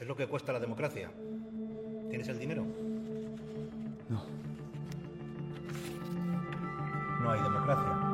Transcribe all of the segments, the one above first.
Es lo que cuesta la democracia. ¿Tienes el dinero? No. No hay democracia.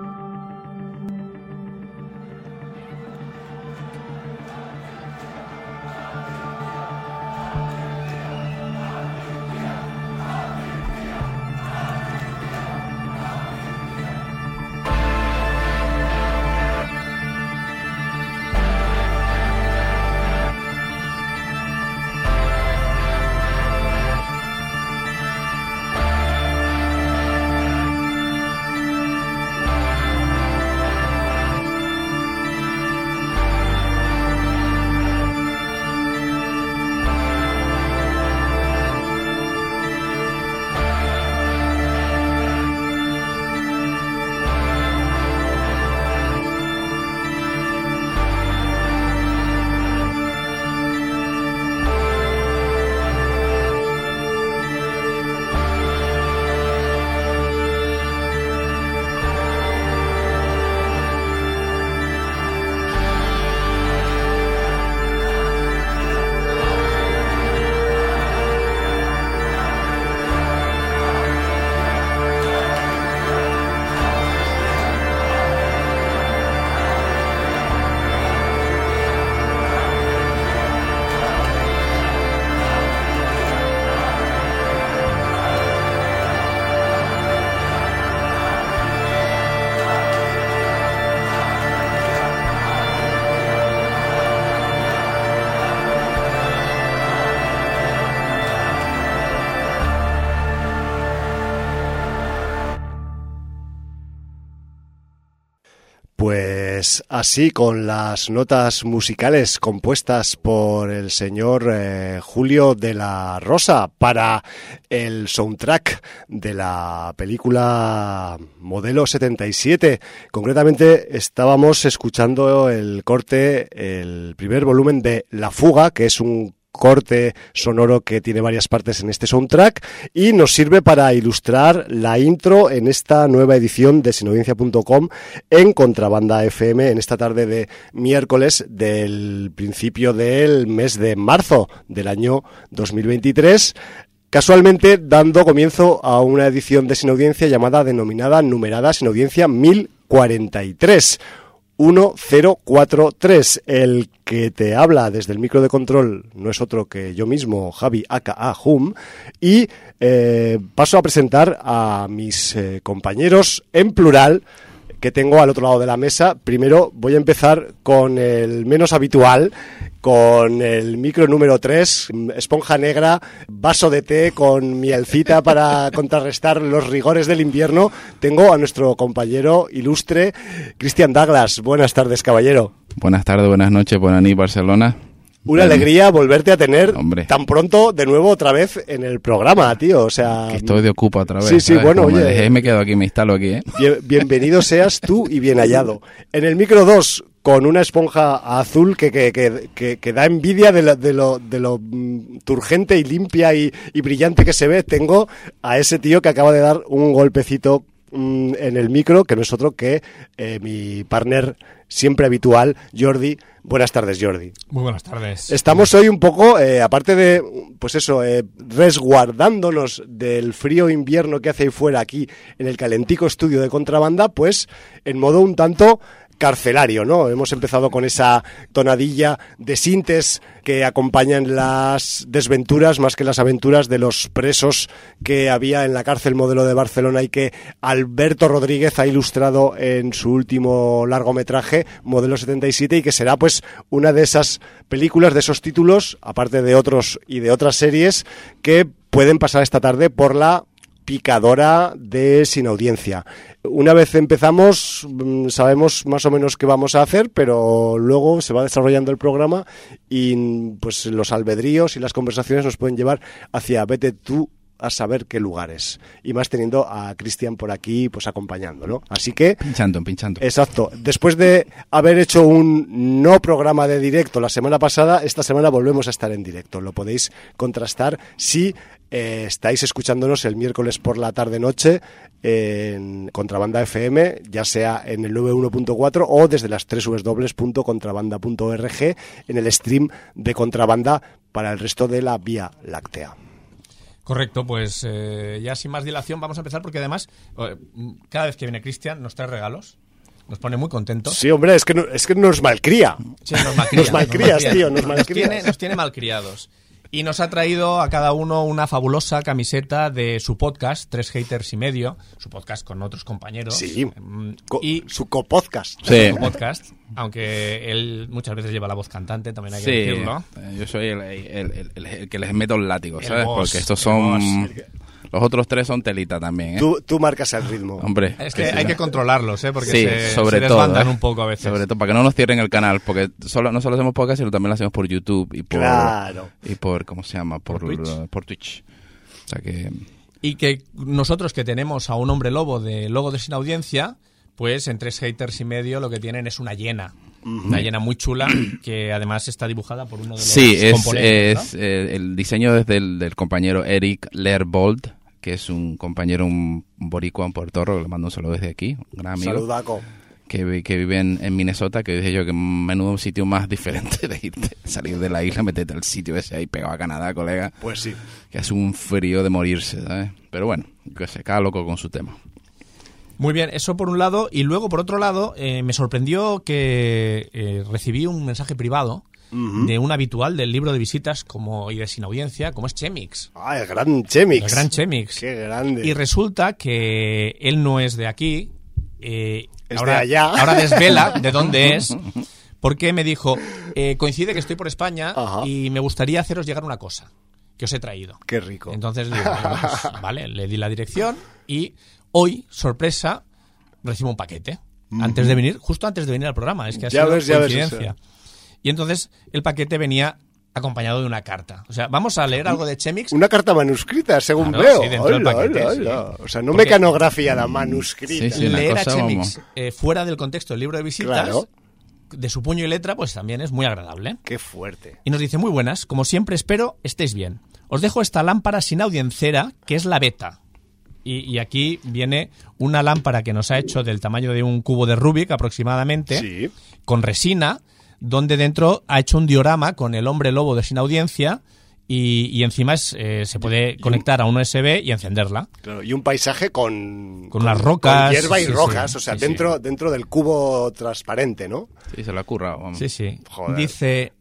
Pues así, con las notas musicales compuestas por el señor eh, Julio de la Rosa para el soundtrack de la película Modelo 77. Concretamente estábamos escuchando el corte, el primer volumen de La Fuga, que es un corte sonoro que tiene varias partes en este soundtrack y nos sirve para ilustrar la intro en esta nueva edición de sinovidencia.com en Contrabanda FM en esta tarde de miércoles del principio del mes de marzo del año 2023 casualmente dando comienzo a una edición de Sin Audiencia llamada denominada numerada Sin Audiencia 1043 1043. El que te habla desde el micro de control no es otro que yo mismo, Javi aka Hum, y eh, paso a presentar a mis eh, compañeros en plural que tengo al otro lado de la mesa. Primero voy a empezar con el menos habitual, con el micro número 3, esponja negra, vaso de té con mielcita para contrarrestar los rigores del invierno. Tengo a nuestro compañero ilustre, Cristian Douglas. Buenas tardes, caballero. Buenas tardes, buenas noches, buenas noches, Barcelona. Una alegría volverte a tener tan pronto de nuevo otra vez en el programa, tío. O sea, que estoy de ocupa otra vez. Sí, sí, bueno, oye. Me, dejé, me quedo aquí, me instalo aquí, ¿eh? bienvenido seas tú y bien hallado. En el micro 2, con una esponja azul que, que, que, que da envidia de lo, de lo, de lo mm, turgente y limpia y, y brillante que se ve, tengo a ese tío que acaba de dar un golpecito mm, en el micro, que no es otro que eh, mi partner siempre habitual, Jordi. Buenas tardes, Jordi. Muy buenas tardes. Estamos hoy un poco, eh, aparte de, pues eso, eh, resguardándonos del frío invierno que hace ahí fuera aquí en el calentico estudio de contrabanda, pues en modo un tanto carcelario, ¿no? Hemos empezado con esa tonadilla de sintes que acompañan las desventuras más que las aventuras de los presos que había en la cárcel modelo de Barcelona y que Alberto Rodríguez ha ilustrado en su último largometraje, Modelo 77, y que será pues una de esas películas, de esos títulos, aparte de otros y de otras series, que pueden pasar esta tarde por la picadora de sin audiencia. Una vez empezamos, mm, sabemos más o menos qué vamos a hacer, pero luego se va desarrollando el programa y pues los albedríos y las conversaciones nos pueden llevar hacia vete tú a saber qué lugares. Y más teniendo a Cristian por aquí pues acompañando, ¿no? Así que Pinchando, pinchando. Exacto. Después de haber hecho un no programa de directo la semana pasada, esta semana volvemos a estar en directo. Lo podéis contrastar si eh, estáis escuchándonos el miércoles por la tarde-noche en Contrabanda FM, ya sea en el 91.4 o desde las www.contrabanda.org en el stream de Contrabanda para el resto de la Vía Láctea. Correcto, pues eh, ya sin más dilación vamos a empezar porque además eh, cada vez que viene Cristian nos trae regalos, nos pone muy contentos. Sí, hombre, es que, no- es que nos malcría. Sí, nos malcría, Nos malcrías, tío, nos malcrías. tiene, nos tiene malcriados. Y nos ha traído a cada uno una fabulosa camiseta de su podcast, Tres Haters y Medio, su podcast con otros compañeros. Sí. Mm, Co- y su copodcast. Sí. su podcast, aunque él muchas veces lleva la voz cantante, también hay que Sí, decirlo. eh, yo soy el, el- el- el- el que les meto el látigo, El ¿sabes? boss, Porque estos el son... Los otros tres son telita también, ¿eh? Tú, tú marcas el ritmo. Hombre. Es que hay que controlarlos, ¿eh? Porque Sí, se, sobre se todo. desbandan ¿eh? un poco a veces. Sobre todo, para que no nos cierren el canal, porque solo, no solo hacemos podcast, sino también lo hacemos por YouTube y por... Claro. Y por, ¿cómo se llama? Por, Por Twitch. por Twitch. O sea que... Y que nosotros que tenemos a un hombre lobo de logo de sin audiencia, pues en tres haters y medio lo que tienen es una hiena. Una hiena muy chula que además está dibujada por uno de los Sí, es, componentes. es ¿no? eh, el diseño es del, del compañero Eric Lerbold, que es un compañero, un boricua, un puertorro, le mando un saludo desde aquí, un gran amigo, Saludaco. que, que vive en, en Minnesota, que dije yo que menudo un sitio más diferente de irte, salir de la isla, meterte al sitio ese ahí pegado a Canadá, colega, Pues sí. que hace un frío de morirse, ¿sabes? Pero bueno, que sé, cada loco con su tema. Muy bien, eso por un lado. Y luego, por otro lado, eh, me sorprendió que eh, recibí un mensaje privado de un habitual del libro de visitas como y de sin audiencia, como es Chemix. Ah, el gran Chemix. El gran Chemix. Qué grande. Y resulta que él no es de aquí. eh, Es ahora, de allá. ahora desvela de dónde es. Porque me dijo, eh, coincide que estoy por España Ajá. y me gustaría haceros llegar una cosa que os he traído. Qué rico. Entonces digo, pues, vale, le di la dirección y hoy, sorpresa, recibo un paquete. Antes de venir, justo antes de venir al programa. Es que ha Ya sido ves, ya ves, coincidencia. Y entonces el paquete venía acompañado de una carta. O sea, vamos a leer algo de Chemix. Una carta manuscrita, según Claro, veo. sí, dentro del Hola, paquete, hola, sí. hola. O sea, no Porque- mecanografiada, manuscrita. Sí, sí. una leer a Chemix eh, fuera del contexto del libro de visitas, Claro. de su puño y letra, pues también es muy agradable. Qué fuerte. Y nos dice, muy buenas, como siempre espero estéis bien. Os dejo esta lámpara sin audiencera, que es la beta. Y, y aquí viene una lámpara que nos ha hecho del tamaño de un cubo de Rubik aproximadamente, Sí. con resina, donde dentro ha hecho un diorama con el hombre lobo de sin audiencia y, y encima es, eh, se puede conectar a un USB y encenderla. Claro, y un paisaje con... Con unas rocas, Con hierba y sí, rocas, sí, o sea, sí, sí. dentro, dentro del cubo transparente, ¿no? Sí, se lo ha currado, vamos. Sí, sí. Joder. Dice,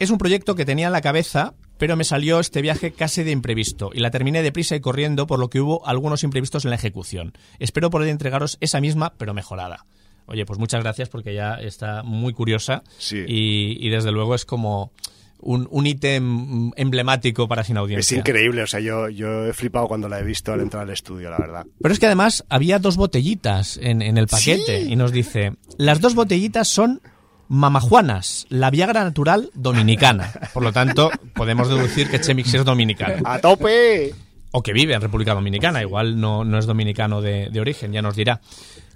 es un proyecto que tenía en la cabeza, pero me salió este viaje casi de imprevisto y la terminé deprisa y corriendo, por lo que hubo algunos imprevistos en la ejecución. Espero poder entregaros esa misma, pero mejorada. Oye, pues muchas gracias porque ya está muy curiosa Sí. y, y desde luego es como un, un ítem emblemático para sin Es audiencia. increíble, o sea, yo, yo he flipado cuando la he visto al entrar al estudio, la verdad. Pero es que además había dos botellitas en, en el paquete Sí. y nos dice, las dos botellitas son mamajuanas, la Viagra natural dominicana. Por lo tanto, podemos deducir que Chemix es dominicano. ¡A tope! O que vive en República Dominicana, igual no, no es dominicano de, de origen, ya nos dirá.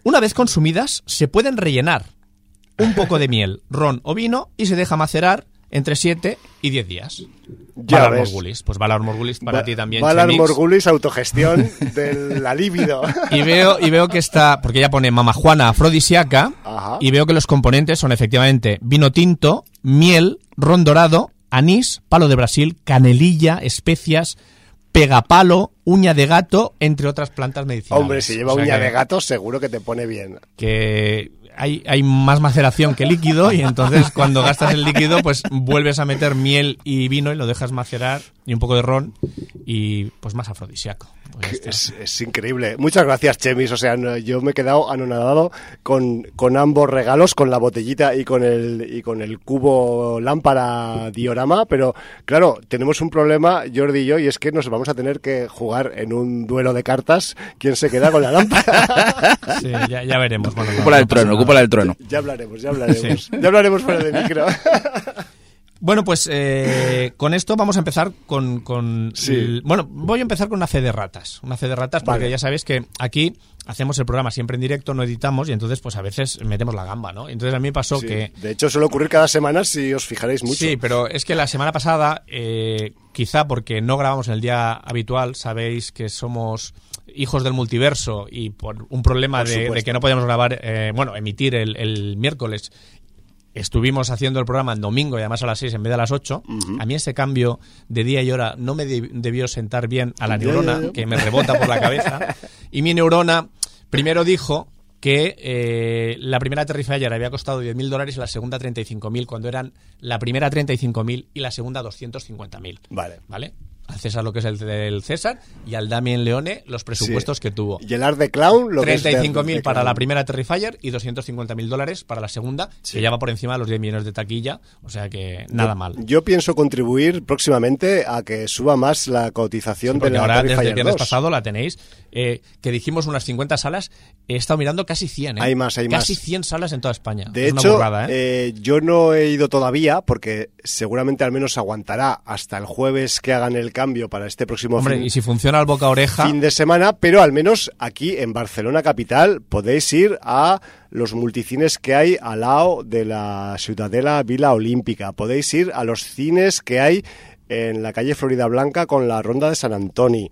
Una vez consumidas, se pueden rellenar un poco de miel, ron o vino y se deja macerar entre 7 y 10 días. Ya Valar ves. Morgulis. Pues Valar Morgulis para Va- ti también, Valar Chemix. Morgulis, autogestión de la libido. Y veo, y veo que está, porque ella pone mamajuana afrodisiaca, Ajá. y veo que los componentes son efectivamente vino tinto, miel, ron dorado, anís, palo de Brasil, canelilla, especias, pegapalo, uña de gato, entre otras plantas medicinales. Hombre, si lleva O sea uña que- de gato, seguro que te pone bien. Que hay, hay más maceración que líquido, y entonces cuando gastas el líquido, pues vuelves a meter miel y vino y lo dejas macerar, y un poco de ron, y pues más afrodisíaco. Pues. Es, es increíble. Muchas gracias, Chemis. O sea, no- yo me he quedado anonadado con, con ambos regalos, con la botellita y con el y con el cubo lámpara diorama. Pero claro, tenemos un problema, Jordi y yo, y es que nos vamos a tener que jugar en un duelo de cartas. ¿Quién se queda con la lámpara? Sí, ya, ya veremos. Bueno, no- Cúpula no del cúpula del trueno. ya hablaremos, ya hablaremos. Ya hablaremos fuera de micro. Bueno, pues eh, con esto vamos a empezar con... con Sí. el- bueno, voy a empezar con una fe de ratas. Una fe de ratas porque ya sabéis que aquí hacemos el programa siempre en directo, no editamos y entonces pues a veces metemos la gamba, ¿no? Entonces a mí pasó Sí. que... De hecho, suele ocurrir cada semana si os fijaréis mucho. Sí, pero es que la semana pasada, eh, quizá porque no grabamos en el día habitual, sabéis que somos hijos del multiverso y por un problema de, que no podíamos grabar, eh, bueno, emitir el, el miércoles, estuvimos haciendo el programa en domingo y además a las 6 en vez de a las 8. A mí ese cambio de día y hora no me de- debió sentar bien a la neurona, que me rebota por la cabeza. Y mi neurona primero dijo que eh, la primera Terrifier había costado 10.000 dólares y la segunda 35.000, cuando eran la primera 35.000 y la segunda 250.000. Vale. ¿Vale? Al César lo que es el del César y al Damien Leone los presupuestos Sí. que tuvo. Y el Art de Clown, lo que es de- 35.000 de para la primera Terrifier y 250.000 dólares para la segunda, que ya va por encima de los 10 millones de taquilla, o sea que nada mal. Yo pienso contribuir próximamente a que suba más la cotización de Porque la ahora, desde Terrifier el viernes 2. pasado, la tenéis. eh, que dijimos unas 50 salas. He estado mirando casi 100. ¿eh? Hay más, hay casi más. 100 salas en toda España. De es una hecho, burrada, ¿eh? eh, yo no he ido todavía porque seguramente al menos aguantará hasta el jueves que hagan el cambio para este próximo Hombre, fin, y si funciona el boca a oreja. fin de semana, pero al menos aquí en Barcelona capital podéis ir a los multicines que hay al lado de la Ciudadela Vila Olímpica. Podéis ir a los cines que hay en la calle Florida Blanca con la Ronda de San Antoni.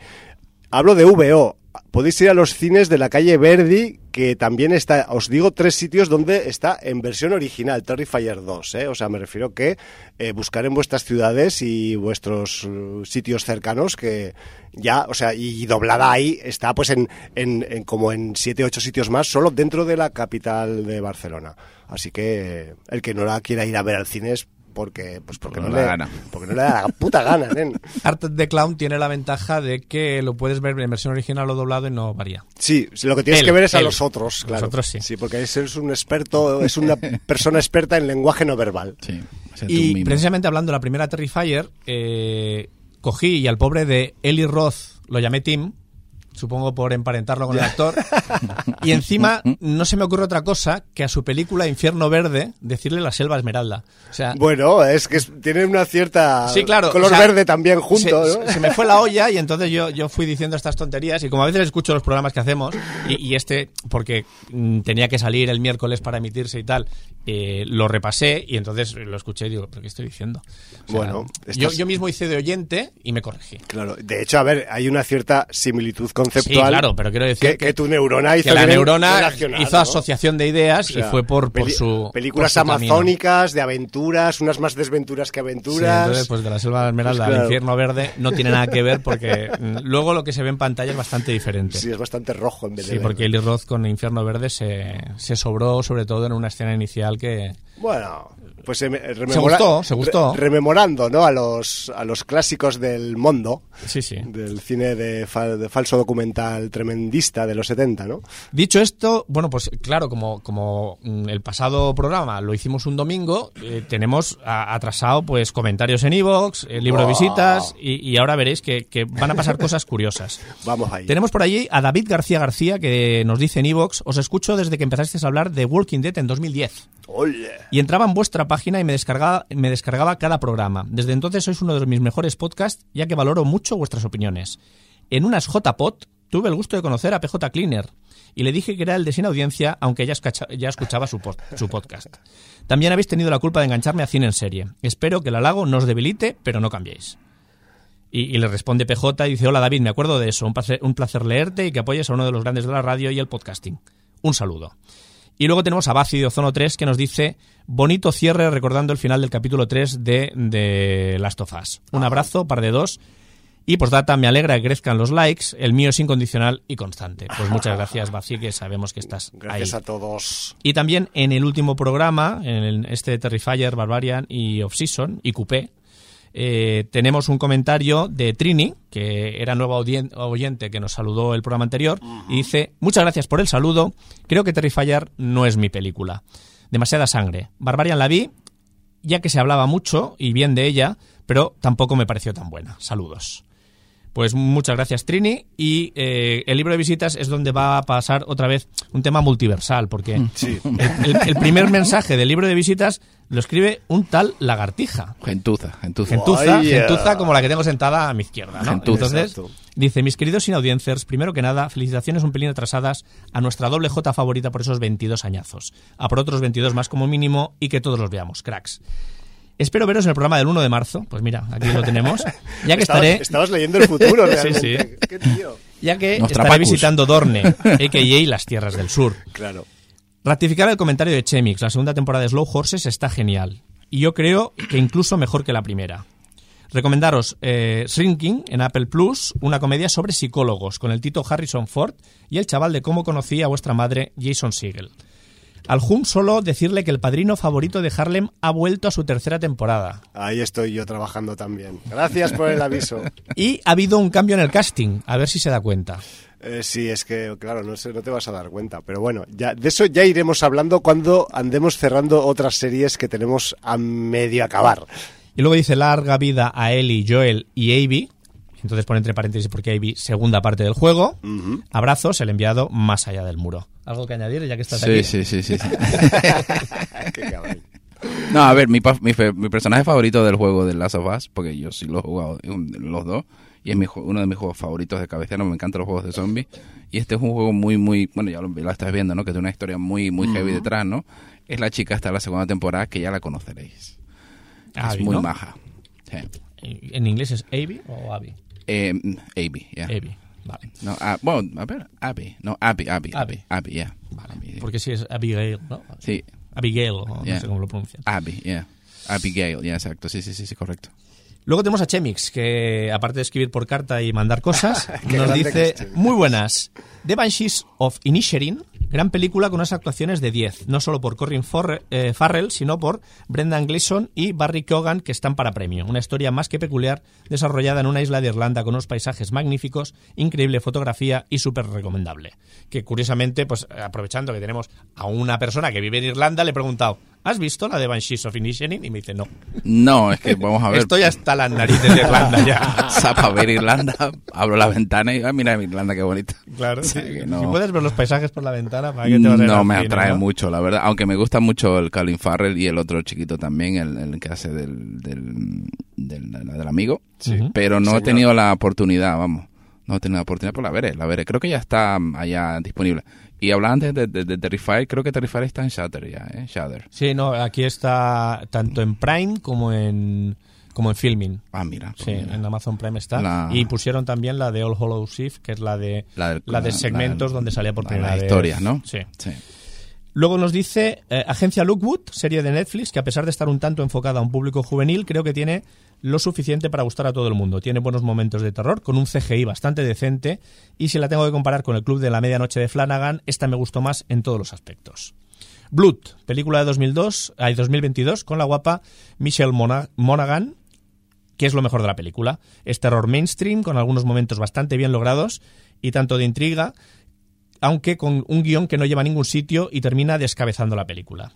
Hablo de VO. Podéis ir a los cines de la calle Verdi, que también está, os digo, tres sitios donde está en versión original, Terrifier 2, ¿eh? O sea, me refiero que eh, buscar en vuestras ciudades y vuestros uh, sitios cercanos que ya, o sea, y doblada ahí está pues en, en, en como en siete, ocho sitios más, solo dentro de la capital de Barcelona. Así que eh, el que no la quiera ir a ver al cine es porque, pues porque no, no le da gana. porque no le da la puta gana, nen. Art the Clown tiene la ventaja de que lo puedes ver en versión original o doblado y no varía. Sí, lo que tienes Él, que ver es a los otros, claro. Los otros sí. Sí, porque es, es un experto, es una persona experta en lenguaje no verbal. Sí, Y precisamente hablando de la primera Terrifier, eh, cogí y al pobre de Eli Roth lo llamé Tim, supongo por emparentarlo con el actor, y encima no se me ocurre otra cosa que a su película Infierno Verde decirle la selva esmeralda. O sea, Bueno, es que tiene una cierta Sí, claro. color o sea, verde también junto, se, ¿no? se- me fue la olla y entonces yo, yo fui diciendo estas tonterías y como a veces escucho los programas que hacemos y, y este, porque mm, tenía que salir el miércoles para emitirse y tal, eh, lo repasé y entonces lo escuché y digo, ¿pero qué estoy diciendo? O sea, Bueno, yo, estás- yo mismo hice de oyente y me corregí. Claro, de hecho, a ver, hay una cierta similitud conceptual. Sí, claro, pero quiero decir que, que tu neurona hizo que la neurona hizo ¿no? asociación de ideas O sea, y fue por, por su películas por su camino. amazónicas de aventuras, unas más desventuras que Sí, aventuras. entonces, pues de la selva esmeralda Pues claro. al infierno verde no tiene nada que ver porque mm, luego lo que se ve en pantalla es bastante diferente. Sí, es bastante rojo en vez de Sí, verde. porque Eli Roth con Infierno Verde se, se sobró, sobre todo en una escena inicial que... Bueno, pues se, me- rememora- Se gustó, se gustó. re- rememorando, ¿no? A los, a los clásicos del mundo, Sí, sí. del cine de, fal- de falso documental tremendista de los 70, ¿no? Dicho esto, bueno, pues claro, como, como mm, el pasado programa lo hicimos un domingo, eh, tenemos a- atrasado pues comentarios en Evox, el libro de visitas y, y ahora veréis que, que van a pasar cosas curiosas. Vamos ahí. Tenemos por allí a David García García que nos dice en Evox, os escucho desde que empezasteis a hablar de Walking Dead en 2010. Y entraba en vuestra página y me descargaba, cada programa. Desde entonces sois uno de mis mejores podcasts, ya que valoro mucho vuestras opiniones. En unas JPod tuve el gusto de conocer a PJ Cleaner y le dije que era el de sin audiencia, aunque ya, ya escuchaba su, pod- su podcast. También habéis tenido la culpa de engancharme a cine en serie. Espero que el halago no os debilite, pero no cambiéis. Y, le responde PJ y dice, hola David, me acuerdo de eso, un placer leerte y que apoyes a uno de los grandes de la radio y el podcasting. Un saludo. Y luego tenemos a Baci de Ozono 3 que nos dice bonito cierre recordando el final del capítulo 3 de, de Last of Us. Un abrazo, par de dos. Y por data me alegra que crezcan los likes. El mío es incondicional y constante. Pues muchas gracias, Baci, que sabemos que estás Gracias ahí. a todos. Y también en el último programa, en este Terrifier, Barbarian y Off Season y Coupé, eh, tenemos un comentario de Trini, que era nueva oyente que nos saludó el programa anterior, y dice, muchas gracias por el saludo, creo que Terrifier no es mi película. Demasiada sangre. Barbarian la vi, ya que se hablaba mucho y bien de ella, pero tampoco me pareció tan buena. Saludos. Pues muchas gracias, Trini. Y eh, el libro de visitas es donde va a pasar otra vez un tema multiversal, porque Sí. el, el primer mensaje del libro de visitas lo escribe un tal lagartija. Gentuza, gentuza. Gentuza, gentuza como la que tengo sentada a mi izquierda. ¿no? Gentuza. Entonces, Exacto. dice, mis queridos inaudiencers, primero que nada, felicitaciones un pelín atrasadas a nuestra doble J favorita por esos 22 añazos. A por otros 22 más como mínimo y que todos los veamos, cracks. Espero veros en el programa del 1 de marzo. Pues mira, aquí lo tenemos. Ya que estabas, estaré, estabas leyendo el futuro, Sí, realmente. sí. Qué tío. ya que Nostra estaré Pacus. visitando Dorne, a.k.a. las tierras del sur. Claro. Ratificar el comentario de Chemix, la segunda temporada de Slow Horses está genial. Y yo creo que incluso mejor que la primera. Recomendaros eh, Shrinking en Apple Plus, una comedia sobre psicólogos, con el Tito Harrison Ford y el chaval de cómo conocí a vuestra madre, Jason Segel. Al Hum solo decirle que el padrino favorito de Harlem ha vuelto a su tercera temporada. Ahí estoy yo trabajando también. Gracias por el aviso. Y ha habido un cambio en el casting, a ver si se da cuenta. Eh, sí, es que, claro, no, sé, no te vas a dar cuenta. Pero bueno, ya, de eso ya iremos hablando cuando andemos cerrando otras series que tenemos a medio acabar. Y luego dice larga vida a Ellie, Joel y Abby. Entonces pone entre paréntesis porque Abby, segunda parte del juego. Abrazos, el enviado más allá del muro. ¿Algo que añadir ya que estás Sí, aquí? sí, sí, sí, sí. Qué cabrón. No, a ver, mi, pa- mi, mi personaje favorito del juego de Last of Us, porque yo sí lo he jugado los dos, y es mi, uno de mis juegos favoritos de cabecera, me encantan los juegos de zombies, y este es un juego muy, muy, bueno, ya lo, lo estás viendo, ¿no? Que tiene una historia muy, muy heavy detrás, ¿no? Es la chica hasta la segunda temporada, que ya la conoceréis. Abby, es muy ¿no? maja. Sí. ¿En inglés es Abby o Abby? Eh, Abby, ya. Abby, vale. No, ah, bueno, a ver, Abby. No, Abby, Abby. Abby. Abby, yeah. Vale, Abby, yeah. porque si es Abigail, ¿no? Sí, Abigail, o Yeah. no sé cómo lo pronuncian. Abby, yeah. Abigail, ya, exacto. Sí, sí, sí, sí, correcto. Luego tenemos a Chemix, que aparte de escribir por carta y mandar cosas, nos dice, muy buenas, The Banshees of Inisherin, gran película con unas actuaciones de 10, no solo por Corin Forre- eh, Farrell, sino por Brendan Gleeson y Barry Keoghan, que están para premio. Una historia más que peculiar, desarrollada en una isla de Irlanda con unos paisajes magníficos, increíble fotografía y súper recomendable. Que curiosamente, pues aprovechando que tenemos a una persona que vive en Irlanda, le he preguntado, ¿has visto la de Banshees of Inisherin? Y me dice, no. No, es que vamos a ver. Estoy hasta las narices de Irlanda ya. Zapa ver Irlanda, abro la ventana y ah, mira Irlanda qué bonita. Claro, O sea, sí. que no- Si puedes ver los paisajes por la ventana, ¿para qué te vas a ir No me cine, atrae no? mucho, la verdad. Aunque me gusta mucho el Colin Farrell y el otro chiquito también, el, el que hace del, del, del, del amigo. Ujú. Pero no he tenido la oportunidad, vamos. No he tenido la oportunidad, pues la veré, la veré. Creo que ya está mm, allá disponible. Y hablando antes de, de, de Terrifier, creo que Terrifier está en Shutter ya, ¿eh? Shutter. Sí, no, aquí está tanto en Prime como en como en Filming. Ah, mira. pues Sí, mira. en Amazon Prime está. La- Y pusieron también la de All Hollows Eve, que es la de La del- la de segmentos la- donde salía por primera las vez. historias, ¿no? Sí. Sí. Luego nos dice eh, Agencia Lookwood, serie de Netflix, que a pesar de estar un tanto enfocada a un público juvenil, creo que tiene lo suficiente para gustar a todo el mundo. Tiene buenos momentos de terror, con un CGI bastante decente, y si la tengo que comparar con el Club de la Medianoche de Flanagan, esta me gustó más en todos los aspectos. Blood, película de 2002, ay, 2022, con la guapa Michelle Mona- Monaghan, que es lo mejor de la película. Es terror mainstream, con algunos momentos bastante bien logrados, y tanto de intriga, aunque con un guion que no lleva a ningún sitio y termina descabezando la película.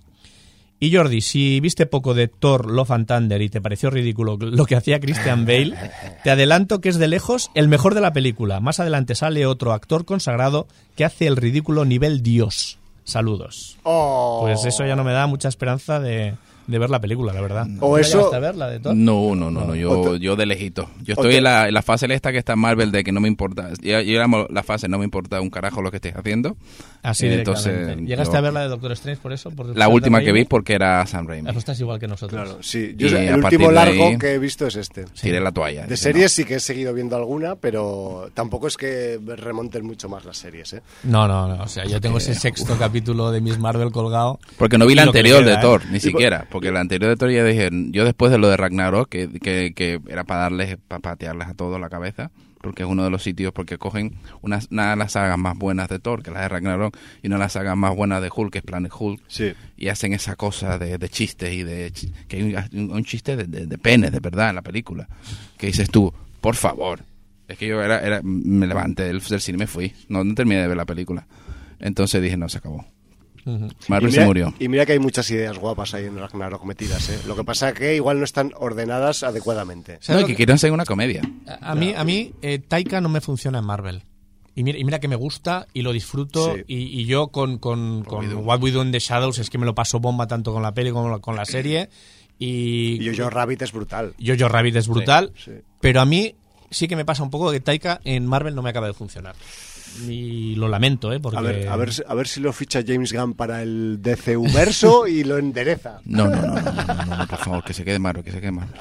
Y Jordi, si viste poco de Thor, Love and Thunder y te pareció ridículo lo que hacía Christian Bale, te adelanto que es de lejos el mejor de la película. Más adelante sale otro actor consagrado que hace el ridículo nivel Dios. Saludos. Oh. Pues eso ya no me da mucha esperanza de, de ver la película, la verdad. O ¿Ya eso- llegaste a verla de Thor? No, no, no, no, yo, yo de lejito. Yo estoy en la, en la fase esta que está Marvel de que no me importa. Yo, yo la fase no me importa un carajo lo que estés haciendo. Así Eh, entonces, ¿Llegaste yo- a ver la de Doctor Strange por eso? Por La última que vi porque era Sam Raimi. Estás igual que nosotros. Claro, sí. Yo el último largo ahí- que he visto es este. Tiré la toalla. De series sí que he seguido viendo alguna, pero tampoco es que remonten mucho más las series, ¿eh? No, no, no. O sea, yo tengo ese sexto capítulo de Miss Marvel colgado. no. Porque no vi le anterior queda, de Thor, ¿eh? ni siquiera. Porque la anterior de Thor ya dije, yo después de lo de Ragnarok, que, que, que era para darles, para patearles a todos la cabeza, porque es uno de los sitios, porque cogen una, una de las sagas más buenas de Thor, que es la de Ragnarok, y una de las sagas más buenas de Hulk, que es Planet Hulk, Sí. y hacen esa cosa de, de chistes y de que hay un, un chiste de, de, de penes de verdad en la película que dices tú por favor es que yo era, era me levanté del, del cine y me fui. No, no terminé de ver la película. Entonces dije no se acabó Marvel se mira, murió. Y mira que hay muchas ideas guapas ahí en Ragnarok metidas, ¿eh? Lo que pasa es que igual no están ordenadas adecuadamente. ¿Sabes No, que que- quieren ser una comedia. A a mí, a mí eh, Taika no me funciona en Marvel. Y mira, y mira que me gusta y lo disfruto. Sí. Y, y yo con, con, con What We Do in the Shadows es que me lo paso bomba tanto con la peli como con la serie. Y, Y Jojo Rabbit es brutal. Jojo Rabbit es brutal. Sí, sí. Pero a mí sí que me pasa un poco que Taika en Marvel no me acaba de funcionar. Y lo lamento, ¿eh? Porque... A ver, a ver, si- a ver si lo ficha James Gunn para el DCU verso y lo endereza. No, no, no, no, no, no, no, por favor, que se quede Marvel, que se quede Marvel.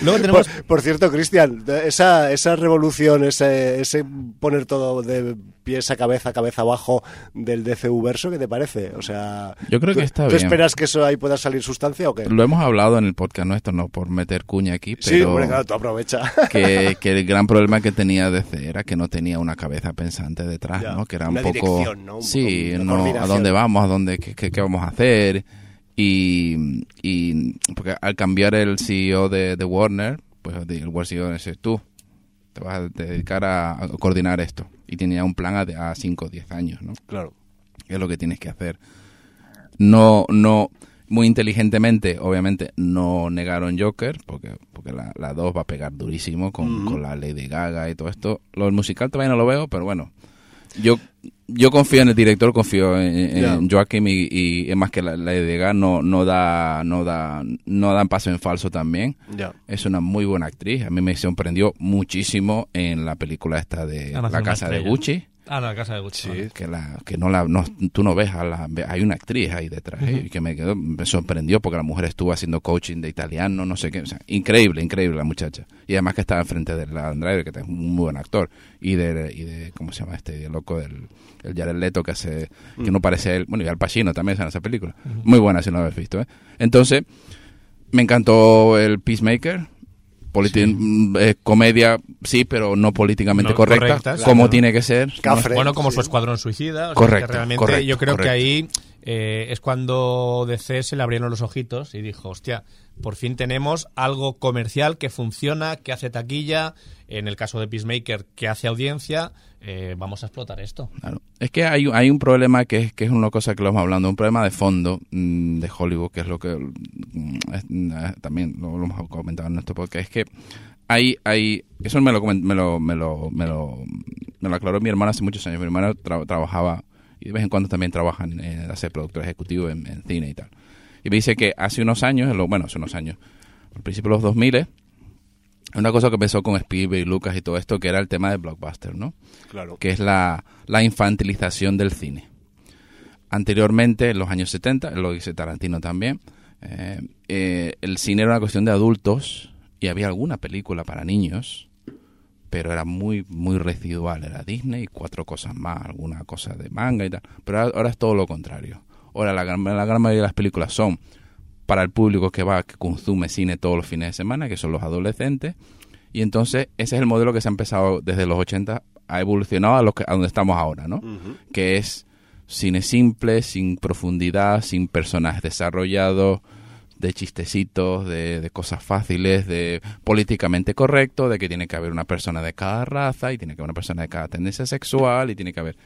Luego Por, tenemos... por cierto, Cristian, esa, esa revolución, ese, ese poner todo de pies a cabeza, cabeza abajo del DCU verso, ¿qué te parece? O sea, Yo creo ¿tú- que está ¿tú bien. esperas que eso ahí pueda salir sustancia o qué? Lo hemos hablado en el podcast nuestro, no por meter cuña aquí, pero Sí, hombre, claro, tú aprovecha. que, que el gran problema que tenía DC era que no tenía una cabeza pensante detrás, Ya, ¿no? Que era un poco... ¿no? Un sí, poco no, a dónde vamos, a dónde, qué, qué- qué vamos a hacer. Y, y porque al cambiar el CEO de, de Warner, pues el World CEO dice, tú te vas a dedicar a, a coordinar esto. Y tenía un plan a 5 o 10 años, ¿no? Claro. es lo que tienes que hacer. No, no, muy inteligentemente, obviamente, no negaron Joker, porque, porque la, la 2 va a pegar durísimo con, con la Lady Gaga y todo esto. Lo del musical todavía no lo veo, pero bueno. Yo, yo confío en el director, confío en, en Ya. Joaquim y, y es más que la, la Gaga no, no da, no da, no dan paso en falso también. Es una muy buena actriz. A mí me sorprendió muchísimo en la película esta de La Casa de. Gucci No, la casa de Gucci. vale. que la que no la no, tú no ves a la hay una actriz ahí detrás ¿eh? y que me quedó me sorprendió porque la mujer estuvo haciendo coaching de italiano no sé qué o sea, increíble increíble la muchacha y además que estaba enfrente de la Driver que es un muy buen actor y de y de cómo se llama este el loco del el Jared Leto que hace que no parece él bueno y Al Pacino también en esa película muy buena si no la habéis visto ¿eh? entonces me encantó el Peacemaker Politi- mm, eh, comedia sí pero no políticamente No, correcta, correcta, como claro. tiene que ser Cafre. Bueno, como Sí. su escuadrón suicida. o sea, Correcto, que realmente correcto, yo creo que ahí eh, es cuando DC se le abrieron los ojitos y dijo, hostia, por fin tenemos algo comercial que funciona, que hace taquilla, en el caso de Peacemaker, que hace audiencia, eh, vamos a explotar esto. Claro. Es que hay, hay un problema que es, que es una cosa que lo hemos hablando, un problema de fondo mm, de Hollywood, que es lo que mm, es- eh, también lo, lo hemos comentado en nuestro podcast, es que hay, hay eso me lo, me lo, me lo, me lo, me lo aclaró mi hermana hace muchos años. Mi hermana tra- trabajaba, y de vez en cuando también trabaja en, hacer productor ejecutivo en, en cine y tal. Y me dice que hace unos años, bueno, hace unos años, al principio de los 2000, una cosa que empezó con Spielberg y Lucas y todo esto, que era el tema de blockbuster, ¿no? Claro. que es la, la infantilización del cine. Anteriormente, en los años 70, lo dice Tarantino también, eh, eh, el cine era una cuestión de adultos y había alguna película para niños, pero era muy muy residual. Era Disney y cuatro cosas más, alguna cosa de manga y tal. Pero ahora, ahora es todo lo contrario. Ahora la, la gran mayoría de las películas son para el público que va, que consume cine todos los fines de semana, que son los adolescentes. Y entonces ese es el modelo que se ha empezado desde los 80, ha evolucionado a, lo que, a donde estamos ahora, ¿no? Que es cine simple, sin profundidad, sin personajes desarrollados, de chistecitos, de, de cosas fáciles, de políticamente correcto, de que tiene que haber una persona de cada raza y tiene que haber una persona de cada tendencia sexual y tiene que haber...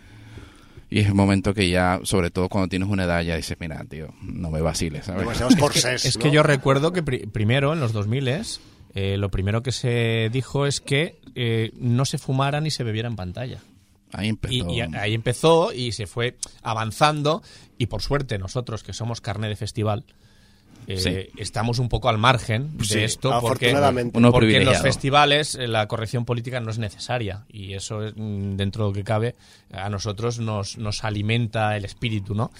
Y es el momento que ya, sobre todo cuando tienes una edad, ya dices, mira, tío, no me vaciles, ¿sabes? Demasiados corsés, Es ¿no? que yo recuerdo que pri- primero, en los 2000 eh, lo primero que se dijo es que eh, no se fumara ni se bebiera en pantalla. Ahí empezó. Y, y ahí empezó y se fue avanzando y por suerte nosotros que somos carne de festival eh, Sí. estamos un poco al margen de Sí, esto porque, porque en los festivales eh, la corrección política no es necesaria y eso es, mm, dentro de lo que cabe a nosotros nos, nos alimenta el espíritu, ¿no?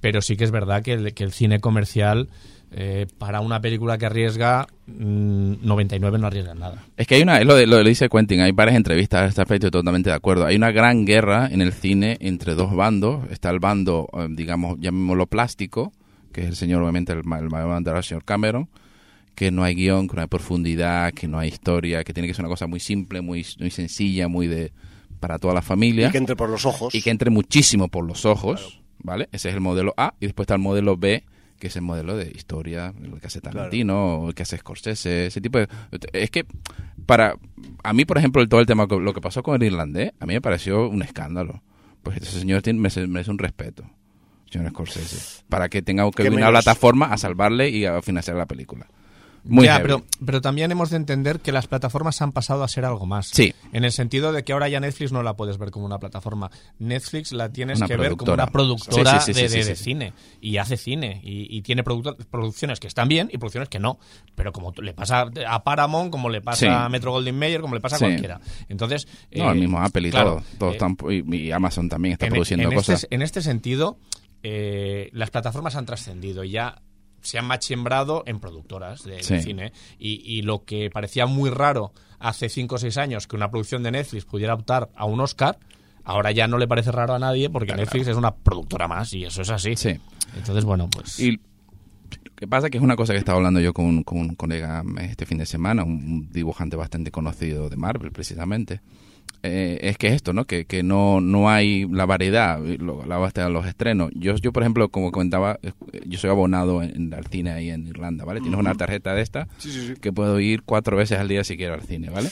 Pero sí que es verdad que el, que el cine comercial eh, para una película que arriesga mm, 99 no arriesga nada. Es que hay una, es lo, de, lo que dice Quentin, hay varias entrevistas a este aspecto, totalmente de acuerdo. Hay una gran guerra en el cine entre dos bandos. Está el bando, eh, digamos, llamémoslo plástico, que es el señor, obviamente, el, el mayor bandera, el señor Cameron, que no hay guion, que no hay profundidad, que no hay historia, que tiene que ser una cosa muy simple, muy, muy sencilla, muy de para toda la familia Y que entre por los ojos. y que entre muchísimo por los ojos, ¿vale? Ese es el modelo A. Y después está el modelo B, que es el modelo de historia, el que hace Tarantino, o el que hace Scorsese, ese tipo de... Es que, para... A mí, por ejemplo, el- todo el tema, lo que pasó con el irlandés, a mí me pareció un escándalo. Pues ese señor tiene, merece, merece un respeto. Señor Scorsese. Para que tenga que ¿Qué venir una plataforma a salvarle y a financiar la película. Muy ya, pero, pero también hemos de entender que las plataformas han pasado a ser algo más. Sí. En el sentido de que ahora ya Netflix no la puedes ver como una plataforma. Netflix la tienes Una que ver como una productora Sí, sí, sí, de, cine. Y hace cine. Y, y tiene producciones que están bien y producciones que no. Pero como le pasa a Paramount, como le pasa a Metro Goldwyn Mayer, como le pasa a cualquiera. Entonces. No, eh, el mismo Apple y claro, todo. Todos eh, están- y, y Amazon también está en, produciendo en cosas. Este, en este sentido, eh, las plataformas han trascendido y ya se han machembrado en productoras de, cine. Y, y lo que parecía muy raro hace 5 o 6 años que una producción de Netflix pudiera optar a un Oscar, ahora ya no le parece raro a nadie porque Netflix es una productora más y eso es así. Sí. Entonces, bueno, pues... Y lo que pasa es que es una cosa que estaba hablando yo con, un- con un colega este fin de semana, un dibujante bastante conocido de Marvel, precisamente. Eh, es que esto, ¿no? Que, que no, no hay la variedad, lo hablaba hasta los estrenos. Yo, yo, por ejemplo, como comentaba, eh, yo soy abonado en, al cine ahí en Irlanda, ¿vale? Tienes una tarjeta de esta Sí, sí, sí. que puedo ir cuatro veces al día si quiero al cine, ¿vale?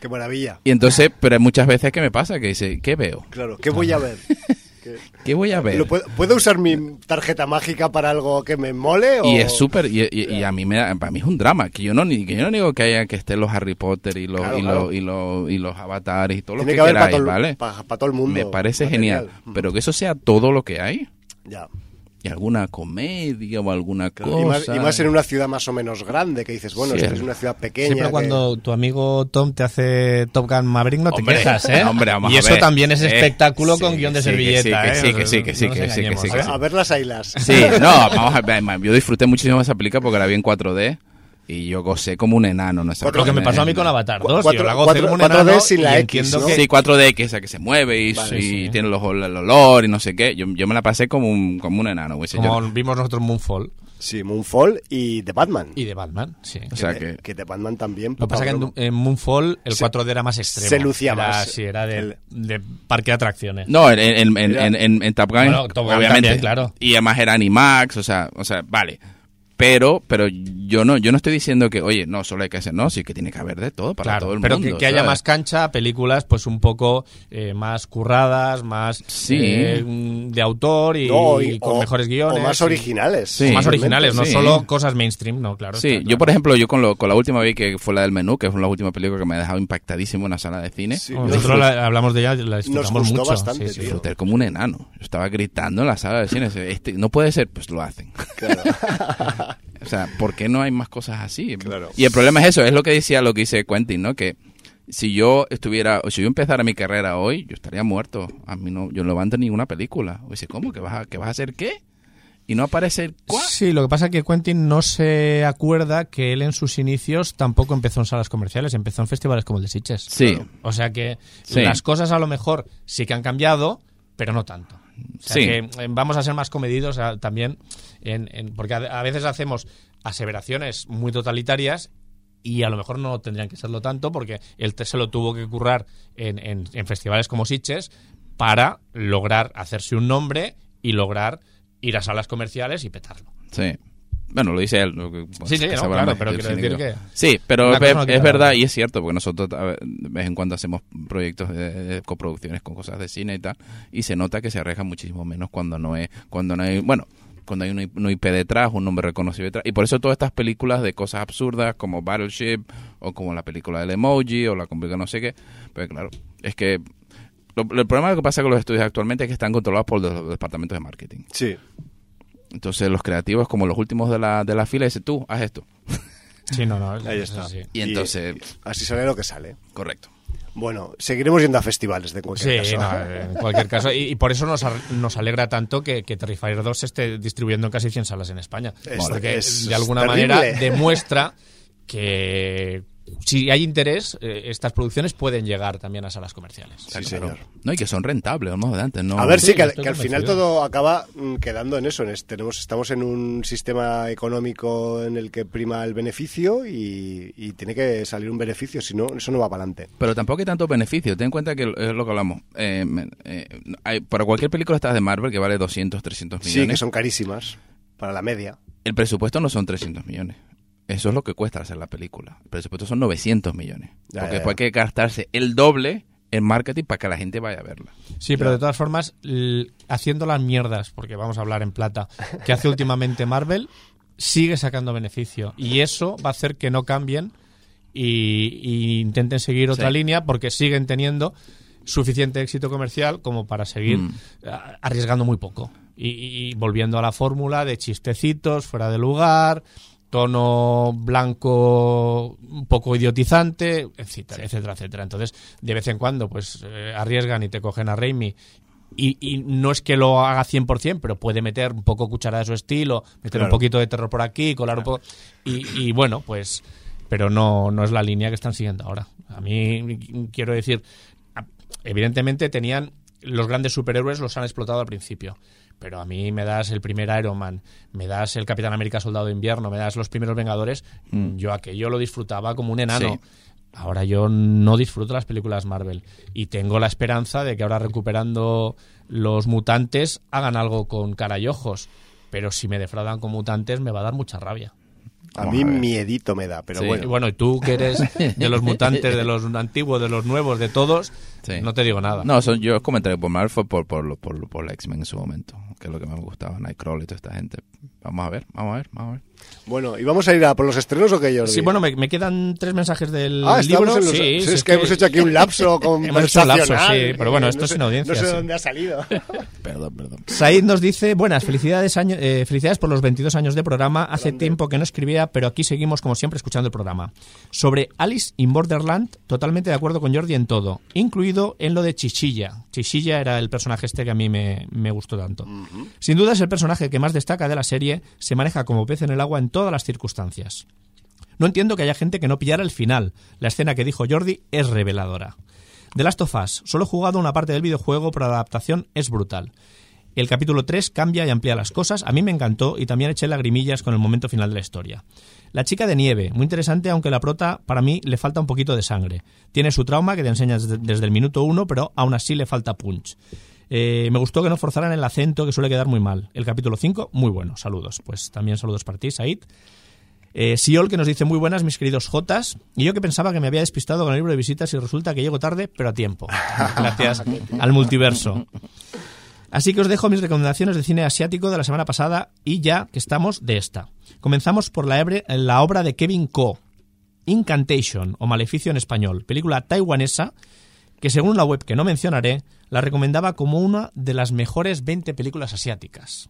Qué maravilla. Y entonces, pero hay muchas veces que me pasa que dice, ¿qué veo? Claro, ¿qué voy a ver? ¿Qué- ¿Qué voy a ver? ¿Lo puedo, puedo usar mi tarjeta mágica para algo que me mole? O... Y es súper, y, y- y a mí me da- para mí es un drama, que yo no ni que yo no digo que haya que estén los Harry Potter y los Claro, y, claro. los, y los y los avatares y todo lo Tiene que, que para queráis, todo, el- ¿vale? pa- pa todo el mundo. me parece material. genial, pero que eso sea todo lo que hay Ya. Y alguna comedia o alguna Claro, cosa. Y, más, y más en una ciudad más o menos grande, que dices, bueno, Sí. esta es una ciudad pequeña. Siempre que- cuando tu amigo Tom te hace Top Gun Maverick no te Hombre, quejas, ¿eh? hombre, vamos y eso ver. también es Eh, espectáculo sí, con guion de sí, servilleta, que ¿eh? sí, que sí, que sí, que sí, que sí, A que ver, sí. a ver las ailas. Sí, no, vamos a ver, yo disfruté muchísimo esa película porque la vi en 4D y yo gocé como un enano, no sé. Lo que me pasó a mí con Avatar 2, Cuatro- yo la gocé cuatro- como un enano sin la y X, entiendo ¿no? que Sí, 4D, que esa que se mueve y, Vale, y sí. tiene los, el olor y no sé qué. Yo, yo me la pasé como un, como un enano, güey. como Yo- vimos nosotros Moonfall Sí, Moonfall y The Batman. y de Batman, sí. o sea que, que... The Batman también. Lo que pasa es que en, Moonfall el Se- 4D era más extremo. se lucía Era- más. Sí, era de, El- de parque de atracciones. No, en, en, en, Era- en, en- en Top Gun, Bueno, Top Gun obviamente. también, claro. Y además era Animax, o sea, o sea, vale. Pero, pero yo no, yo no estoy diciendo que, oye, no, solo hay que hacer, no, sí que tiene que haber de todo para Claro, todo el pero mundo. que, que haya más cancha, películas pues un poco eh, más curradas, más Sí. eh, de autor y, No, y con o- mejores guiones. O más y- originales. Sí. más originales, no Sí. solo cosas mainstream, no, claro. Sí, está yo por ejemplo, yo con, lo, con la última vez que fue la del menú, que fue la última película que me ha dejado impactadísimo en una sala de cine, nos nosotros la- hablamos de ella, la disfrutamos gustó mucho. bastante, disfruté como un enano. Yo estaba gritando en la sala de cine. Este, no puede ser, pues lo hacen. Claro. O sea, ¿por qué no hay más cosas así? Claro. Y el problema es eso, es lo que decía, lo que dice Quentin, ¿no? Que si yo estuviera, o si yo empezara mi carrera hoy, yo estaría muerto. A mí no, yo no levanto ninguna película. O dice, ¿cómo? ¿Que vas a, que vas a hacer qué? Y no aparece el cuá. Sí, lo que pasa es que Quentin no se acuerda que él en sus inicios tampoco empezó en salas comerciales, empezó en festivales como el de Sitges. Sí. O sea que Sí. las cosas a lo mejor sí que han cambiado, pero no tanto. O sea Sí. que eh, vamos a ser más comedidos también, en, en- porque a, a veces hacemos aseveraciones muy totalitarias y a lo mejor no tendrían que serlo tanto porque él se lo tuvo que currar en, en- en festivales como Sitges para lograr hacerse un nombre y lograr ir a salas comerciales y petarlo. Sí. Bueno, lo dice él. que- Sí, sí, no, claro, pero quiero decir que- Sí, pero es, no es verdad y es cierto, porque nosotros ver, de vez en cuando hacemos proyectos de, de coproducciones con cosas de cine y tal, y se nota que se arriesga muchísimo menos cuando no es, cuando no hay, bueno, cuando hay un, IP detrás, un nombre reconocido detrás, y por eso todas estas películas de cosas absurdas como Battleship, o como la película del emoji, o la película no sé qué, pero claro, es que lo- el problema que pasa con los estudios actualmente es que están controlados por los departamentos de marketing. Sí. Entonces los creativos, como los últimos de la, de la fila, dicen, tú, haz esto. Sí, no, no. Ahí está. sí. Y entonces, así sale lo que sale. correcto. Bueno, seguiremos yendo a festivales de cualquier Sí, caso. no, en cualquier caso. Y, y por eso nos, nos alegra tanto que, que Terrifier 2 se esté distribuyendo en casi 100 salas en España. Es- porque es de alguna manera demuestra que si hay interés, eh, estas producciones pueden llegar también a salas comerciales. Sí, señor. No, y que son rentables, vamos de antes, ¿no? A ver, Sí, sí, que, al, estoy que al final todo acaba mm, quedando en eso. En este- tenemos, estamos en un sistema económico en el que prima el beneficio y, y tiene que salir un beneficio, si no, eso no va para adelante. Pero tampoco hay tanto beneficio. Ten en cuenta que es lo que hablamos. Eh, eh, hay- para cualquier película estas de Marvel que vale 200, 300 millones, Sí, que son carísimas para la media. el presupuesto no son 300 millones. Eso es lo que cuesta hacer la película. El presupuesto son 900 millones. Ya, porque ya, después ya. hay que gastarse el doble en marketing para que la gente vaya a verla. Sí, pero de todas formas, haciendo las mierdas, porque vamos a hablar en plata, que hace últimamente Marvel, sigue sacando beneficio. Y eso va a hacer que no cambien y, y intenten seguir otra Sí. línea porque siguen teniendo suficiente éxito comercial como para seguir Mm. arriesgando muy poco. Y, y volviendo a la fórmula de chistecitos fuera de lugar, tono blanco un poco idiotizante, etcétera, etcétera, etcétera. Entonces, de vez en cuando, pues eh, arriesgan y te cogen a Raimi. Y, y no es que lo haga 100%, pero puede meter un poco cuchara de su estilo, meter un poquito de terror por aquí, colar un poco. Y, y bueno, pues. Pero no, no es la línea que están siguiendo ahora. A mí, quiero decir, evidentemente tenían. Los grandes superhéroes los han explotado al principio. Pero a mí me das el primer Iron Man, me das el Capitán América Soldado de Invierno, me das los primeros Vengadores. Yo aquello lo disfrutaba como un enano. Sí. Ahora yo no disfruto las películas Marvel y tengo la esperanza de que ahora recuperando los mutantes hagan algo con cara y ojos. Pero si me defraudan con mutantes me va a dar mucha rabia. A Vamos mí a miedito me da, pero Sí. Bueno. bueno, y tú que eres de los mutantes, de los antiguos, de los nuevos, de todos, Sí. no te digo nada. No, son, yo comenté que por Marvel fue por, por, lo- por, lo- por la X-Men en su momento, que es lo que más me gustaba, Nightcrawler y toda esta gente. Vamos a ver, vamos a ver, vamos a ver. Bueno, ¿y vamos a ir a por los estrenos o qué, Jordi? Sí, bueno, me, me quedan tres mensajes del Ah, libro. en los... Sí, sí, sí, es que hemos hecho aquí un lapso Hemos hecho un lapso, conversacional. sí, pero bueno, esto No es sin audiencia, No sé de sí. dónde ha salido. Perdón, perdón. Said nos dice, buenas, felicidades, año- eh, felicidades por los 22 años de programa. Hace tiempo que no escribía, pero aquí seguimos como siempre escuchando el programa. Sobre Alice in Borderland, totalmente de acuerdo con Jordi en todo, incluido en lo de Chichilla. Chichilla era el personaje este que a mí me, me gustó tanto. Sin duda es el personaje que más destaca de la serie, se maneja como pez en el agua en todas las circunstancias. No entiendo que haya gente que no pillara el final. La escena que dijo Jordi es reveladora. The Last of Us. Solo he jugado una parte del videojuego, pero la adaptación es brutal. El capítulo 3 cambia y amplía las cosas. A mí me encantó y también eché lagrimillas con el momento final de la historia. La chica de nieve, muy interesante, aunque la prota para mí le falta un poquito de sangre. Tiene su trauma que te enseñas de- desde el minuto 1, pero aún así le falta punch. Eh, me gustó que no forzaran el acento, que suele quedar muy mal. El capítulo 5, muy bueno. Saludos. Pues también saludos para ti, Said. Eh, Siol, que nos dice muy buenas, mis queridos Jotas. Y yo que pensaba que me había despistado con el libro de visitas y resulta que llego tarde, pero a tiempo. Gracias al multiverso. Así que os dejo mis recomendaciones de cine asiático de la semana pasada y ya que estamos de esta. Comenzamos por la, la obra de Kevin Ko, Incantation o Maleficio en español, película taiwanesa que según la web que no mencionaré, la recomendaba como una de las mejores 20 películas asiáticas.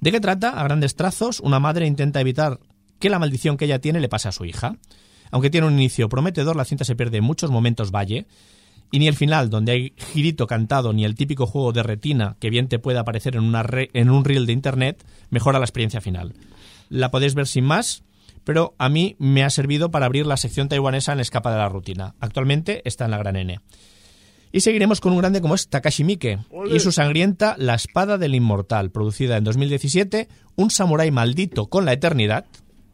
¿De qué trata? A grandes trazos, una madre intenta evitar que la maldición que ella tiene le pase a su hija. Aunque tiene un inicio prometedor, la cinta se pierde en muchos momentos valle, y ni el final, donde hay girito cantado, ni el típico juego de retina que bien te puede aparecer en, una re- en un reel de internet, mejora la experiencia final. La podéis ver sin más, pero a mí me ha servido para abrir la sección taiwanesa en Escapa de la Rutina. Actualmente está en la Gran N. Y seguiremos con un grande como es Takashi Miike y su sangrienta La Espada del Inmortal, producida en 2017, un samurái maldito con la eternidad,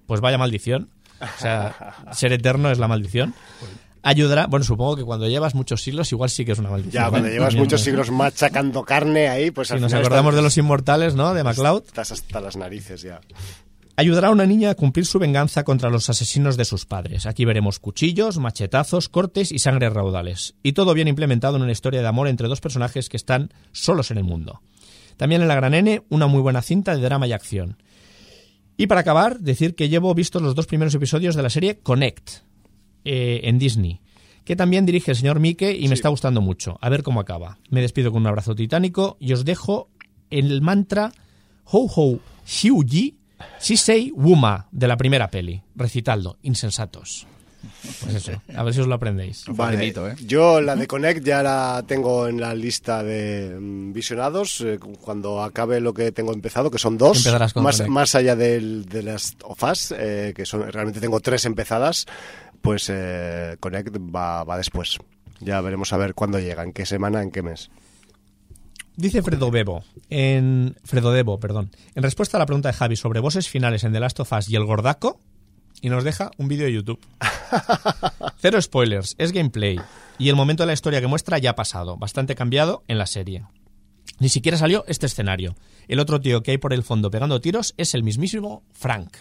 pues vaya maldición, o sea, ser eterno es la maldición, ayudará, bueno, supongo que cuando llevas muchos siglos igual sí que es una maldición. Ya, cuando ¿eh? llevas muchos siglos machacando carne ahí, pues Si nos final acordamos de los inmortales, ¿no? De MacLeod. Estás hasta las narices ya. Ayudará a una niña a cumplir su venganza contra los asesinos de sus padres. Aquí veremos cuchillos, machetazos, cortes y sangres raudales. Y todo bien implementado en una historia de amor entre dos personajes que están solos en el mundo. También en la Gran N, una muy buena cinta de drama y acción. Y para acabar, decir que llevo visto los dos primeros episodios de la serie Connect eh, en Disney, que también dirige el señor Mike y me está gustando mucho. A ver cómo acaba. Me despido con un abrazo titánico y os dejo el mantra Ho Ho Xiuji Shisei Wuma de la primera peli. Recitadlo, insensatos. Pues eso, a ver si os lo aprendéis. Vale, Facilito, ¿eh? yo la de Connect ya la tengo en la lista de mm, visionados eh, cuando acabe lo que tengo empezado, que son dos, más, Connect. más allá del, de las OFAS, eh, que son realmente tengo tres empezadas, pues eh, Connect va, va después. Ya veremos a ver cuándo llega, en qué semana, en qué mes. Dice Fredo Bebo, en Fredo Debo, perdón, en respuesta a la pregunta de Javi sobre voces finales en The Last of Us y el Gordaco, y nos deja un vídeo de YouTube. Cero spoilers, es gameplay, y el momento de la historia que muestra ya ha pasado, bastante cambiado en la serie. Ni siquiera salió este escenario. El otro tío que hay por el fondo pegando tiros es el mismísimo Frank.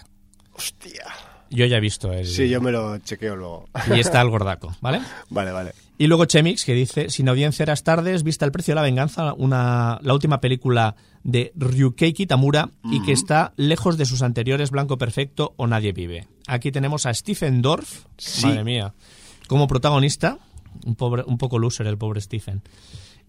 Hostia. Yo ya he visto el... Sí, yo me lo chequeo luego. Y está el gordaco, ¿vale? vale, vale. Y luego Chemix, que dice, sin audiencia eras tardes, vista el precio de la venganza, una, la última película de Ryukei Tamura y que está lejos de sus anteriores Blanco Perfecto o Nadie Vive. Aquí tenemos a Stephen Dorff, Sí. madre mía, como protagonista, un, pobre, un poco loser el pobre Stephen.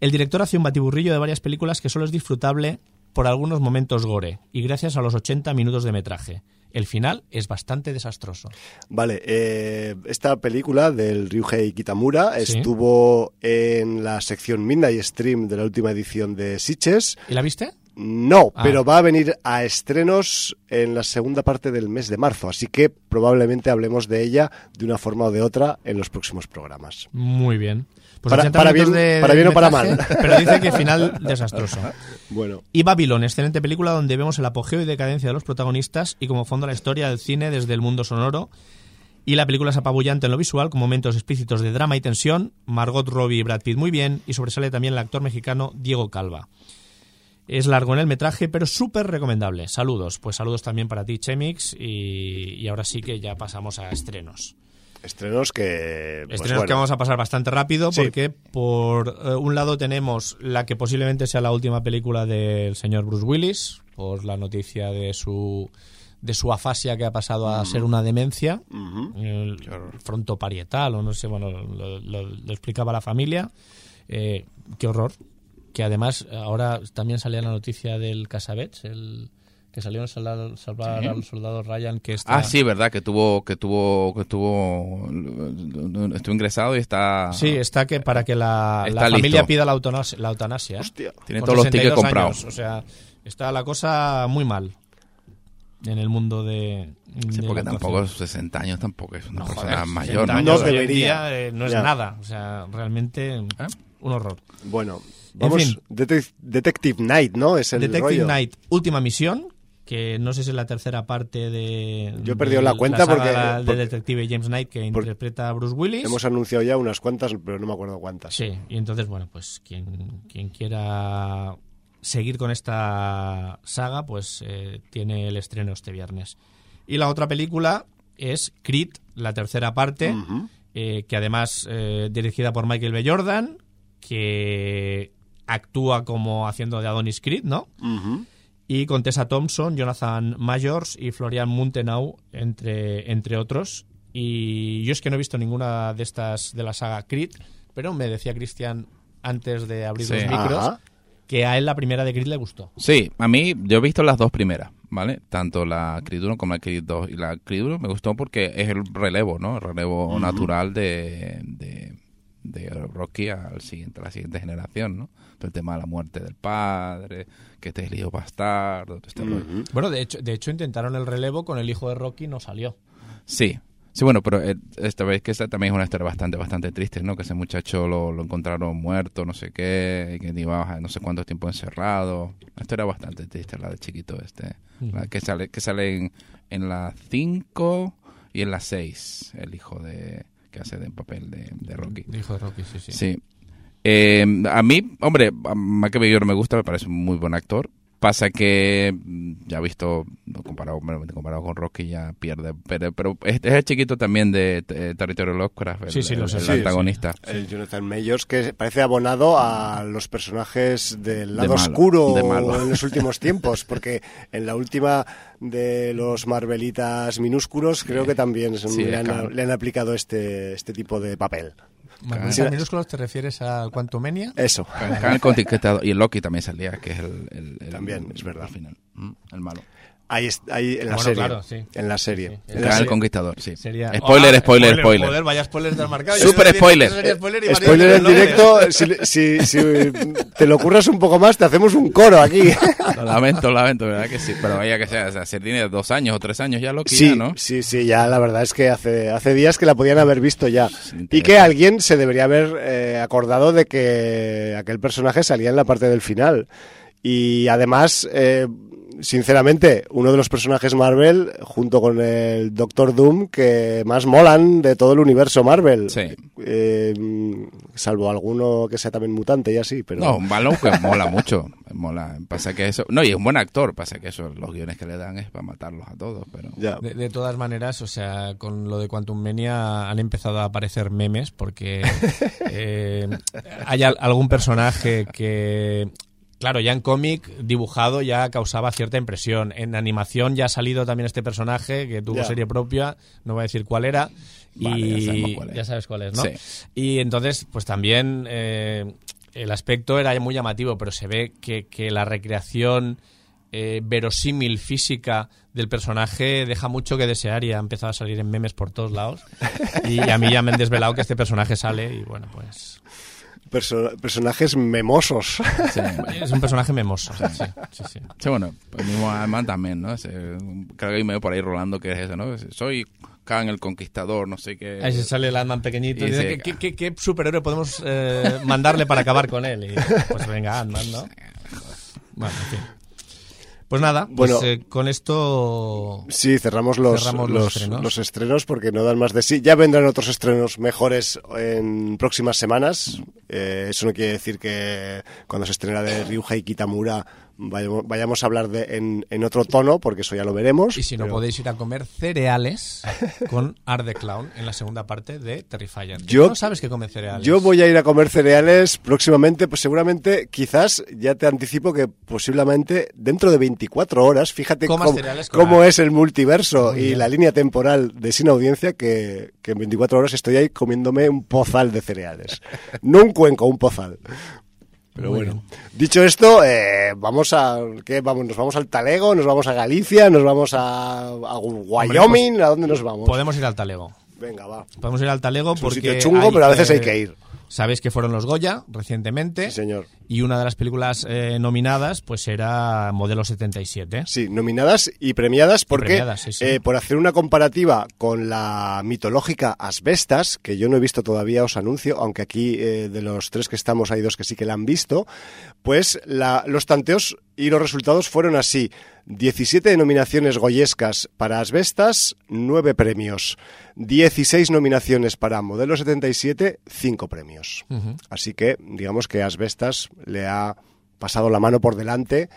El director hace un batiburrillo de varias películas que solo es disfrutable por algunos momentos gore y gracias a los 80 minutos de metraje. El final es bastante desastroso. Vale, eh, esta película del Ryuhei Kitamura Sí. estuvo en la sección Midnight Stream de la última edición de Sitches. ¿Y la viste? No, Ah. pero va a venir a estrenos en la segunda parte del mes de marzo, así que probablemente hablemos de ella de una forma o de otra en los próximos programas. Muy bien. Pues Para- 80 para minutos bien- de- para bien o para mal. Pero dice que final desastroso. Bueno, Y Babylon, excelente película donde vemos el apogeo y decadencia de los protagonistas y como fondo la historia del cine desde el mundo sonoro. Y la película es apabullante en lo visual, con momentos explícitos de drama y tensión. Margot Robbie y Brad Pitt muy bien, y sobresale también el actor mexicano Diego Calva. Es largo en el metraje, pero súper recomendable. Saludos. Pues saludos también para ti, Chemix. Y, y ahora sí que ya pasamos a estrenos. Estrenos que... pues Estrenos bueno, que vamos a pasar bastante rápido Sí. porque por eh, un lado tenemos la que posiblemente sea la última película del señor Bruce Willis por la noticia de su de su afasia que ha pasado a ser una demencia el frontoparietal o no sé bueno lo, lo- lo explicaba la familia. Eh, qué horror que además ahora también salía la noticia del Casabets el que salió en Salvar, salvar al soldado Ryan que está Ah, sí, verdad, que tuvo, que tuvo, que tuvo, estuvo ingresado y está... Sí, está que para que la, la familia pida la eutanasia. La eutanasia ¿eh? Hostia. Tiene todos los tickets 62 comprados. o sea, está la cosa muy mal en el mundo de. Sí, de porque tampoco actuación. 60 años tampoco es una No, persona joder, mayor, 60 ¿no? debería. día, eh, no es Ya. nada. O sea, realmente un horror. Bueno, vamos, fin. Detective Night, ¿no? Es el Detective rollo. Night, última misión. Que no sé si es la tercera parte de. Yo he perdido la cuenta saga porque- de porque- Detective James Knight que interpreta a Bruce Willis. Hemos anunciado ya unas cuantas, pero no me acuerdo cuántas. Sí, y entonces, bueno, pues quien, quien quiera seguir con esta saga, pues eh, tiene el estreno este viernes. Y la otra película es Creed, la tercera parte, eh, que además eh, dirigida por Michael B. Jordan, que actúa como haciendo de Adonis Creed, ¿no? Ujú. Y con Tessa Thompson, Jonathan Mayors y Florian Muntenau, entre, entre otros. Y yo es que no he visto ninguna de estas de la saga Creed, pero me decía Cristian antes de abrir Sí. los micros Ajá. que a él la primera de Creed le gustó. Sí, a mí, yo he visto las dos primeras, ¿vale? Tanto la Creed 1 como la Creed 2. Y la Creed 1 me gustó porque es el relevo, ¿no? El relevo natural de, de, de Rocky al siguiente, a la siguiente generación, ¿no? Todo el tema de la muerte del padre, que este es el hijo bastardo, todo este rollo. Bueno, de hecho, de hecho intentaron el relevo con el hijo de Rocky, no salió. Sí, sí, bueno, pero eh, esta vez que esta también es una historia bastante, bastante triste, ¿no? Que ese muchacho lo, lo encontraron muerto, no sé qué, y que iba no sé cuánto tiempo encerrado. Una historia bastante triste, la de chiquito este. La que sale, que sale en, en la 5 y en la 6, el hijo de que hace de papel de, de Rocky. El hijo de Rocky, sí, sí. Sí. Eh, a mí, hombre, a Michael B. Jordan me gusta, me parece un muy buen actor. Pasa que mm, ya he visto, no, comparado, comparado con Rocky, ya pierde. Pero, pero este es el chiquito también de eh, Territorio Lovecraft, el, Sí, sí, lo el- sé, el sí, antagonista. El Jonathan Mayors, que parece abonado a los personajes del lado malo, oscuro de malo. en los últimos tiempos, porque en la última de los Marvelitas minúsculos creo que también son- le, han, le han aplicado este, este tipo de papel. Marvelitas Sí. minúsculos te refieres a Quantumania? Eso. Acá el Conquistador- y el Loki también salía, que es el, el- el- También, es verdad. al final, el malo. Ahí, ahí en la Bueno, serie. claro, sí. En la serie. Sí, sí. En El la serie. Conquistador, sí. Sería... Spoiler, Ah, spoiler, spoiler. Joder, vaya spoiler te has marcado. Super spoiler. spoiler y María Spoiler en lo directo, si, si- si te lo curras un poco más, te hacemos un coro aquí. Lo lamento, lo lamento, ¿verdad que sí? Pero vaya que sea, o sea, se tiene dos años o tres años ya Loki, Sí, ya, ¿no? sí, sí, ya la verdad es que hace, hace días que la podían haber visto ya. Y que alguien se debería haber eh, acordado de que aquel personaje salía en la parte del final. Y además, eh, sinceramente, uno de los personajes Marvel, junto con el Doctor Doom, que más molan de todo el universo Marvel. Sí. Eh, salvo alguno que sea también mutante y así, pero... No, un balón que mola mucho. Mola. Pasa que eso. No, y es un buen actor. Pasa que eso, los guiones que le dan es para matarlos a todos. Pero. Ya. De, de todas maneras, o sea, con lo de Quantum Mania han empezado a aparecer memes porque eh, hay al- algún personaje que, claro, ya en cómic dibujado ya causaba cierta impresión. En animación ya ha salido también este personaje que tuvo serie propia, no voy a decir cuál era. Vale, y ya sabemos cuál es. ya sabes cuál es, ¿no? Sí. Y entonces, pues también eh, el aspecto era muy llamativo, pero se ve que, que la recreación eh, verosímil física del personaje deja mucho que desear y ha empezado a salir en memes por todos lados. Y a mí ya me han desvelado que este personaje sale y bueno, pues Perso- personajes memosos. Sí. es un personaje memoso. Sí, sí, sí. Sí, bueno, el mismo Ant-Man también, ¿no? Ese, creo que hay medio por ahí rolando que es eso, ¿no? Soy Khan el Conquistador, no sé qué. Ahí se sale el Ant-Man pequeñito y Y dice. ¿qué, qué, qué superhéroe podemos eh, mandarle para acabar con él? Y pues venga, Ant-Man, ¿no? Bueno, en fin. Pues nada, pues Bueno. eh, con esto Sí, cerramos los, Cerramos los los, estrenos. los estrenos porque no dan más de sí. Ya vendrán otros estrenos mejores en próximas semanas. Eh, eso no quiere decir que cuando se estrena de Ryuhei Kitamura vayamos, a hablar de, en, en otro tono, porque eso ya lo veremos. Y si no pero podéis ir a comer cereales con Art the Clown en la segunda parte de Terrifier. Yo- no sabes que comen cereales. Yo voy a ir a comer cereales próximamente, pues seguramente, quizás, ya te anticipo que posiblemente dentro de 24 horas, fíjate Comas cómo, es el multiverso Muy y bien. la línea temporal de sin audiencia, que, que en 24 horas estoy ahí comiéndome un pozal de cereales. no un cuenco, un pozal. Pero bueno, dicho esto, eh, vamos a ¿qué? vamos, nos vamos al Talego, nos vamos a Galicia, nos vamos a, a Wyoming, ¿a dónde nos vamos? Podemos ir al Talego. Venga, va. Podemos ir al Talego Es un porque sitio chungo, hay, pero a veces eh, hay que ir. Sabéis que fueron los Goya recientemente. Sí, señor. Y una de las películas eh, nominadas pues era Modelo 77. Sí, nominadas y premiadas porque premiadas, sí, sí. eh, por hacer una comparativa con la mitológica Asbestas, que yo no he visto todavía, os anuncio, aunque aquí eh, de los tres que estamos hay dos que sí que la han visto, pues la- los tanteos y los resultados fueron así. 17 nominaciones goyescas para Asbestas, 9 premios. 16 nominaciones para Modelo 77, 5 premios. Así que digamos que Asbestas le ha pasado la mano por delante.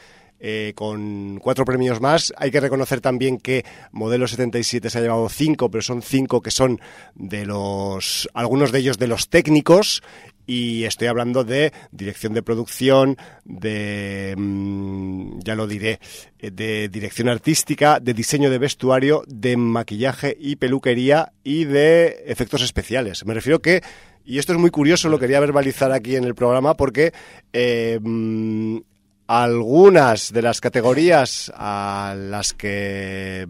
eh, con cuatro premios más. Hay que reconocer también que Modelo 77 se ha llevado cinco, pero son cinco que son de los, algunos de ellos de los técnicos. Y estoy hablando de dirección de producción, de, mm, ya lo diré, eh, de dirección artística, de diseño de vestuario, de maquillaje y peluquería y de efectos especiales. Me refiero que y esto es muy curioso, lo quería verbalizar aquí en el programa porque eh, mm, algunas de las categorías a las que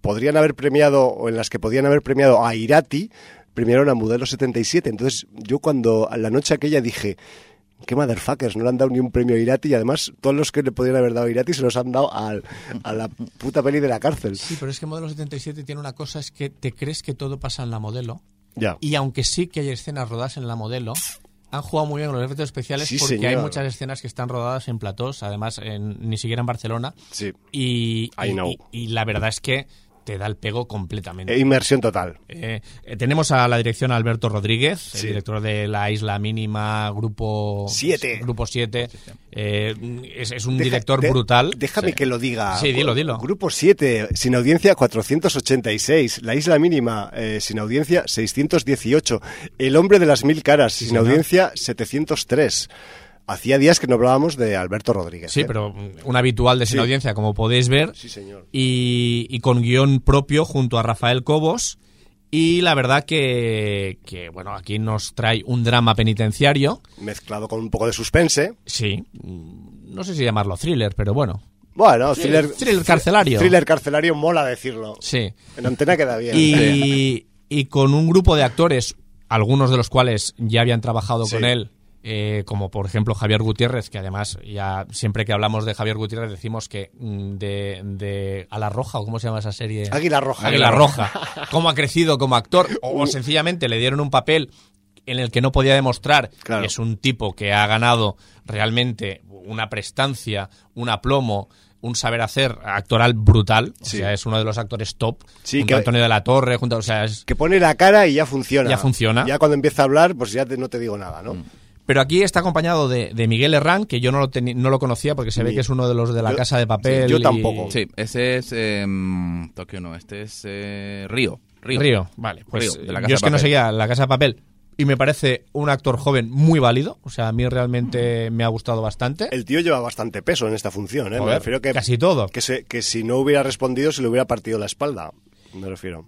podrían haber premiado o en las que podían haber premiado a Irati, premiaron a Modelo 77. Entonces yo cuando a la noche aquella dije, qué motherfuckers, no le han dado ni un premio a Irati y además todos los que le podrían haber dado a Irati se los han dado al- a la puta peli de la cárcel. Sí, pero es que Modelo 77 tiene una cosa, es que te crees que todo pasa en la modelo. Ya. Y aunque sí que hay escenas rodadas en la modelo, han jugado muy bien con los efectos especiales Sí, porque hay señor. muchas escenas que están rodadas en platós, además en- ni siquiera en Barcelona. Sí. Y, y- y- y la verdad es que te da el pego completamente. E Inmersión total. Eh, eh, tenemos a la dirección a Alberto Rodríguez, Sí. el director de La Isla Mínima, Grupo Siete. Grupo 7. Eh, es, es un Deja- director de- brutal. Déjame Sí. que lo diga. Sí, dilo, dilo. Grupo 7, sin audiencia 486. La isla mínima, eh, sin audiencia 618. El hombre de las mil caras, sin señor. audiencia 703. Hacía días que no hablábamos de Alberto Rodríguez. Sí, ¿eh? pero un habitual de Sin Sí. Audiencia, como podéis ver. Sí, señor. y, y con guion propio junto a Rafael Cobos. Y la verdad que, que, bueno, aquí nos trae un drama penitenciario. Mezclado con un poco de suspense. Sí, no sé si llamarlo thriller, pero bueno. Bueno, Thriller- thriller, thriller carcelario. Thriller carcelario mola decirlo. Sí. En antena queda bien. Y, y con un grupo de actores, algunos de los cuales ya habían trabajado Sí. con él, eh, como por ejemplo Javier Gutiérrez, que además ya siempre que hablamos de Javier Gutiérrez decimos que mm, de, de A la Roja, o cómo se llama esa serie. Águila Roja. Águila Roja. ¿Cómo ha crecido como actor? O, o sencillamente le dieron un papel en el que no podía demostrar Claro. que es un tipo que ha ganado realmente una prestancia, un aplomo, un saber hacer actoral brutal. Sí. O sea, es uno de los actores top. Sí, junto que- a Antonio de la Torre, junto, o sea, es- Que pone la cara y ya funciona. Ya funciona. Ya cuando empieza a hablar, pues ya te- no te digo nada, ¿no? Pero aquí está acompañado de, de Miguel Herrán, que yo no lo, teni- no lo conocía porque se ve que es uno de los de la Yo- Casa de Papel. sí, yo y- tampoco. Sí, ese es em, Tokio, no, este es eh, Río. Río. Río, vale. Pues Río, de la eh, Casa yo es de que no seguía la Casa de Papel y me parece un actor joven muy válido. O sea, a mí realmente me ha gustado bastante. El tío lleva bastante peso en esta función, ¿eh? Me refiero que, casi todo. que, se- que si no hubiera respondido se le hubiera partido la espalda. Me refiero.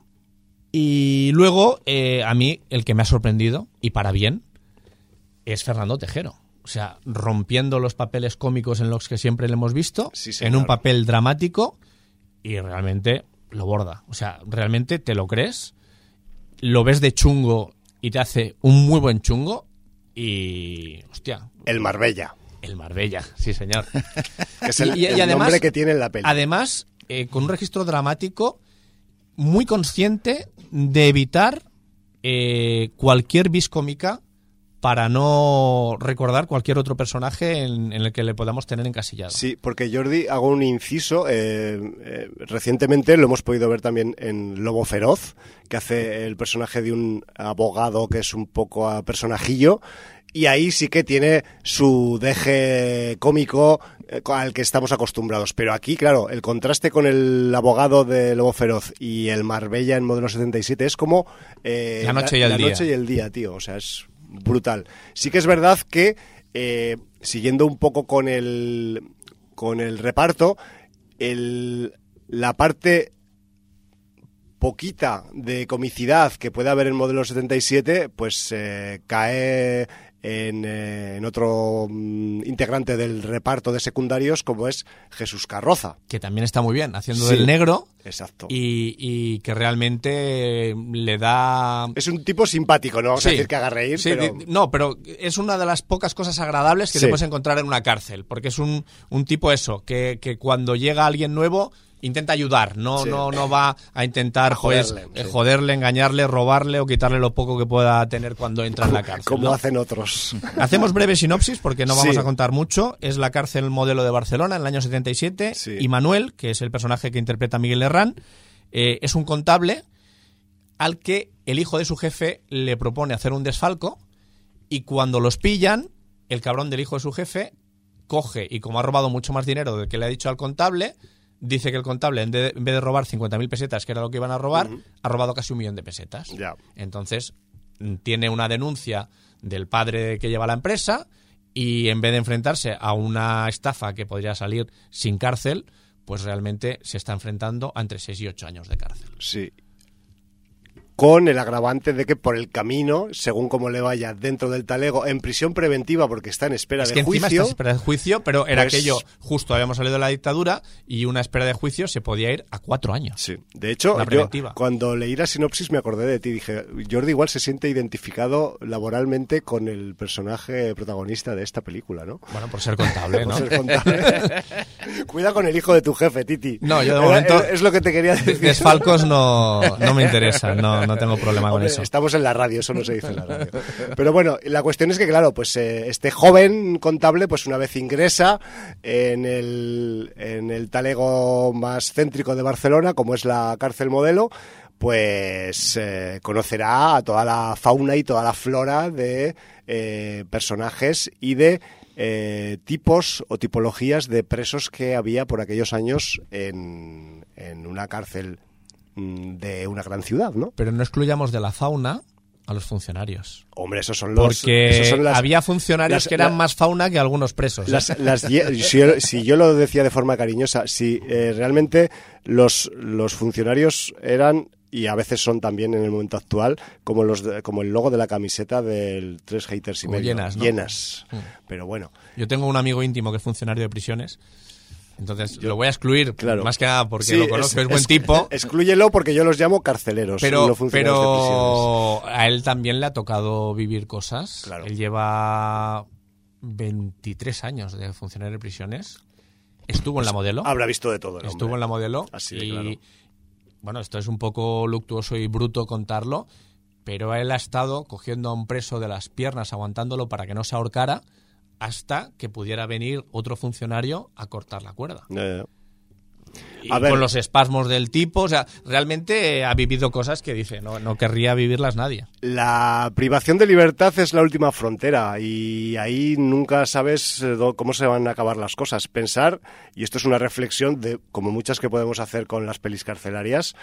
Y luego, eh, a mí, el que me ha sorprendido, y para bien, es Fernando Tejero. O sea, rompiendo los papeles cómicos en los que siempre le hemos visto, Sí, en un papel dramático, y realmente lo borda. O sea, realmente te lo crees, lo ves de chungo y te hace un muy buen chungo, y. Hostia, El Marbella, el Marbella, sí, señor. es el, Y- y- y el además- nombre que tiene en la peli. Además, eh, con un registro dramático muy consciente de evitar eh, cualquier vis cómica para no recordar cualquier otro personaje en, en el que le podamos tener encasillado. Sí, porque Jordi, hago un inciso. eh, eh, recientemente lo hemos podido ver también en Lobo Feroz, que hace el personaje de un abogado que es un poco a personajillo. Y ahí sí que tiene su deje cómico eh, al que estamos acostumbrados. Pero aquí, claro, el contraste con el abogado de Lobo Feroz y el Marbella en modelo 77 es como... eh, La noche y el la día. noche y el día, tío. O sea, es brutal. Sí que es verdad que, eh, siguiendo un poco con el, con el reparto, el, la parte poquita de comicidad que puede haber en modelo 77, pues eh, cae en, eh, en otro mm, integrante del reparto de secundarios como es Jesús Carroza. Que también está muy bien, haciendo Sí. del negro Exacto. y, y que realmente le da... Es un tipo simpático, no vamos a decir que haga reír, Sí, pero... No, pero es una de las pocas cosas agradables que te puedes encontrar en una cárcel, porque es un, un tipo eso, que, que cuando llega alguien nuevo intenta ayudar, no, Sí. no, no va a intentar A pues, joderle, eh, sí. joderle, engañarle, robarle o quitarle lo poco que pueda tener cuando entra en la cárcel. como ¿no? hacen otros. Hacemos breve sinopsis porque no vamos Sí. a contar mucho. Es la cárcel modelo de Barcelona en el año 77 Sí. y Manuel, que es el personaje que interpreta Miguel Herrán, eh, es un contable al que el hijo de su jefe le propone hacer un desfalco y cuando los pillan, el cabrón del hijo de su jefe coge y como ha robado mucho más dinero del que le ha dicho al contable, dice que el contable en de- en vez de robar 50.000 pesetas, que era lo que iban a robar, ha robado casi un millón de pesetas. Ya. Entonces, mm, tiene una denuncia del padre que lleva la empresa y en vez de enfrentarse a una estafa que podría salir sin cárcel, pues realmente se está enfrentando a entre 6 y 8 años de cárcel. Sí. Con el agravante de que por el camino, según como le vaya dentro del talego, en prisión preventiva porque está en espera Es de que encima juicio. está espera de juicio, pero era pues- aquello, justo habíamos salido de la dictadura y una espera de juicio se podía ir a cuatro años. Sí, de hecho, yo cuando leí la sinopsis me acordé de ti. Dije, Jordi igual se siente identificado laboralmente con el personaje protagonista de esta película, ¿no? Bueno, por ser contable, Por ¿no? ser contable. Cuida con el hijo de tu jefe, Titi. No, yo de Era- momento- Es lo que te quería decir. Desfalcos no, no me interesa, no, no tengo problema con Hombre, eso. Estamos en la radio, eso no se dice en la radio. Pero bueno, la cuestión es que, claro, pues eh, este joven contable, pues una vez ingresa en el, en el talego más céntrico de Barcelona, como es la cárcel modelo, pues eh, conocerá a toda la fauna y toda la flora de eh, personajes y de eh, tipos o tipologías de presos que había por aquellos años en, en una cárcel de una gran ciudad, ¿no? Pero no excluyamos de la fauna a los funcionarios. Hombre, esos son los. Porque esos son las- había funcionarios las- que eran la- más fauna que algunos presos. ¿eh? las- las ye- si, yo, si yo lo decía de forma cariñosa, si eh, realmente los, los funcionarios eran y a veces son también en el momento actual como los de- como el logo de la camiseta del tres haters y medio llenas, ¿no? Llenas. Mm. pero bueno Yo tengo un amigo íntimo que es funcionario de prisiones. Entonces lo voy a excluir, Claro. más que nada porque Sí, lo conozco, es, buen tipo. exclúyelo porque yo los llamo carceleros Pero, no a él también le ha tocado vivir cosas. Claro. Él lleva 23 años de funcionario de prisiones. Estuvo en la modelo. habrá visto de todo el Estuvo hombre. en la modelo. Así de y, claro. bueno, esto es un poco luctuoso y bruto contarlo, pero él ha estado cogiendo a un preso de las piernas, aguantándolo para que no se ahorcara, hasta que pudiera venir otro funcionario a cortar la cuerda. Ya, ya. y A ver. con los espasmos del tipo. O sea, realmente ha vivido cosas que dice, no, no querría vivirlas nadie. La privación de libertad es la última frontera y ahí nunca sabes eh, cómo se van a acabar las cosas. Pensar, y esto es una reflexión de como muchas que podemos hacer con las pelis carcelarias,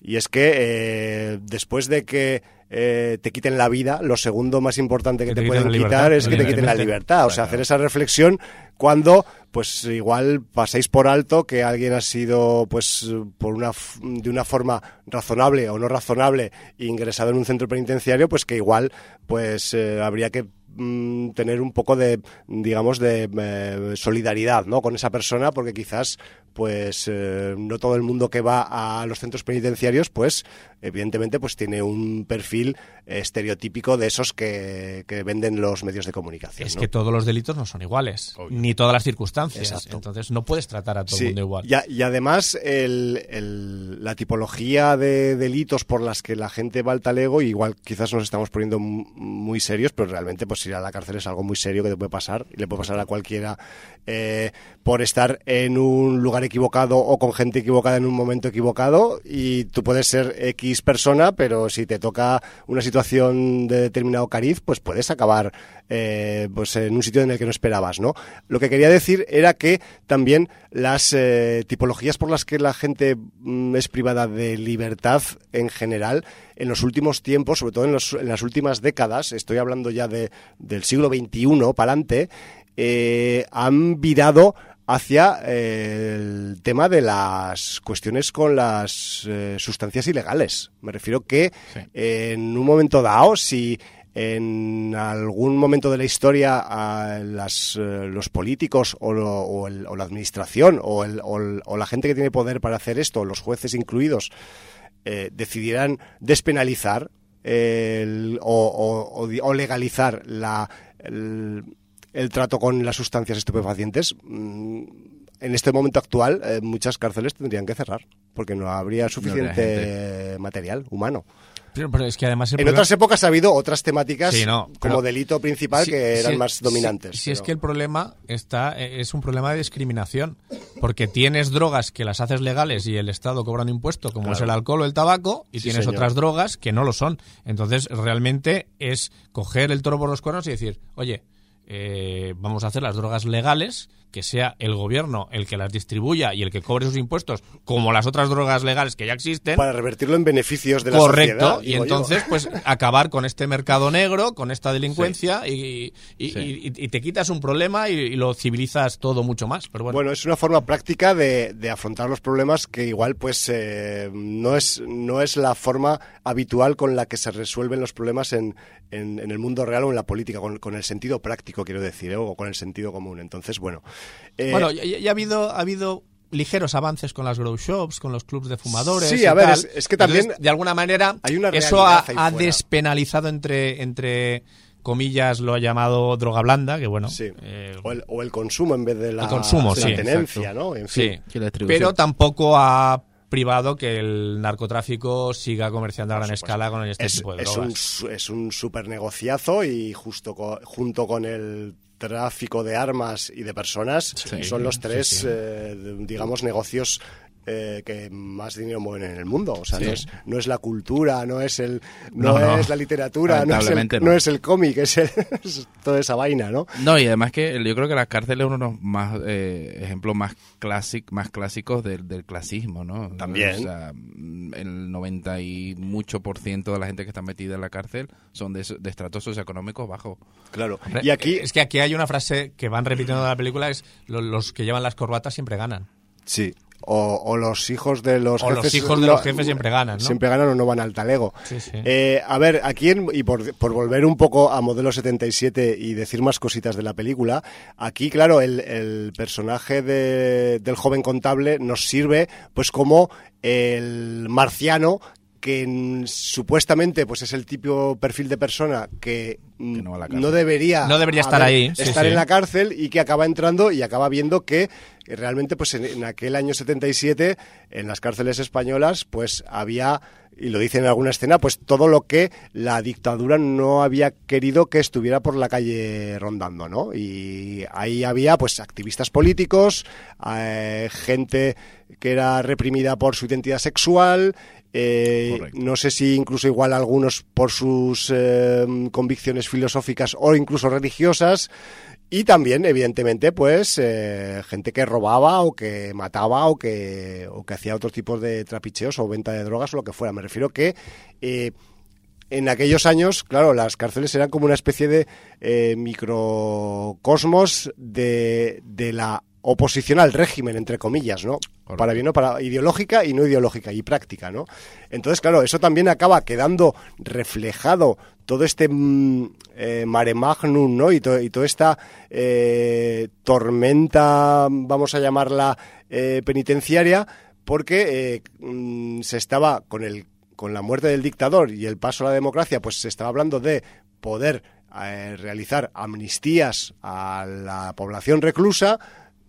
y es que eh, después de que eh, te quiten la vida, lo segundo más importante que, Que te, pueden quitar es que te quiten la libertad. O sea, hacer esa reflexión cuando, pues igual paséis por alto que alguien ha sido, pues, por una de una forma razonable o no razonable ingresado en un centro penitenciario, pues que igual, pues, eh, habría que mm, tener un poco de, digamos, de eh, solidaridad, ¿no? Con esa persona, porque quizás, pues, eh, no todo el mundo que va a los centros penitenciarios, pues, evidentemente, pues tiene un perfil estereotípico de esos que, que venden los medios de comunicación. Es ¿no? que todos los delitos no son iguales, ni todas las circunstancias. Exacto. Entonces no puedes tratar a todo Sí, el mundo igual. Y, a- y además el- el- la tipología de delitos por las que la gente va al talego, igual quizás nos estamos poniendo mu- muy serios, pero realmente pues ir a la cárcel es algo muy serio que te puede pasar y le puede pasar a cualquiera eh, por estar en un lugar equivocado o con gente equivocada en un momento equivocado y tú puedes ser X persona, pero si te toca una situación de determinado cariz, pues puedes acabar eh, pues en un sitio en el que no esperabas, ¿no? Lo que quería decir era que también las eh, tipologías por las que la gente mm, es privada de libertad en general, en los últimos tiempos, sobre todo en, los- en las últimas décadas, estoy hablando ya de, del siglo XXI para adelante, eh, han virado hacia eh, el tema de las cuestiones con las eh, sustancias ilegales. Me refiero que Sí. eh, en un momento dado, si en algún momento de la historia a las, los políticos o, lo- o el- o la administración o, el- o el- o la gente que tiene poder para hacer esto, los jueces incluidos, eh, decidieran despenalizar o legalizar la, el, trato con las sustancias estupefacientes, mm, en este momento actual eh, muchas cárceles tendrían que cerrar porque no habría suficiente material humano. Pero, pero es que además En problema- otras épocas ha habido otras temáticas Sí, no, como pero- delito principal Sí, que eran sí, más dominantes. Si es pero- que el problema está eh, es un problema de discriminación, porque tienes drogas que las haces legales y el Estado cobra un impuesto, como es el alcohol o el tabaco, y Sí, tienes señor. otras drogas que no lo son. Entonces, realmente es coger el toro por los cuernos y decir, oye, eh, vamos a hacer las drogas legales, que sea el gobierno el que las distribuya y el que cobre sus impuestos, como las otras drogas legales que ya existen. para revertirlo en beneficios de la Correcto, sociedad. y yo. entonces pues acabar con este mercado negro, con esta delincuencia y, y- Sí. y- y te quitas un problema y, y lo civilizas todo mucho más. Pero bueno, Bueno, es una forma práctica de, de afrontar los problemas que igual pues eh, no es no es la forma habitual con la que se resuelven los problemas en, en, en el mundo real o en la política, con, con el sentido práctico, quiero decir, ¿eh? o con el sentido común. Entonces, bueno. Eh, bueno ya, ya ha habido ha habido ligeros avances con las grow shops, con los clubs de fumadores. Sí, y a ver, tal. es- es que también Entonces, de alguna manera hay una eso ha, despenalizado entre entre comillas lo ha llamado droga blanda, que bueno, sí. eh, o, el, o el consumo en vez de la, El consumo, la sí, tenencia, ¿no? En fin. sí. Pero tampoco ha privado que el narcotráfico siga comerciando a gran escala con este es, tipo de es drogas. un, su- es un super negociazo y justo co- junto con el tráfico de armas y de personas Sí, son los tres, sí. eh, digamos, negocios eh, que más dinero mueven en el mundo. O sea, Sí. no, es, no es la cultura, no es el, no, No, no. es la literatura, no es el, no no. es el cómic, es, el- es toda esa vaina, ¿no? No, y además que yo creo que la cárcel es uno de los más eh, ejemplos más clásic, más clásicos del, del clasismo, ¿no? También. O sea, el 90 y mucho por ciento de la gente que está metida en la cárcel son de, de estratos socioeconómicos bajos. Claro. Y aquí, Es que aquí hay una frase que van repitiendo en la película, es "Lo- los que llevan las corbatas siempre ganan. sí. O, o los hijos de los O los jefes. hijos de los jefes siempre ganan, ¿no? Siempre ganan o no van al talego. Sí, sí. Eh, a ver, aquí, en- y por, por volver un poco a Modelo 77 y decir más cositas de la película, aquí, claro, el, el personaje de- del joven contable nos sirve pues como el marciano que supuestamente pues es el tipo perfil de persona que, Que no debería No debería estar haber- ahí, sí, estar sí. en la cárcel y que acaba entrando y acaba viendo que realmente pues en, en aquel año 77 en las cárceles españolas pues había y lo dice en alguna escena pues todo lo que la dictadura no había querido que estuviera por la calle rondando no y ahí había pues activistas políticos eh, gente que era reprimida por su identidad sexual eh, no sé si incluso igual algunos por sus eh, convicciones filosóficas o incluso religiosas y también, evidentemente, pues eh, gente que robaba o que mataba o que, o que hacía otros tipos de trapicheos o venta de drogas o lo que fuera. Me refiero que eh, en aquellos años, claro, las cárceles eran como una especie de eh, microcosmos de, de la oposición al régimen, entre comillas, ¿no? Correcto. Para bien o para ideológica y no ideológica y práctica, ¿no? Entonces, claro, eso también acaba quedando reflejado todo este mm, eh, mare magnum, ¿no? Y, to- y toda esta eh, tormenta, vamos a llamarla eh, penitenciaria, porque eh, mm, se estaba con el con la muerte del dictador y el paso a la democracia, pues se estaba hablando de poder eh, realizar amnistías a la población reclusa,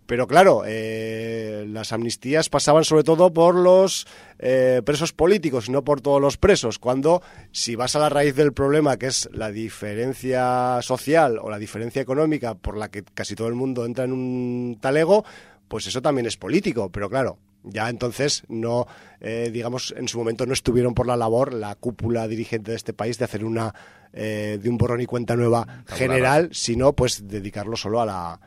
pero claro, eh, las amnistías pasaban sobre todo por los eh, presos políticos, no por todos los presos. Cuando, si vas a la raíz del problema, que es la diferencia social o la diferencia económica por la que casi todo el mundo entra en un talego, pues eso también es político. Pero claro, ya entonces no, eh, digamos, en su momento no estuvieron por la labor la cúpula dirigente de este país de hacer una, eh, de un borrón y cuenta nueva general, sino pues dedicarlo solo a la,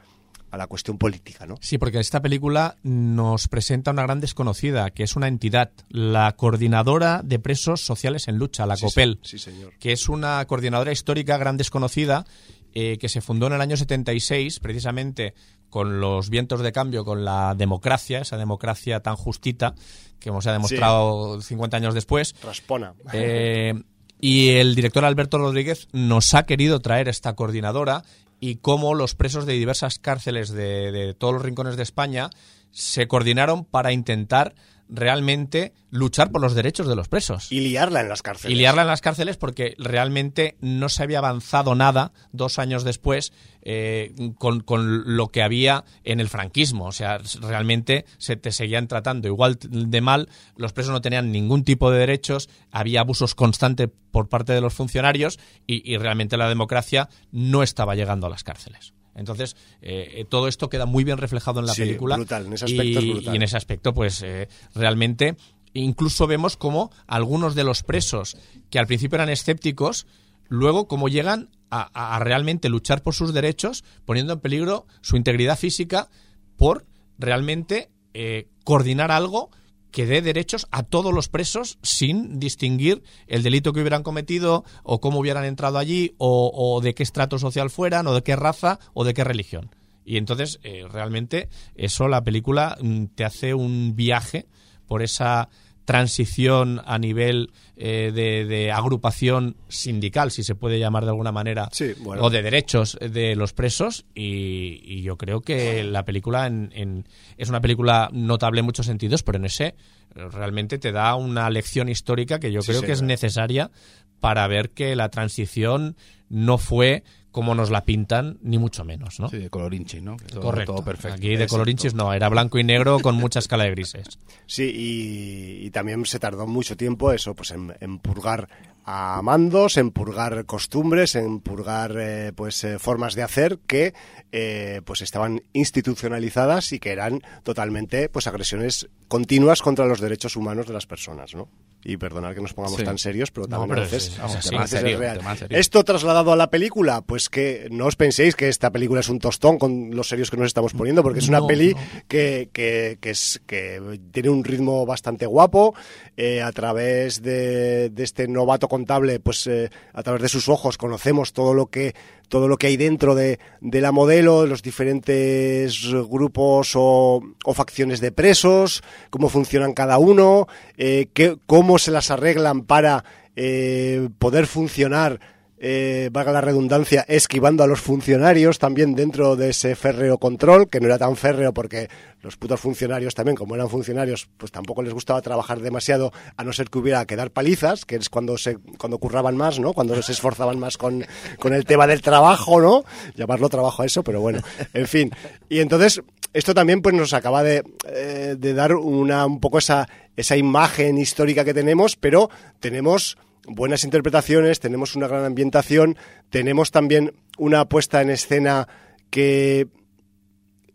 a la cuestión política, ¿no? Sí, porque esta película nos presenta una gran desconocida, que es una entidad, la Coordinadora de Presos Sociales en Lucha, la Sí, COPEL, sí, señor. que es una coordinadora histórica gran desconocida eh, que se fundó en el año 76, precisamente con los vientos de cambio, con la democracia, esa democracia tan justita que hemos ha demostrado 50 años después. Raspona. Eh, y el director Alberto Rodríguez nos ha querido traer esta coordinadora y cómo los presos de diversas cárceles de, de todos los rincones de España se coordinaron para intentar realmente luchar por los derechos de los presos. Y liarla en las cárceles. Y liarla en las cárceles porque realmente no se había avanzado nada dos años después eh, con, con lo que había en el franquismo. O sea, realmente se te seguían tratando igual de mal, los presos no tenían ningún tipo de derechos, había abusos constantes por parte de los funcionarios y, y realmente la democracia no estaba llegando a las cárceles. Entonces, eh, eh, todo esto queda muy bien reflejado en la Sí, película. brutal, en ese aspecto es y, brutal. y en ese aspecto, pues eh, realmente incluso vemos como algunos de los presos que al principio eran escépticos, luego como llegan a, a- a realmente luchar por sus derechos, poniendo en peligro su integridad física por realmente eh, coordinar algo que dé derechos a todos los presos sin distinguir el delito que hubieran cometido o cómo hubieran entrado allí o, de qué estrato social fueran o de qué raza o de qué religión. Y entonces, eh, realmente, eso la película mm, te hace un viaje por esa transición a nivel eh, de, de agrupación sindical, si se puede llamar de alguna manera, Sí, bueno. o de derechos de los presos. Y, y yo creo que la película en- en- es una película notable en muchos sentidos, pero en ese realmente te da una lección histórica que yo Sí, creo que es necesaria para ver que la transición no fue como nos la pintan, ni mucho menos, ¿no? Sí, de colorinchi, ¿no? Todo, Correcto. Todo perfecto. Aquí de colorinchis no, era blanco y negro con mucha escala de grises. Sí, y, y también se tardó mucho tiempo eso, pues en, en purgar a mandos, en purgar costumbres, en purgar eh, pues eh, formas de hacer que eh, pues estaban institucionalizadas y que eran totalmente pues agresiones continuas contra los derechos humanos de las personas, ¿no? Y perdonar que nos pongamos Sí. tan serios, pero No, también pero a veces, es- es a veces así. es serio, real. tema serio. Esto trasladado a la película, pues que no os penséis que esta película es un tostón con los serios que nos estamos poniendo, porque es una No, peli no. que, que, que es, que tiene un ritmo bastante guapo. eh, a través de, de este novato contable, pues eh, a través de sus ojos conocemos todo lo que todo lo que hay dentro de, de la modelo, los diferentes grupos o, o facciones de presos, cómo funcionan cada uno, eh, qué- cómo se las arreglan para eh, poder funcionar eh, valga la redundancia, esquivando a los funcionarios también dentro de ese férreo control, que no era tan férreo porque los putos funcionarios también, como eran funcionarios, pues tampoco les gustaba trabajar demasiado, a no ser que hubiera que dar palizas, que es cuando se cuando curraban más, ¿no? Cuando se esforzaban más con, con el tema del trabajo, ¿no? Llamarlo trabajo a eso, pero bueno, en fin. Y entonces, esto también pues nos acaba de, eh, de dar una un poco esa, esa imagen histórica que tenemos, pero tenemos buenas interpretaciones, tenemos una gran ambientación, tenemos también una puesta en escena que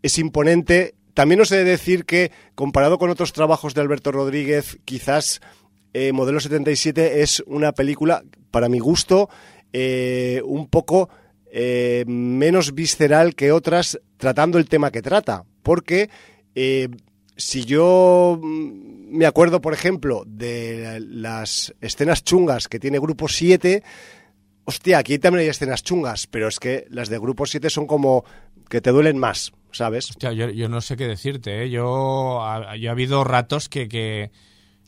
es imponente. También os he de decir que, comparado con otros trabajos de Alberto Rodríguez, quizás eh, Modelo 77 es una película, para mi gusto, eh, un poco eh, menos visceral que otras tratando el tema que trata. Porque si yo mm, me acuerdo, por ejemplo, de las escenas chungas que tiene Grupo 7, hostia, aquí también hay escenas chungas, pero es que las de Grupo 7 son como que te duelen más, ¿sabes? Hostia, yo, no sé qué decirte, ¿eh? Yo, ha, yo ha habido ratos que, que,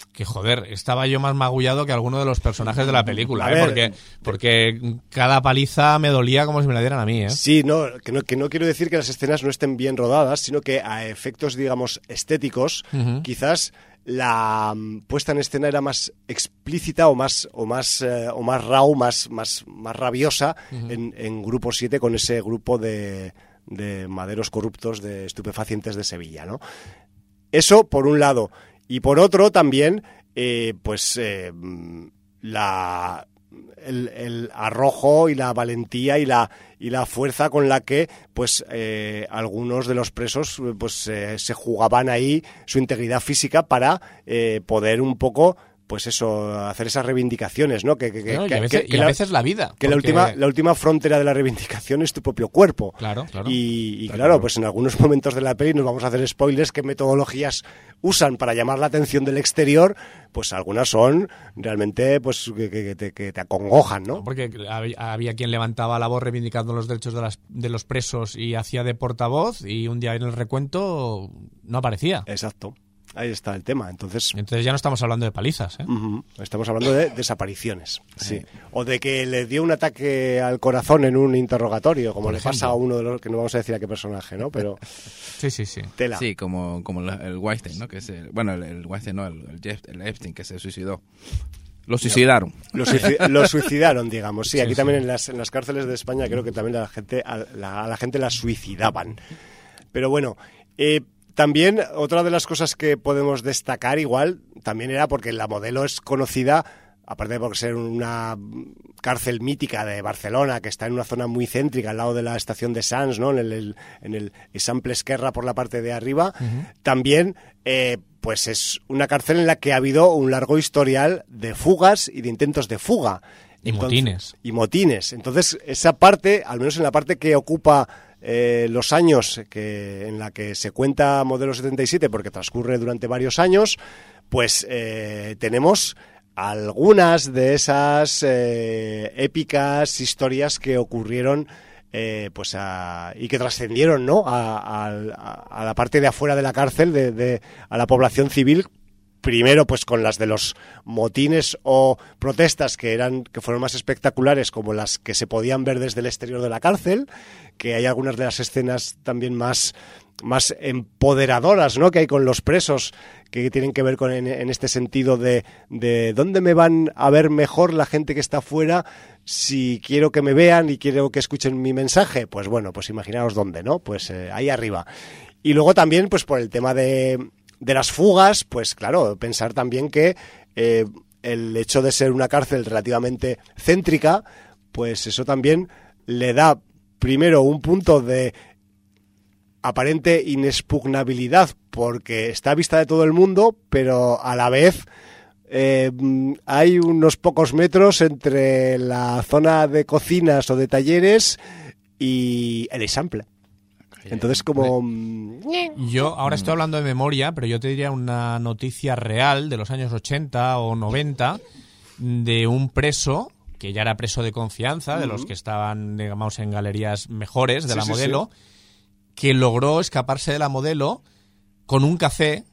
que, joder, estaba yo más magullado que alguno de los personajes de la película, ¿eh? ver, porque, porque cada paliza me dolía como si me la dieran a mí, ¿eh? Sí, no que, no, que no quiero decir que las escenas no estén bien rodadas, sino que a efectos, digamos, estéticos, quizás la mm, puesta en escena era más explícita o más o más eh, o más raw, más más más rabiosa en, en grupo 7 con ese grupo de, de maderos corruptos de estupefacientes de Sevilla, ¿no? Eso por un lado y por otro también eh, pues eh, la el, arrojo y la valentía y la y la fuerza con la que pues eh, algunos de los presos pues eh, se jugaban ahí su integridad física para eh, poder un poco pues eso hacer esas reivindicaciones no que, que- que- y a veces, que y a la, veces la vida. que la última la última frontera de la reivindicación es tu propio cuerpo Claro, claro. y, y claro, claro. pues en algunos momentos de la peli nos vamos a hacer spoilers qué metodologías usan para llamar la atención del exterior, pues algunas son realmente pues que, que- que te, que te acongojan, ¿no? Porque había, había quien levantaba la voz reivindicando los derechos de, las, de los presos y hacía de portavoz y un día en el recuento no aparecía. Exacto. Ahí está el tema. Entonces, Entonces ya no estamos hablando de palizas, ¿eh? estamos hablando de desapariciones. Sí. O de que le dio un ataque al corazón en un interrogatorio, como Por le ejemplo. pasa a uno de los que no vamos a decir a qué personaje, ¿no? Pero Sí, sí, sí. tela. Sí, como, como el Weinstein, ¿no? Que es el- bueno, el, el Weinstein no, el, el, Jeff- el Epstein que se suicidó. Lo suicidaron. Lo, suici- lo suicidaron, digamos. Sí, aquí sí. también en las, en las cárceles de España creo que también a la gente, a la, a la gente la suicidaban. Pero bueno, eh, también otra de las cosas que podemos destacar igual también era porque la modelo es conocida, aparte de por ser una cárcel mítica de Barcelona, que está en una zona muy céntrica, al lado de la estación de Sants, ¿no? en el, en el Sample Esquerra por la parte de arriba, también eh, pues es una cárcel en la que ha habido un largo historial de fugas y de intentos de fuga. Y motines. Y motines. Entonces, esa parte, al menos en la parte que ocupa eh, los años que, en la que se cuenta Modelo 77, porque transcurre durante varios años, pues eh, tenemos algunas de esas eh, épicas historias que ocurrieron pues a- y que trascendieron ¿no? a, a- a la parte de afuera de la cárcel, de- a la población civil, primero pues con las de los motines o protestas que eran que fueron más espectaculares como las que se podían ver desde el exterior de la cárcel que hay algunas de las escenas también más más empoderadoras ¿no? que hay con los presos que tienen que ver con en, en este sentido de, de dónde me van a ver mejor la gente que está afuera si quiero que me vean y quiero que escuchen mi mensaje. Pues bueno pues imaginaos dónde no pues eh, ahí arriba. Y luego también pues por el tema de de las fugas, pues claro, pensar también que eh, el hecho de ser una cárcel relativamente céntrica, pues eso también le da primero un punto de aparente inexpugnabilidad porque está a vista de todo el mundo, pero a la vez eh, hay unos pocos metros entre la zona de cocinas o de talleres y el sample. Entonces como... mm, Yo ahora estoy hablando de memoria, pero yo te diría una noticia real de los años 80 o 90 de un preso que ya era preso de confianza, de los que estaban, digamos, en galerías mejores de Sí, la sí, modelo, que logró escaparse de la modelo con un café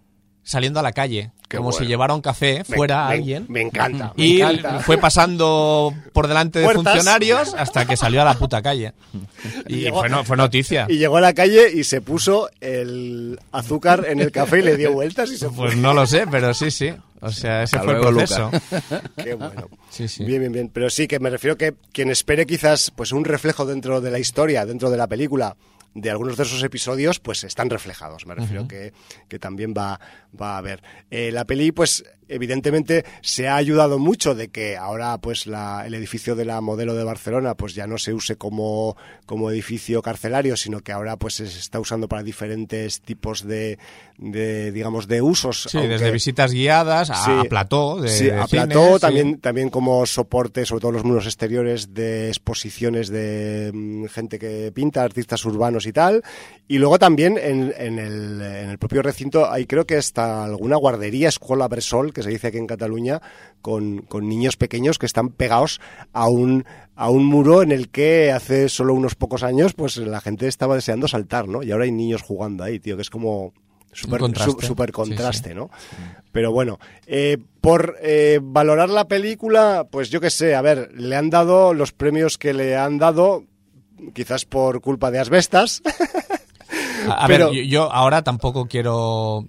saliendo a la calle, Qué como si llevara un café fuera me, alguien. Me encanta. me Y encanta. fue pasando por delante de Puertas. funcionarios hasta que salió a la puta calle. Y llegó- fue, no- fue noticia. Y llegó a la calle y se puso el azúcar en el café y le dio vueltas y se fue. Pues no lo sé, pero sí, sí. O sea, ese Hasta fue el luego, proceso. Qué bueno. Sí, sí. Bien, bien, bien. Pero sí que me refiero que quien espere quizás pues un reflejo dentro de la historia, dentro de la película, de algunos de esos episodios, pues están reflejados. Me refiero que, que también va, va a haber. Eh, la peli, pues, evidentemente, se ha ayudado mucho de que ahora, pues, la, el edificio de la modelo de Barcelona, pues ya no se use como, como edificio carcelario, sino que ahora, pues, se está usando para diferentes tipos de, de digamos, de usos. Sí, aunque- desde visitas guiadas a, Sí. a plató. De, sí, de a plató, sí. también, también como soporte, sobre todo los muros exteriores de exposiciones de mm, gente que pinta, artistas urbanos y tal. Y luego también en, en el, en el propio recinto hay creo que alguna guardería, escuela Bresol, que se dice aquí en Cataluña, con, con niños pequeños que están pegados a un, a un muro en el que hace solo unos pocos años pues la gente estaba deseando saltar, ¿no? Y ahora hay niños jugando ahí, tío, que es como... Super, contraste. su- super Sí, contraste, sí. ¿no? Pero bueno, eh, por eh, valorar la película, pues yo qué sé, a ver, le han dado los premios que le han dado, quizás por culpa de Asbestas. A, a Pero- ver, yo, yo ahora tampoco quiero.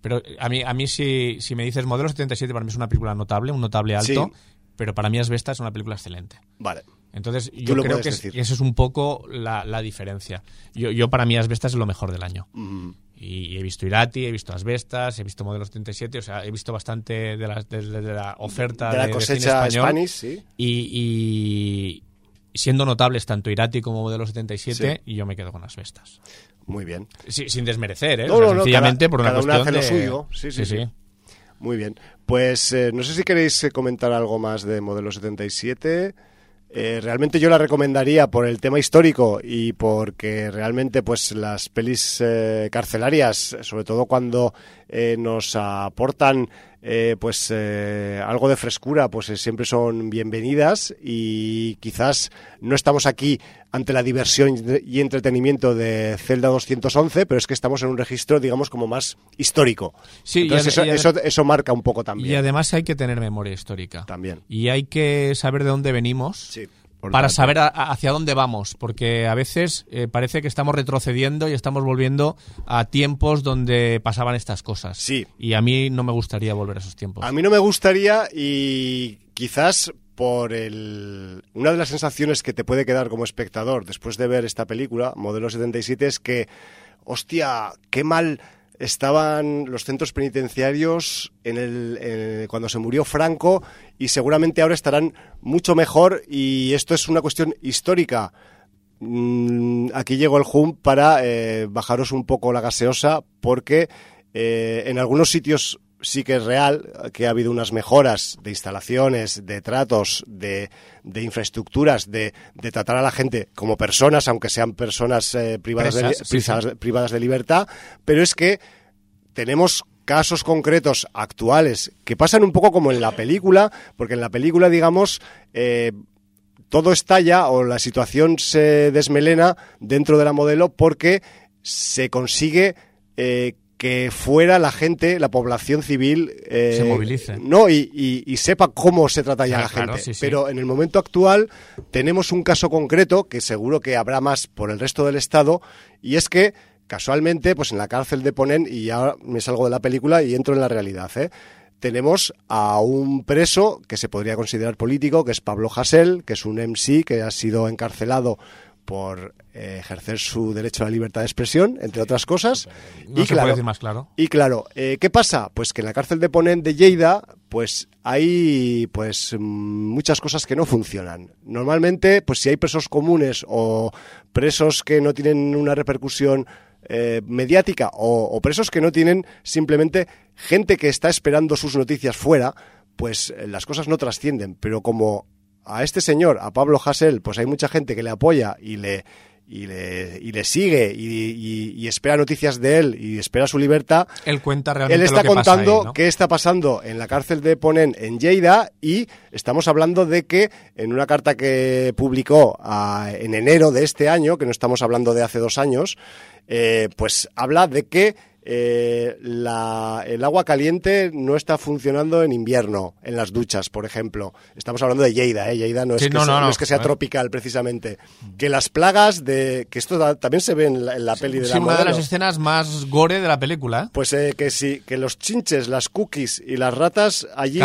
Pero a mí, a mí si, si me dices Modelo 77, para mí es una película notable, un notable alto. Sí. Pero para mí Asbesta es una película excelente. Vale. Entonces, yo creo que, es- eso es un poco la, la diferencia. Yo, yo para mí Asbestas es lo mejor del año. Mm, Y he visto Irati, he visto Asbestas, he visto Modelo 77, o sea, he visto bastante de la, de, de la oferta de la de, de cine cosecha español. Spanish, sí. Y, y siendo notables tanto Irati como Modelo 77, y yo me quedo con Asbestas. Muy bien. Sí, sin desmerecer, ¿eh? No, O sea, no, no, sencillamente cada- por una cada hace lo de... suyo. Sí, sí, sí. Muy bien. Pues eh, no sé si queréis eh, comentar algo más de Modelo 77. Eh, realmente yo la recomendaría por el tema histórico y porque realmente pues las pelis eh, carcelarias, sobre todo cuando eh, nos aportan eh, pues eh, algo de frescura, pues eh, siempre son bienvenidas y quizás no estamos aquí ante la diversión y entretenimiento de Zelda 211, pero es que estamos en un registro, digamos, como más histórico. Sí, y Entonces ade- y eso, eso, eso marca un poco también. Y además hay que tener memoria histórica. También. Y hay que saber de dónde venimos Sí. Por para tanto. saber a- hacia dónde vamos, porque a veces eh, parece que estamos retrocediendo y estamos volviendo a tiempos donde pasaban estas cosas. Sí. Y a mí no me gustaría volver a esos tiempos. A mí no me gustaría y quizás por el... Una de las sensaciones que te puede quedar como espectador después de ver esta película, Modelo 77, es que, hostia, qué mal estaban los centros penitenciarios en el, cuando se murió Franco y seguramente ahora estarán mucho mejor y esto es una cuestión histórica. Mm, aquí llegó el HUM para eh, bajaros un poco la gaseosa porque eh, en algunos sitios sí que es real que ha habido unas mejoras de instalaciones, de tratos, de, de infraestructuras, de, de tratar a la gente como personas, aunque sean personas eh, privadas, de, sí, privadas de libertad, pero es que tenemos casos concretos actuales que pasan un poco como en la película, porque en la película, digamos, eh, todo estalla o la situación se desmelena dentro de la modelo porque se consigue eh, que fuera la gente, la población civil... eh, Se movilice. No, y, y- y sepa cómo se trata ya la gente. sí. Pero en el momento actual tenemos un caso concreto que seguro que habrá más por el resto del Estado y es que casualmente, pues en la cárcel de Ponent, y ya me salgo de la película y entro en la realidad, ¿eh? tenemos a un preso que se podría considerar político, que es Pablo Hasél, que es un MC que ha sido encarcelado por eh, ejercer su derecho a la libertad de expresión, entre otras cosas. no se puede decir más claro. Y claro, eh, ¿qué pasa? Pues que en la cárcel de Ponent de Lleida, pues hay pues muchas cosas que no funcionan. Normalmente, pues si hay presos comunes o presos que no tienen una repercusión eh, mediática o, o presos que no tienen simplemente gente que está esperando sus noticias fuera, pues las cosas no trascienden. Pero como a este señor, a Pablo Hasél, pues hay mucha gente que le apoya y le, y le, y le sigue y, y- y espera noticias de él y espera su libertad, Él cuenta realmente él está lo que pasa contando ahí, ¿no? qué está pasando en la cárcel de Ponent en Lleida y estamos hablando de que en una carta que publicó en enero de este año, que no estamos hablando de hace dos años, eh, pues habla de que eh, la- el agua caliente no está funcionando en invierno, en las duchas, por ejemplo. Estamos hablando de Lleida, ¿eh? Lleida no es, Sí, que, no, sea, no, no no. es que sea tropical, precisamente. Que las plagas de... que esto da- también se ve en la, en la peli de Sí, la una de las escenas más gore de la película. ¿eh? Pues eh, que sí, que los chinches, las cookies y las ratas allí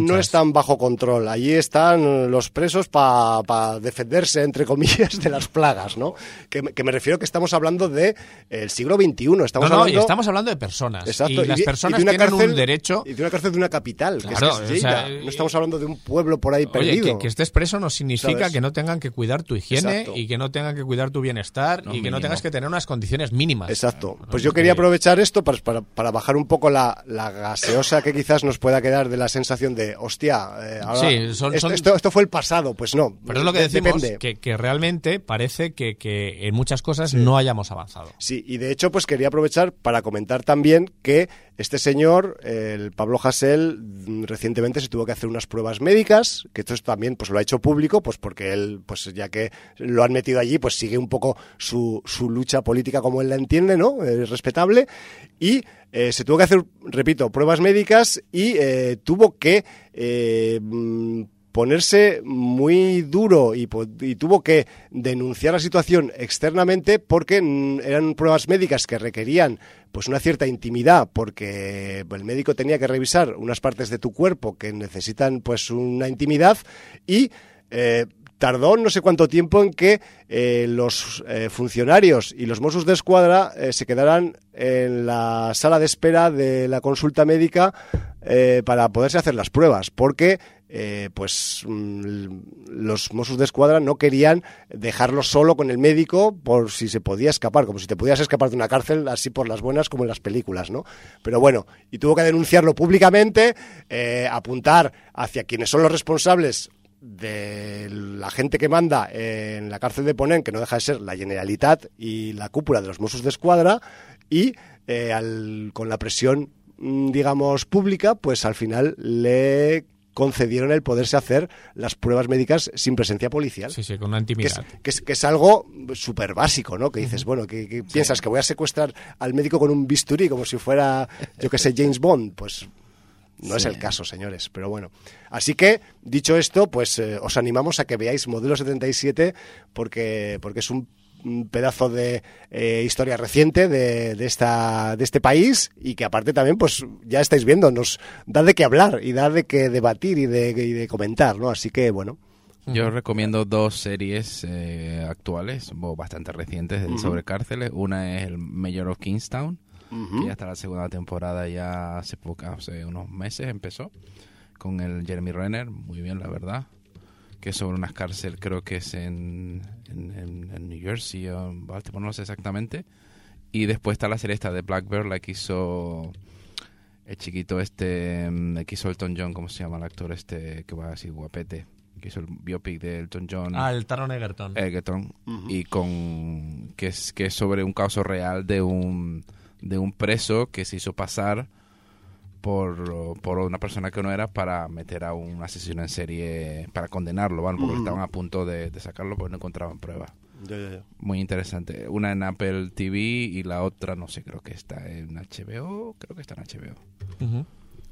no están bajo control. Allí están los presos para defenderse, entre comillas, de las plagas, ¿no? Que, me- que me refiero que estamos hablando de el siglo XXI. Estamos no, no, y hablando... estamos hablando de personas. Exacto, y las de- personas de una tienen cárcel- un derecho. Y de una cárcel de una capital, que es Claro, que es o sea, Lleida. no estamos hablando de un pueblo por ahí Oye, perdido. que, que estés preso no significa ¿Sabes? que no tengan que cuidar tu higiene Exacto. y que no tengan que cuidar tu bienestar No, y que no tengas que tener unas condiciones mínimas. Exacto. Claro, Pues no, yo quería que- aprovechar esto para, para, para bajar un poco la, la gaseosa que quizás nos pueda quedar de la sensación de, hostia, eh, ahora- Sí, son- esto, son- esto, esto fue el pasado. Pues no. Pero es lo que De- decimos, depende. que, que realmente parece que, que en muchas cosas no hayamos avanzado. Sí, y de hecho, pues quería aprovechar para comentar también que este señor, el Pablo mm, recientemente se tuvo que hacer unas pruebas médicas, que esto es también pues lo ha hecho público, pues porque él, pues ya que lo han metido allí, pues sigue un poco su, su lucha política como él la entiende, ¿no? Es respetable. Y eh, se tuvo que hacer, repito, pruebas médicas y eh, tuvo que eh, mm, ponerse muy duro y, tuvo que denunciar la situación externamente porque eran pruebas médicas que requerían pues una cierta intimidad porque el médico tenía que revisar unas partes de tu cuerpo que necesitan pues una intimidad y eh, tardó no sé cuánto tiempo en que eh, los eh, funcionarios y los Mossos de Escuadra se quedaran en la sala de espera de la consulta médica para poderse hacer las pruebas, porque eh, pues mm, los Mossos de Escuadra no querían dejarlo solo con el médico por si se podía escapar, como si te podías escapar de una cárcel así por las buenas como en las películas, ¿no? Pero bueno, y tuvo que denunciarlo públicamente, eh, apuntar hacia quienes son los responsables de la gente que manda en la cárcel de Ponent, que no deja de ser la Generalitat y la cúpula de los Mossos de Escuadra, y eh, al- con la presión, mm, digamos, pública, pues al final le concedieron el poderse hacer las pruebas médicas sin presencia policial. Sí, sí, con una Que es, intimidad. que, es, que es algo súper básico, ¿no? Que dices, bueno, que, que piensas que voy a secuestrar al médico con un bisturí como si fuera, yo que sé, James Bond. Pues no es el caso, señores, pero bueno. Así que, dicho esto, pues eh, os animamos a que veáis Modelo 77 porque, porque es un un pedazo de eh, historia reciente de, de esta de este país y que aparte también pues ya estáis viendo nos da de qué hablar y da de qué debatir y de, y de comentar no así que bueno Yo recomiendo dos series eh, actuales, o bastante recientes, sobre cárceles. Una es el Mayor of Kingstown, que ya está la segunda temporada, ya hace, poca, hace unos meses empezó, con el Jeremy Renner, muy bien, la verdad. Que es sobre una cárcel, creo que es en, en, en- en New Jersey o en Baltimore, no sé exactamente. Y después está la serie esta de Blackbird, la que hizo el chiquito este, mm, que hizo Elton John, ¿cómo se llama el actor este que va así guapete? Que hizo el biopic de Elton John. Ah, el Taron Egerton. Egerton, y con que es que es sobre un caso real de un de un preso que se hizo pasar por, por una persona que no era para meter a un asesino en serie para condenarlo, ¿vale? porque estaban a punto de, de sacarlo porque no encontraban pruebas. Muy interesante. Una en Apple TV y la otra no sé, creo que está en HBO, creo que está en HBO.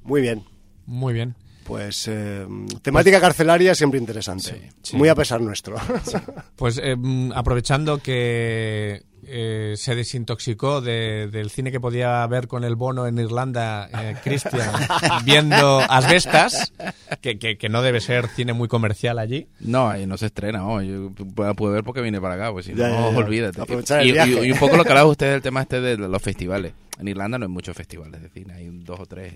Muy bien Muy bien. Pues eh, temática carcelaria siempre interesante. Sí, sí. Muy a pesar nuestro. Pues eh, aprovechando que eh, se desintoxicó de- del cine que podía ver con el bono en Irlanda, eh, Christian, viendo Asbestas, que, que, que no debe ser cine muy comercial allí. No, ahí no se estrena. oh, yo puedo ver porque vine para acá, pues si Ya, no, ya, ya. olvídate. Aprovechar el Y, viaje. y- y un poco lo que hablaba usted del tema este de los festivales. En Irlanda no hay muchos festivales de cine, hay un- dos o tres.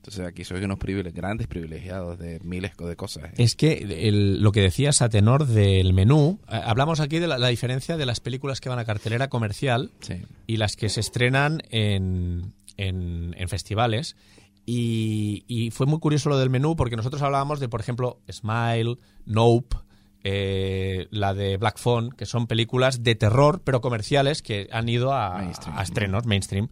Entonces aquí soy unos privile- grandes privilegiados de miles de cosas. ¿eh? Es que el- lo que decías a tenor del menú, eh, hablamos aquí de la, la diferencia de las películas que van a cartelera comercial Sí. y las que se estrenan en, en- en festivales. Y, y fue muy curioso lo del menú porque nosotros hablábamos de, por ejemplo, Smile, Nope, eh, la de Black Phone, que son películas de terror, pero comerciales que han ido a, Mainstream. a estrenos mainstream.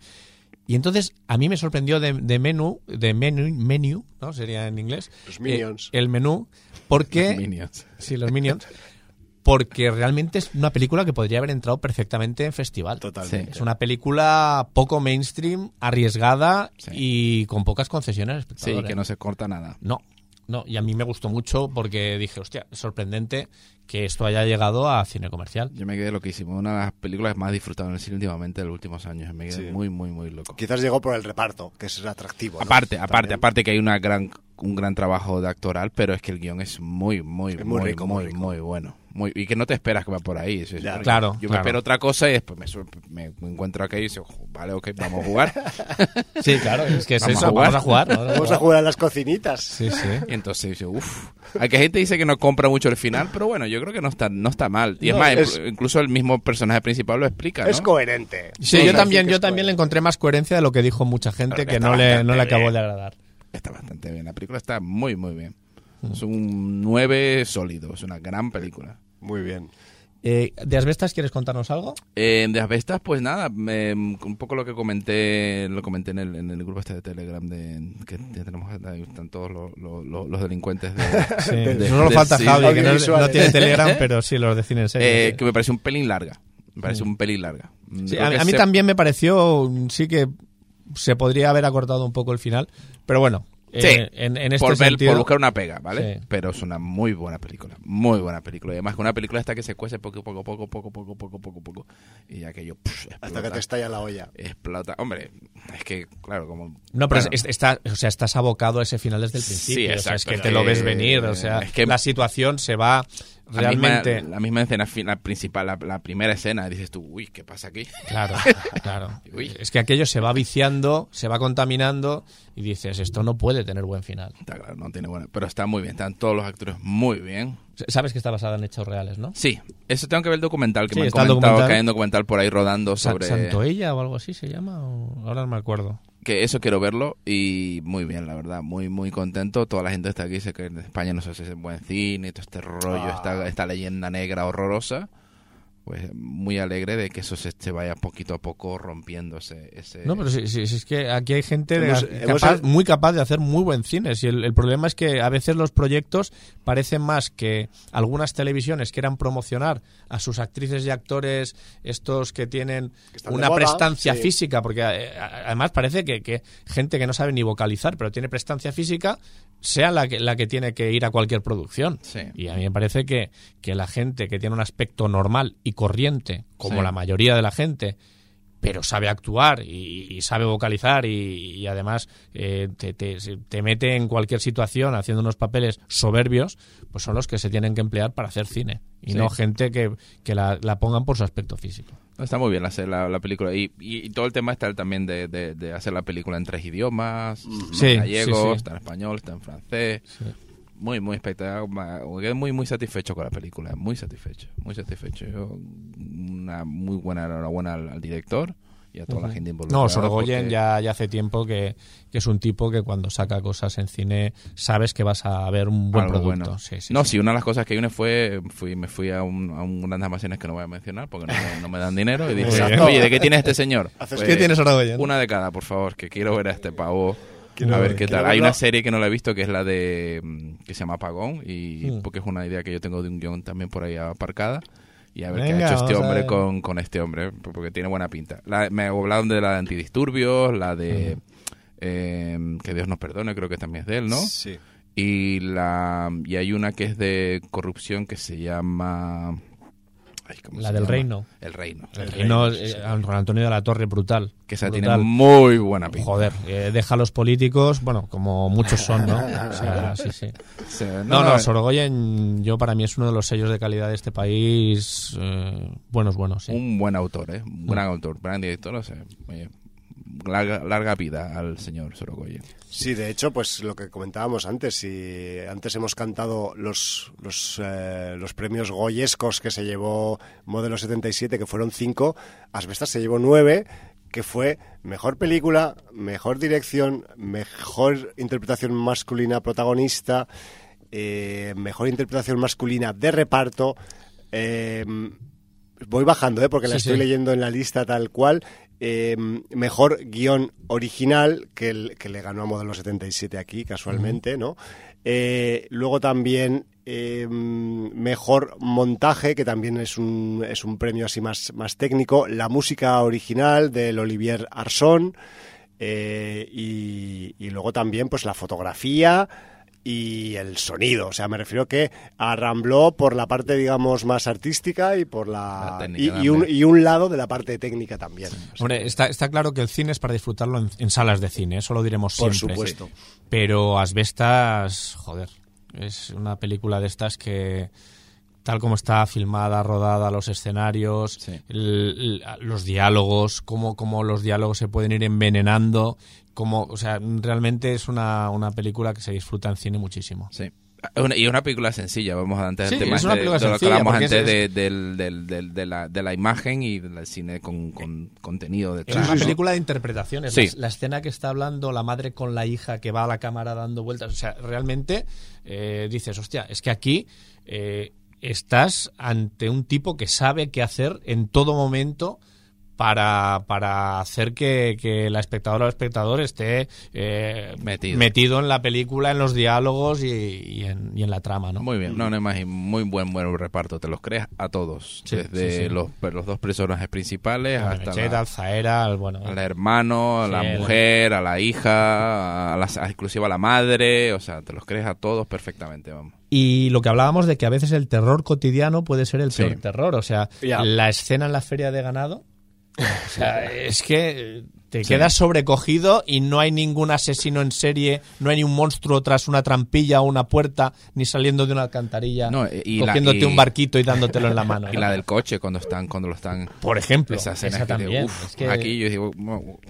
Y entonces a mí me sorprendió de, de menú, de menú, menu, ¿no? Sería en inglés. Los Minions. eh, el menú, porque Minions. Sí, los Minions. porque realmente es una película que podría haber entrado perfectamente en festival. Totalmente. Es una película poco mainstream, arriesgada Sí. y con pocas concesiones Sí, que ¿eh? no se corta nada. No, no, y a mí me gustó mucho porque dije, hostia, es sorprendente que esto haya llegado a cine comercial. Yo me quedé loquísimo. Una de las películas más disfrutadas en el cine últimamente de los últimos años. Me quedé Sí. muy, muy, muy loco. Quizás llegó por el reparto, que es atractivo. ¿no? Aparte, aparte, También. aparte que hay una gran, un gran trabajo de actoral, pero es que el guion es muy, muy, Es muy, muy muy, rico, muy, bueno. Muy, y que no te esperas que va por ahí. Porque claro, Yo me claro. espero otra cosa y después me, me, me encuentro aquí y digo, "Jo, vale, ok, vamos a jugar. Sí, claro, es que es Vamos a eso, jugar. vamos a jugar. ¿no? Vamos a jugar a las cocinitas. Sí, sí. y entonces uff. Hay que gente dice que no compra mucho el final, pero bueno, yo creo que no está, no está mal. Y es más, es- inclu- incluso el mismo personaje principal lo explica, ¿no? Es coherente. Sí, yo a también, que yo es también le encontré más coherencia de lo que dijo mucha gente Pero que está no le, no le acabó de agradar. Está bastante bien. La película está muy, muy bien. Es un 9 sólido. Es una gran película. Muy bien. Eh, ¿De Asbestas quieres contarnos algo? Eh, de Asbestas, pues nada, me- un poco lo que comenté, lo comenté en el, en el grupo este de Telegram de que ya tenemos ahí están todos los, los- delincuentes de, Sí, de- solo falta. Javi, que no, tiene Telegram, pero sí los de cine en serio. Eh, sí. que me pareció un pelín larga. Me parece un pelín larga. Sí, a, a mí se- también me pareció, mm, sí que se podría haber acortado un poco el final, pero bueno, eh, en, en este por, ver- sentido... por buscar una pega, ¿vale? Sí. Pero es una muy buena película, muy buena película. Y además que una película esta que se cuece poco, poco, poco, poco, poco, poco, poco, poco. Y aquello pff, Hasta que explota. te estalla la olla. Explota. Hombre, es que, claro, como... No, pero es- está, o sea, estás abocado a ese final desde el Sí, principio. o sea, es exacto, que te lo ves venir. O sea, es que- la situación se va La misma- realmente. la misma escena final, principal, la, la primera escena, dices tú, uy, ¿qué pasa aquí? Claro, claro. Uy. Es que aquello se va viciando, se va contaminando y dices, esto no puede tener buen final. Está claro, no tiene buena, pero está muy bien, están todos los actores muy bien. Sabes que está basada en hechos reales, ¿no? Sí, eso tengo que ver el documental, que Sí, me han comentado documental. que hay un documental por ahí rodando sobre... ¿Santoella o algo así se llama? o- Ahora no me acuerdo. Que eso quiero verlo y muy bien, la verdad, muy muy contento. Toda la gente está aquí, sé que en España no se hace buen cine, todo este rollo, Ah. esta, esta leyenda negra horrorosa. Pues muy alegre de que eso se, se vaya poquito a poco rompiendo ese... ese- No, pero sí, sí, sí, es que aquí hay gente de- Hemos- capaz- hemos- muy capaz de hacer muy buen cine. Si el, el problema es que a veces los proyectos parecen más que algunas televisiones quieran promocionar a sus actrices y actores, estos que tienen una moda, prestancia sí. física, porque eh, además parece que, que gente que no sabe ni vocalizar, pero tiene prestancia física, sea la que, la que tiene que ir a cualquier producción. Sí. Y a mí me parece que, que la gente que tiene un aspecto normal y corriente, como Sí. la mayoría de la gente, pero sabe actuar y, y sabe vocalizar y, y además eh, te, te- mete en cualquier situación haciendo unos papeles soberbios, pues son los que se tienen que emplear para hacer cine y Sí. no gente que, que la, la pongan por su aspecto físico. Está muy bien hacer la, la película y, y, todo el tema está también de, de, de hacer la película en tres idiomas, Sí, en gallego, sí. está en español, está en francés. Muy, muy espectacular. Quedé muy, muy satisfecho con la película. Muy satisfecho, muy satisfecho. Yo, una muy buena enhorabuena al, al director y a toda la gente involucrada. No, Sorgoyen porque- ya, ya hace tiempo que, que es un tipo que cuando saca cosas en cine sabes que vas a ver un buen algo producto. bueno. Sí, sí, no, sí. sí, una de las cosas que une fue, fui, me fui a un, a un grandes almacenes que no voy a mencionar porque no me, no me dan dinero y dije, bien. oye, ¿de qué tiene este señor? Haces- ¿Qué tienes, Sorgoyen? Una de cada, por favor, que quiero ver a este pavo. Quiero a ver qué tal. Hay una serie que no la he visto que es la de mm, que se llama Apagón y Mm. porque es una idea que yo tengo de un guion también por ahí aparcada y a ver Venga, qué ha hecho este hombre con, con este hombre porque tiene buena pinta. La, me hablaron de la de antidisturbios, la de eh, que Dios nos perdone, creo que también es de él, ¿no? Sí. Y la y hay una que es de corrupción que se llama ay, ¿cómo La se del llama? Reino. El Reino. El reino, eh, Juan Antonio de la Torre, brutal. Que esa Brutal. tiene muy buena pinta. Joder, eh, deja a los políticos, bueno, como muchos son, ¿no? O sea, sí, sí. No, no, no, Sorogoyen, yo para mí es uno de los sellos de calidad de este país. eh, buenos, buenos, sí. Un buen autor, ¿eh? Un gran autor, gran director, no sé. oye, larga, larga vida al señor Sorogoyen. Sí, de hecho, pues lo que comentábamos antes, si antes hemos cantado los, los, eh, los premios goyescos que se llevó Modelo 77, que fueron cinco, Asbestas se llevó nueve, que fue mejor película, mejor dirección, mejor interpretación masculina protagonista, eh, mejor interpretación masculina de reparto, eh, voy bajando, ¿eh? porque la Sí, estoy sí. leyendo en la lista tal cual. Eh, mejor guion original, que, el- que le ganó a Modelo 77 aquí, casualmente, ¿no? Eh, luego también eh, mejor montaje, que también es un, es un premio así más, más técnico. La música original del Olivier Arson. eh, y, y luego también pues la fotografía y el sonido. O sea, me refiero que arrambló por la parte, digamos, más artística y por la. Y, y un, y un lado de la parte técnica también. O sea, Hombre, está, está claro que el cine es para disfrutarlo en, en salas de cine, eso lo diremos por siempre. supuesto. Pero Asbestas, joder, es una película de estas que tal como está filmada, rodada, los escenarios, Sí. el- el- los diálogos, cómo, cómo los diálogos se pueden ir envenenando, cómo, o sea, realmente es una, una película que se disfruta en cine muchísimo. Sí. Una- y es una película sencilla, vamos antes del Sí, tema es una de- película de lo que sencilla, hablamos antes es- de, de, la, de la imagen y del cine con, con contenido Es detrás. una ¿no? película de interpretaciones. Sí. La, la escena que está hablando la madre con la hija que va a la cámara dando vueltas. O sea, realmente eh, dices, hostia, es que aquí eh, estás ante un tipo que sabe qué hacer en todo momento para, para hacer que, que la espectadora o el espectador esté eh, Metido. en la película, en los diálogos y, y en, y en la trama, ¿no? Muy bien, no, no imagino, muy buen buen reparto, te los creas a todos, Sí, desde sí, sí. Los, los dos personajes principales hasta Mecheta, la- Alzaera, al- bueno, al hermano, a Sí, la el- mujer, a la hija, a la, a- inclusive a la madre, o sea, te los crees a todos perfectamente, vamos. Y lo que hablábamos de que a veces el terror cotidiano puede ser el Sí. peor terror. O sea, la escena en la feria de ganado. O sea, es que te Sí. quedas sobrecogido y no hay ningún asesino en serie, no hay ni un monstruo tras una trampilla o una puerta, ni saliendo de una alcantarilla, No, y la- cogiéndote y- un barquito y dándotelo en la mano. Y ¿no? la del coche cuando están cuando lo están Por ejemplo, esa escena esa que digo, también. uf, Es que- aquí yo digo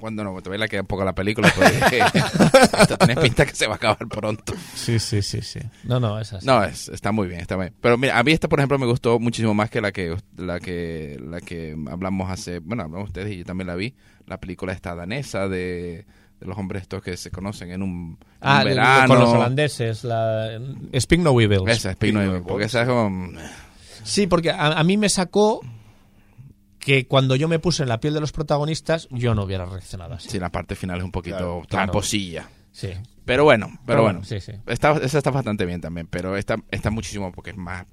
cuando no te la queda un poco la película pues, esto tiene pinta que se va a acabar pronto Sí, sí, sí, sí. No, no, es así. no es, está muy bien está bien pero mira a mí esta por ejemplo me gustó muchísimo más que la que la que la que hablamos hace bueno hablamos ustedes y yo también la vi la película esta danesa de, de los hombres estos que se conocen en un, en Ah, verano con los holandeses, la Speak No Weevils. esa porque esa es como Sí, porque a, a mí me sacó que cuando yo me puse en la piel de los protagonistas, yo no hubiera reaccionado así. sí la parte final es un poquito Claro, tramposilla Sí. Pero bueno, pero, Pero bueno. bueno, sí, sí. Está, esa está bastante bien también, pero esta está muchísimo porque es más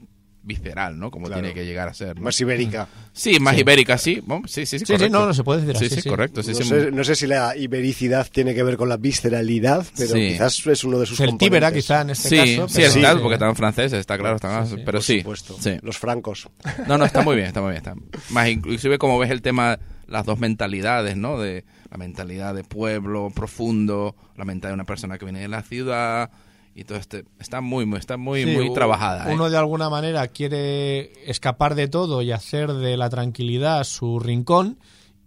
visceral, ¿no? Como Claro. tiene que llegar a ser. ¿no? Más ibérica. Sí, más Sí. ibérica, sí. Bueno, sí, sí, sí, Sí, sí, no, no se puede decir Sí, así, sí, sí. correcto. Sí, no, sí, sé, no sé si la ibericidad tiene que ver con la visceralidad, pero Sí. quizás es uno de sus El tíbera, quizá, en este Sí, caso. sí, pero- es tal, porque están franceses, está claro, están, Sí, sí, pero Por sí, supuesto. sí. Los francos. No, no, está muy bien, está muy bien. Está. Más inclusive como ves el tema, las dos mentalidades, ¿no? De la mentalidad de pueblo profundo, la mentalidad de una persona que viene de la ciudad y todo este, está muy, muy, está muy, Sí, muy trabajada. ¿eh? Uno de alguna manera quiere escapar de todo y hacer de la tranquilidad su rincón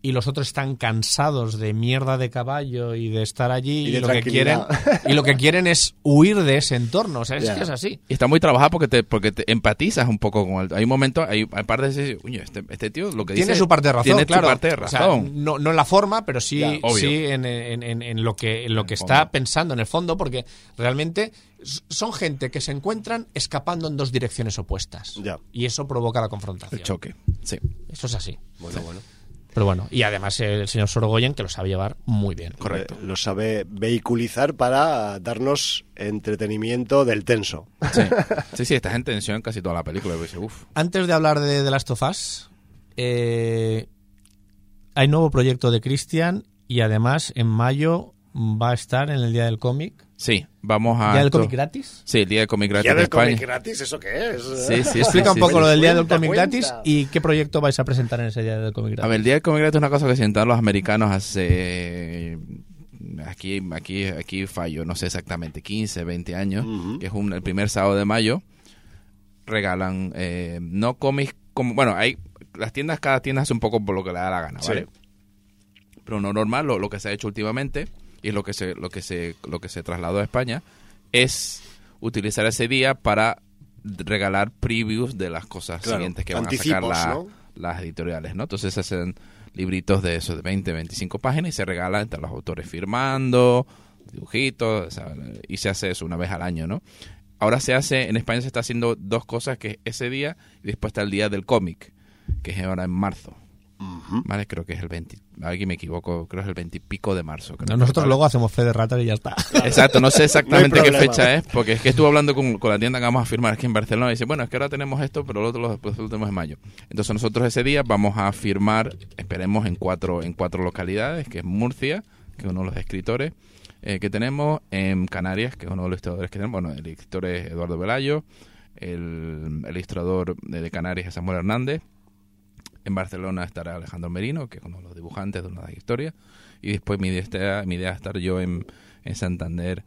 y los otros están cansados de mierda de caballo y de estar allí Y lo que quieren y lo que quieren es huir de ese entorno, o sea, es que es así. Y está muy trabajada porque te, porque te empatizas un poco con él. Hay momentos, hay, hay partes de decir, "Uy, este, este tío lo que Tiene dice. su parte de razón, tiene claro. su parte de O sea, razón. no, no en la forma, pero sí, sí en, en- en- en lo que, en lo que En el está fondo. pensando en el fondo, porque realmente son gente que se encuentran escapando en dos direcciones opuestas. Ya. Y eso provoca la confrontación. el choque. Sí, Eso es así. Bueno, bueno. Pero bueno, y además el señor Sorogoyen que lo sabe llevar muy bien. correcto. Eh, Lo sabe vehiculizar para darnos entretenimiento del tenso. Sí. sí, sí, estás en tensión casi toda la película. Uf, Antes de hablar de The Last of Us, eh, hay nuevo proyecto de Christian y además en mayo va a estar en el Día del Cómic. Sí, vamos a. ¿Día del Cómic gratis? Sí, el día del cómic gratis ¿Ya de del cómic gratis? ¿Eso qué es? Sí, sí, Explica un poco sí. lo del Día del Cómic gratis y qué proyecto vais a presentar en ese Día del Cómic gratis. A ver, el día del cómic gratis es una cosa que se inventaron los americanos hace. Aquí, aquí, aquí fallo, no sé exactamente, 15, 20 años, que es un, el primer sábado de mayo. Regalan, eh, no cómics como. Bueno, hay. Las tiendas, cada tienda hace un poco por lo que le da la gana, Sí. ¿vale? Pero no normal, lo, lo que se ha hecho últimamente, y lo que se, lo que se, lo que se trasladó a España, es utilizar ese día para regalar previews de las cosas Claro, siguientes que van a sacar la- ¿no? las editoriales, ¿no? Entonces se hacen libritos de esos de 20, 25 páginas y se regalan entre los autores firmando, dibujitos, y se hace eso una vez al año, ¿no? Ahora se hace, en España se está haciendo dos cosas, que es ese día y después está el día del cómic. que es ahora en marzo. ¿Vale? Creo que es el 20. Aquí me equivoco, creo que es el 20 y pico de marzo. creo. Nosotros luego hacemos fe de y ya está. Exacto, no sé exactamente No qué fecha es, porque es que estuve hablando con, con la tienda que vamos a firmar aquí en Barcelona y dice, bueno, es que ahora tenemos esto, pero lo otro lo, después lo tenemos en mayo. Entonces nosotros ese día vamos a firmar, esperemos, en cuatro, en cuatro localidades, que es Murcia, que es uno de los escritores eh, que tenemos, en Canarias, que es uno de los ilustradores que tenemos, bueno, el escritor es Eduardo Velayo, el, el ilustrador de, de Canarias es Samuel Hernández, en Barcelona estará Alejandro Merino, que es uno de los dibujantes de una de las historias. Y después mi idea, está- mi idea es estar yo en, en Santander.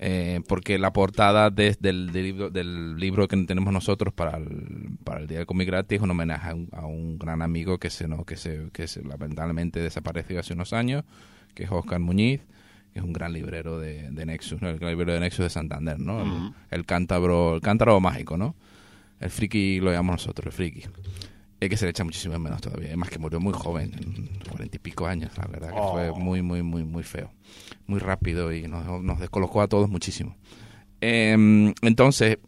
eh, porque la portada de- del, del libro, del libro que tenemos nosotros para el, para el Día del Cómic Gratis es un homenaje a un, a un gran amigo que se, no, que, se, que se lamentablemente desapareció hace unos años, que es Oscar Muñiz, que es un gran librero de, de Nexus, ¿no? el gran librero de Nexus de Santander, ¿no? el, el cántabro, el cántaro mágico, ¿no? El friki lo llamamos nosotros, el friki. Es que se le echa muchísimo menos todavía. Además que murió muy joven, en cuarenta y pico años, la verdad que fue muy, muy, muy, muy feo. Muy rápido y nos, nos descolocó a todos muchísimo. Em, entonces,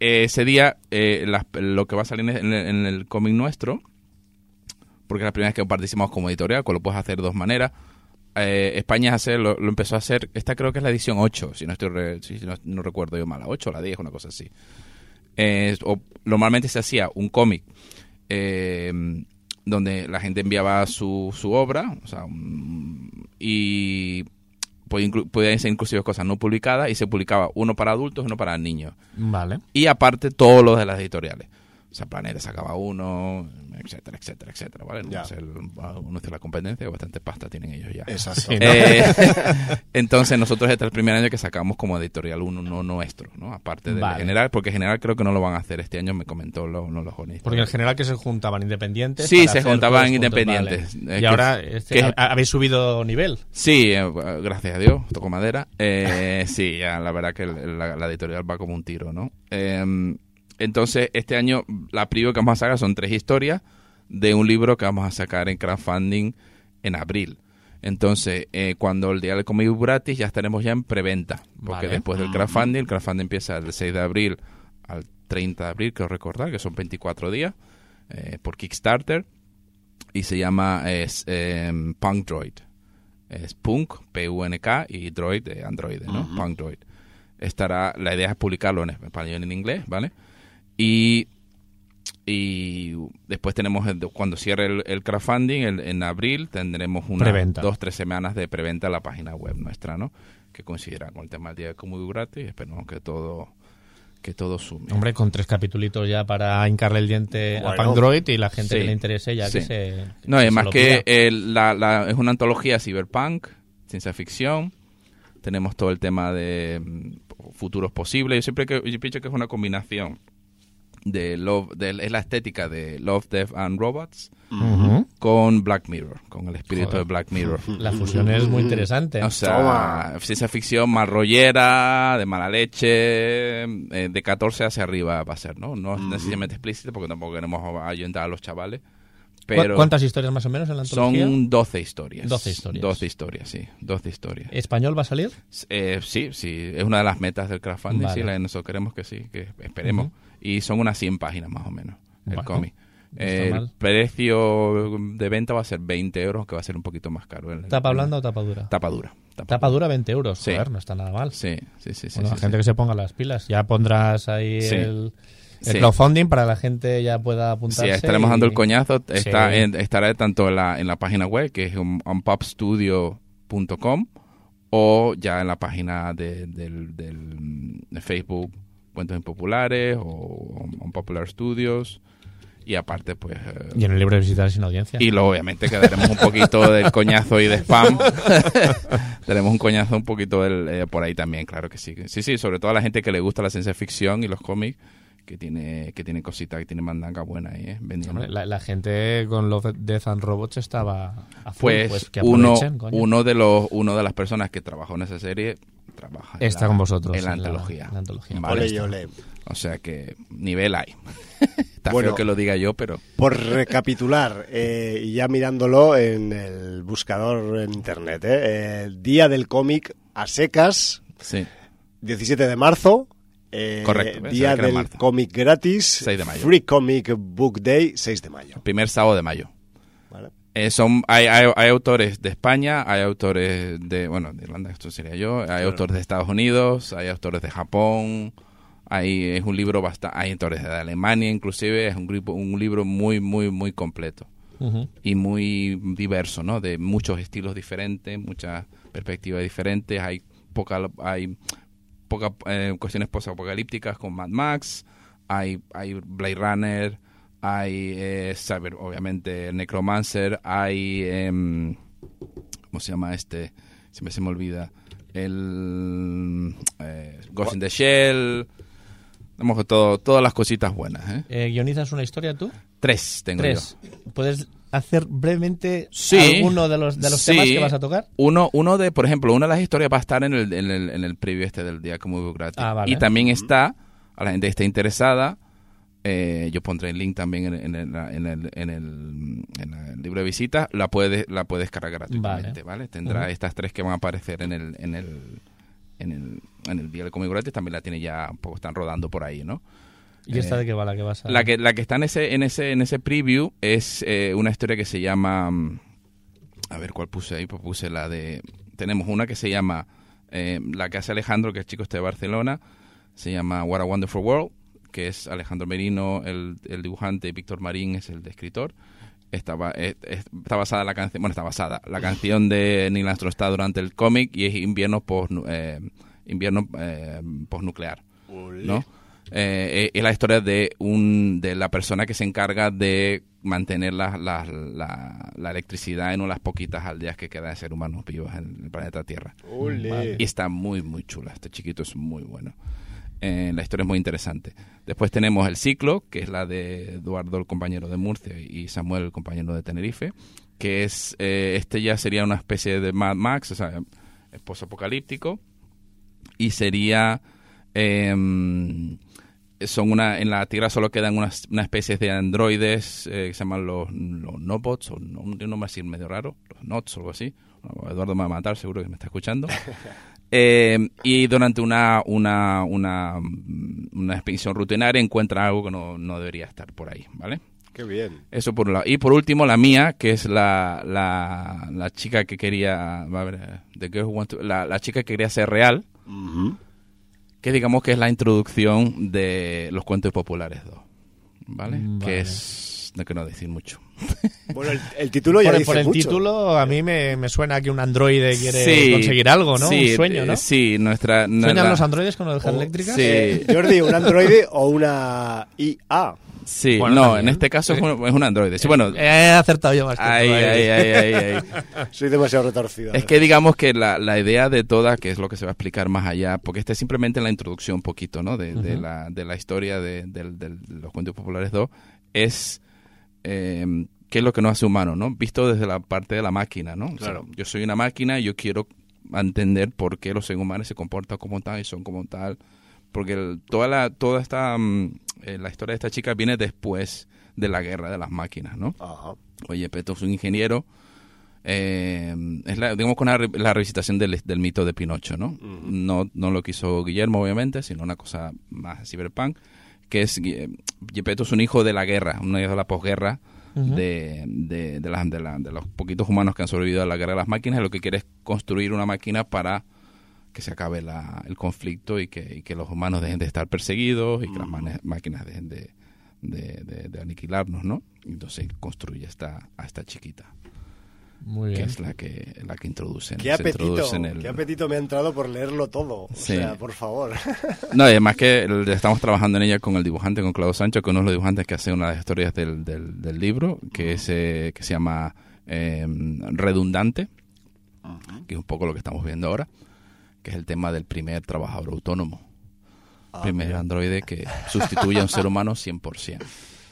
eh, ese día, eh, las- lo que va a salir en el, en el cómic nuestro, porque es la primera vez que participamos como editorial, que lo puedes hacer de dos maneras. Eh, España hace, lo, lo empezó a hacer, esta creo que es la edición 8, si no estoy re- si no, no recuerdo yo mal, la 8 o la 10, una cosa así. Eh, o- normalmente se hacía un cómic eh, donde la gente enviaba su, su obra o sea, un- y podían ser inclusive cosas no publicadas y se publicaba uno para adultos y uno para niños. Vale. Y aparte todos los de las editoriales. O sea, Planeta sacaba uno, etcétera, etcétera, etcétera, ¿vale? No el- uno de la competencia, bastante pasta tienen ellos ya. Exacto. ¿no? Eh, entonces nosotros este es el primer año que sacamos como editorial uno no nuestro, ¿no? Aparte del Vale. general, porque general creo que no lo van a hacer este año, me comentó lo- uno de los journalistas. Porque en general que se juntaban independientes. Sí, se juntaban juntos, independientes. vale. Eh, y que ahora es- este, que es- ha- habéis subido nivel. Sí, eh, gracias a Dios, toco madera. Eh, sí, ya, la verdad que el- la, la editorial va como un tiro, ¿no? Eh, entonces, este año la preview que vamos a sacar son tres historias de un libro que vamos a sacar en crowdfunding en abril. Entonces, eh, cuando el día del cómic gratis ya estaremos ya en preventa, porque Vale. después del crowdfunding, el crowdfunding empieza del 6 de abril al 30 de abril, creo recordar, que son 24 días, eh, por Kickstarter, y se llama es, em, Punk Droid. Es Punk, P-U-N-K, y Droid, de Android, ¿no? Punk Droid. Estará, la idea es publicarlo en español y en inglés, ¿vale? Y, y después tenemos, el- cuando cierre el, el crowdfunding, el- en abril, tendremos una, Preventa. dos, tres semanas de preventa en la página web nuestra, ¿no? Que coincidirá con el tema del día de Comudu gratis. Esperemos que todo, que todo sume. Hombre, con tres capitulitos ya para hincarle el diente Bueno. a Pandroid y la gente Sí. que le interese ya que Sí. se. No, que y se además que pida. el- la, la- es una antología cyberpunk, ciencia ficción. Tenemos todo el tema de mm, futuros posibles. Yo siempre que, yo pienso que es una combinación de love, de, es la estética de Love, Death and Robots Ujú. con Black Mirror, con el espíritu Joder. de Black Mirror. La fusión es muy interesante. O sea, Toma. ciencia ficción más rollera, de mala leche, eh, de 14 hacia arriba va a ser, ¿no? No es necesariamente explícito porque tampoco queremos ayudar a los chavales. ¿Cu- Pero ¿Cuántas historias más o menos en la antología? son 12 historias. 12 historias. 12 historias, sí. 12 historias. ¿Español va a salir? Eh, sí, sí. Es una de las metas del crowdfunding. Vale. Sí, la, nosotros queremos que sí, que esperemos. Y son unas 100 páginas más o menos, el cómic. no el mal. precio de venta va a ser 20 euros, que va a ser un poquito más caro. El- ¿Tapa blanda o tapa dura? Tapa dura. Tapa, Tapa dura 20 euros. Sí. Joder, no está nada mal. Sí, sí, sí. sí, Bueno, sí, la gente sí. que se ponga las pilas. Ya pondrás ahí Sí. el, el Sí. crowdfunding para que la gente ya pueda Sí, apuntarse. estaremos y- dando el coñazo. Está Sí. en- estará tanto en la, en la página web, que es un, unpopstudio.com, o ya en la página de, del, del- de Facebook, Cuentos Impopulares, o Unpopular Studios. Y aparte, pues... eh, Y en el libro de visitar sin audiencia. y luego, obviamente, que daremos un poquito del coñazo y de spam. Tenemos un coñazo un poquito del, eh, por ahí también, claro que sí. Sí, sí, sobre todo a la gente que le gusta la ciencia ficción y los cómics, que tiene, que tiene cositas, que tiene mandanga buena ahí, ¿eh? Vendiendo. Hombre, la, la gente con Love, Death and Robots estaba a full, Pues, que uno, coño. uno de los, uno de las personas que trabajó en esa serie trabaja en Está la- con vosotros. en la en antología. en la antología. Vale. Ole ole. O sea que nivel hay. Está Bueno. feo que lo diga yo, pero Por recapitular, eh, y ya mirándolo en el buscador en internet, eh, el día del cómic a secas, sí. 17 de marzo, Eh, Correcto, ¿ves? Día del cómic gratis. 6 de mayo. Free Comic Book Day, 6 de mayo. Primer sábado de mayo. ¿vale? Eh, son, hay, hay, hay autores de España, hay autores de, bueno, de Irlanda, esto sería yo, hay autores de Estados Unidos, hay autores de Japón, hay, es un libro bastante, hay autores de Alemania inclusive, es un, grupo, un libro muy, muy, muy completo y muy diverso, ¿no? De muchos estilos diferentes, muchas perspectivas diferentes, hay poca, hay poca eh, cuestiones posapocalípticas con Mad Max, hay, hay Blade Runner, hay eh, Cyber, obviamente Necromancer, hay em, ¿cómo se llama este? Siempre se me olvida. El eh, Ghost in the Shell. Tenemos todo, todas las cositas buenas, ¿eh? Eh, ¿Guionizas una historia tú? Tres tengo Tres. yo. ¿Puedes hacer brevemente Sí. alguno de los, de los Sí. temas que vas a tocar? Uno, uno de, por ejemplo, una de las historias va a estar en el, en el, en el preview este del día como gratis. Ah, vale. Y también está, a la gente que esté interesada, eh, yo pondré el link también en, en el, en, el, en, el, en el libro de visitas, la puedes la puedes cargar gratuitamente, ¿vale? Tendrá estas tres que van a aparecer en el, en el, en el, en el día del cómic gratis, también la tiene ya, un poco están rodando por ahí, ¿no? ¿Y esta Eh, de qué va la que vas a...? La que, la que está en ese, en ese, en ese preview es eh, una historia que se llama. mm, A ver cuál puse ahí, pues puse la de. Tenemos una que se llama. eh, la que hace Alejandro, que es chico este de Barcelona. Se llama What a Wonderful World, que es Alejandro Merino, el, el dibujante, y Víctor Marín es el escritor. Está, eh, está basada la canción. Bueno, está basada. La canción de Neil Armstrong está durante el cómic y es invierno post, eh, invierno eh, postnuclear. ¿no? Eh, eh, es la historia de un de la persona que se encarga de mantener la, la, la, la electricidad en unas poquitas aldeas que quedan de ser humanos vivos en el planeta Tierra. Y está muy, muy chula. Este chiquito es muy bueno. Eh, la historia es muy interesante. Después tenemos El Ciclo, que es la de Eduardo, el compañero de Murcia, y Samuel, el compañero de Tenerife, que es, eh, este ya sería una especie de Mad Max, o sea, post-apocalíptico, y sería... em, son una en la Tierra solo quedan unas una especies de androides eh, que se llaman los, los Nobots o no, un nombre así medio raro los Nots o algo así Eduardo me va a matar seguro que me está escuchando Eh, y durante una una una, una expedición rutinaria encuentran algo que no, no debería estar por ahí vale Qué bien. eso por un lado. Y por último, la mía, que es la, la, la chica que quería. A ver, the girl who to- la, la chica que quería ser real, que digamos que es la introducción de los cuentos populares 2. ¿Vale? Mm, Que vale. es. No quiero decir mucho. Bueno, el, el título ya por, dice por el mucho. título, a mí me, me suena que un androide quiere Sí, conseguir algo, ¿no? sí, un sueño, ¿no? eh, Sí, nuestra. ¿Sueñan nuestra- los androides con ovejas Oh, eléctricas? sí. Eh, Jordi, ¿un androide o una IA? Sí, Bueno, no, también. en este caso es un, es un androide. Sí, bueno, He acertado yo ay, ay, ay. Soy demasiado retorcido. Es que digamos que la, la idea de toda, que es lo que se va a explicar más allá, porque esta es simplemente la introducción un poquito, ¿no? De, de la, de la historia de, del- del- de los cuentos populares 2, es eh, qué es lo que nos hace humanos, ¿no? Visto desde la parte de la máquina, ¿no? O sea, Claro. yo soy una máquina y yo quiero entender por qué los seres humanos se comportan como tal y son como tal. Porque el- toda, la, toda esta, mm, eh, la historia de esta chica viene después de la guerra de las máquinas, ¿no? Ajá. Oye, Peto es un ingeniero. eh, es la, digamos con la, re- la revisitación del, del mito de Pinocho, ¿no? ¿no? No lo quiso Guillermo, obviamente, sino una cosa más cyberpunk, que es Gepetto es un hijo de la guerra, un hijo de la posguerra, Ujú. de, de, de, las- de la- de los poquitos humanos que han sobrevivido a la guerra de las máquinas, y lo que quiere es construir una máquina para que se acabe la- el conflicto y que, y que los humanos dejen de estar perseguidos y que las máquinas dejen de, de, de- de aniquilarnos, ¿no? Entonces construye esta, a esta chiquita, Muy que es la que, la que introducen. Qué apetito, introduce en el- qué apetito me ha entrado por leerlo todo. O Sí. sea, por favor. No, y además que el- estamos trabajando en ella con el dibujante, con Claudio Sancho, que es uno de los dibujantes que hace una de las historias del, del, del libro, que, es, eh, que se llama eh, Redundante, que es un poco lo que estamos viendo ahora, que es el tema del primer trabajador autónomo. Ah, primer androide que sustituye a un ser humano 100%.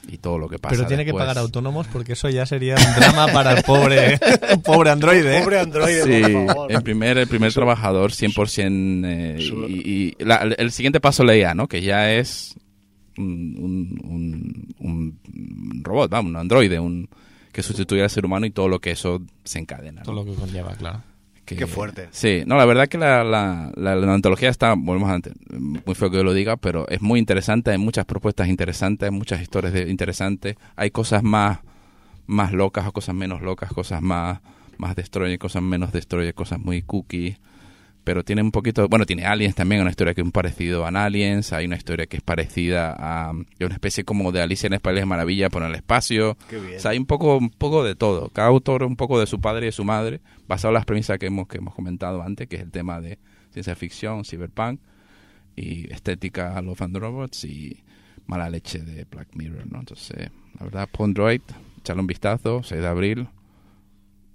Y todo lo que pasa Pero tiene que pagar autónomos porque eso ya sería un drama para el pobre, pobre androide. ¿eh? Pobre androide, Sí, por favor. el primer, el primer trabajador 100% eh, y, y la- el siguiente paso la IA, ¿no? Que ya es un, un, un- un robot, vamos, un androide, un que sustituye al ser humano y todo lo que eso se encadena. ¿no? Todo lo que conlleva, claro. Que- Qué fuerte. Sí, no, la verdad que la, la, la, la antología está, volvemos antes, muy feo que yo lo diga, pero es muy interesante, hay muchas propuestas interesantes, hay muchas historias de- interesantes, hay cosas más, más locas o cosas menos locas, cosas más, más destroyer, cosas menos destroyer, cosas muy cookie, pero tiene un poquito, bueno, tiene Aliens también, una historia que es un parecido a Aliens, hay una historia que es parecida a, a una especie como de Alicia en el País de Maravilla, por el espacio, Qué bien. o sea, hay un poco, un poco de todo. Cada autor un poco de su padre y de su madre, basado en las premisas que hemos, que hemos comentado antes, que es el tema de ciencia ficción, cyberpunk, y estética Love and Robots y mala leche de Black Mirror, ¿no? Entonces, la verdad, Pondroid, echarle un vistazo, 6 de abril,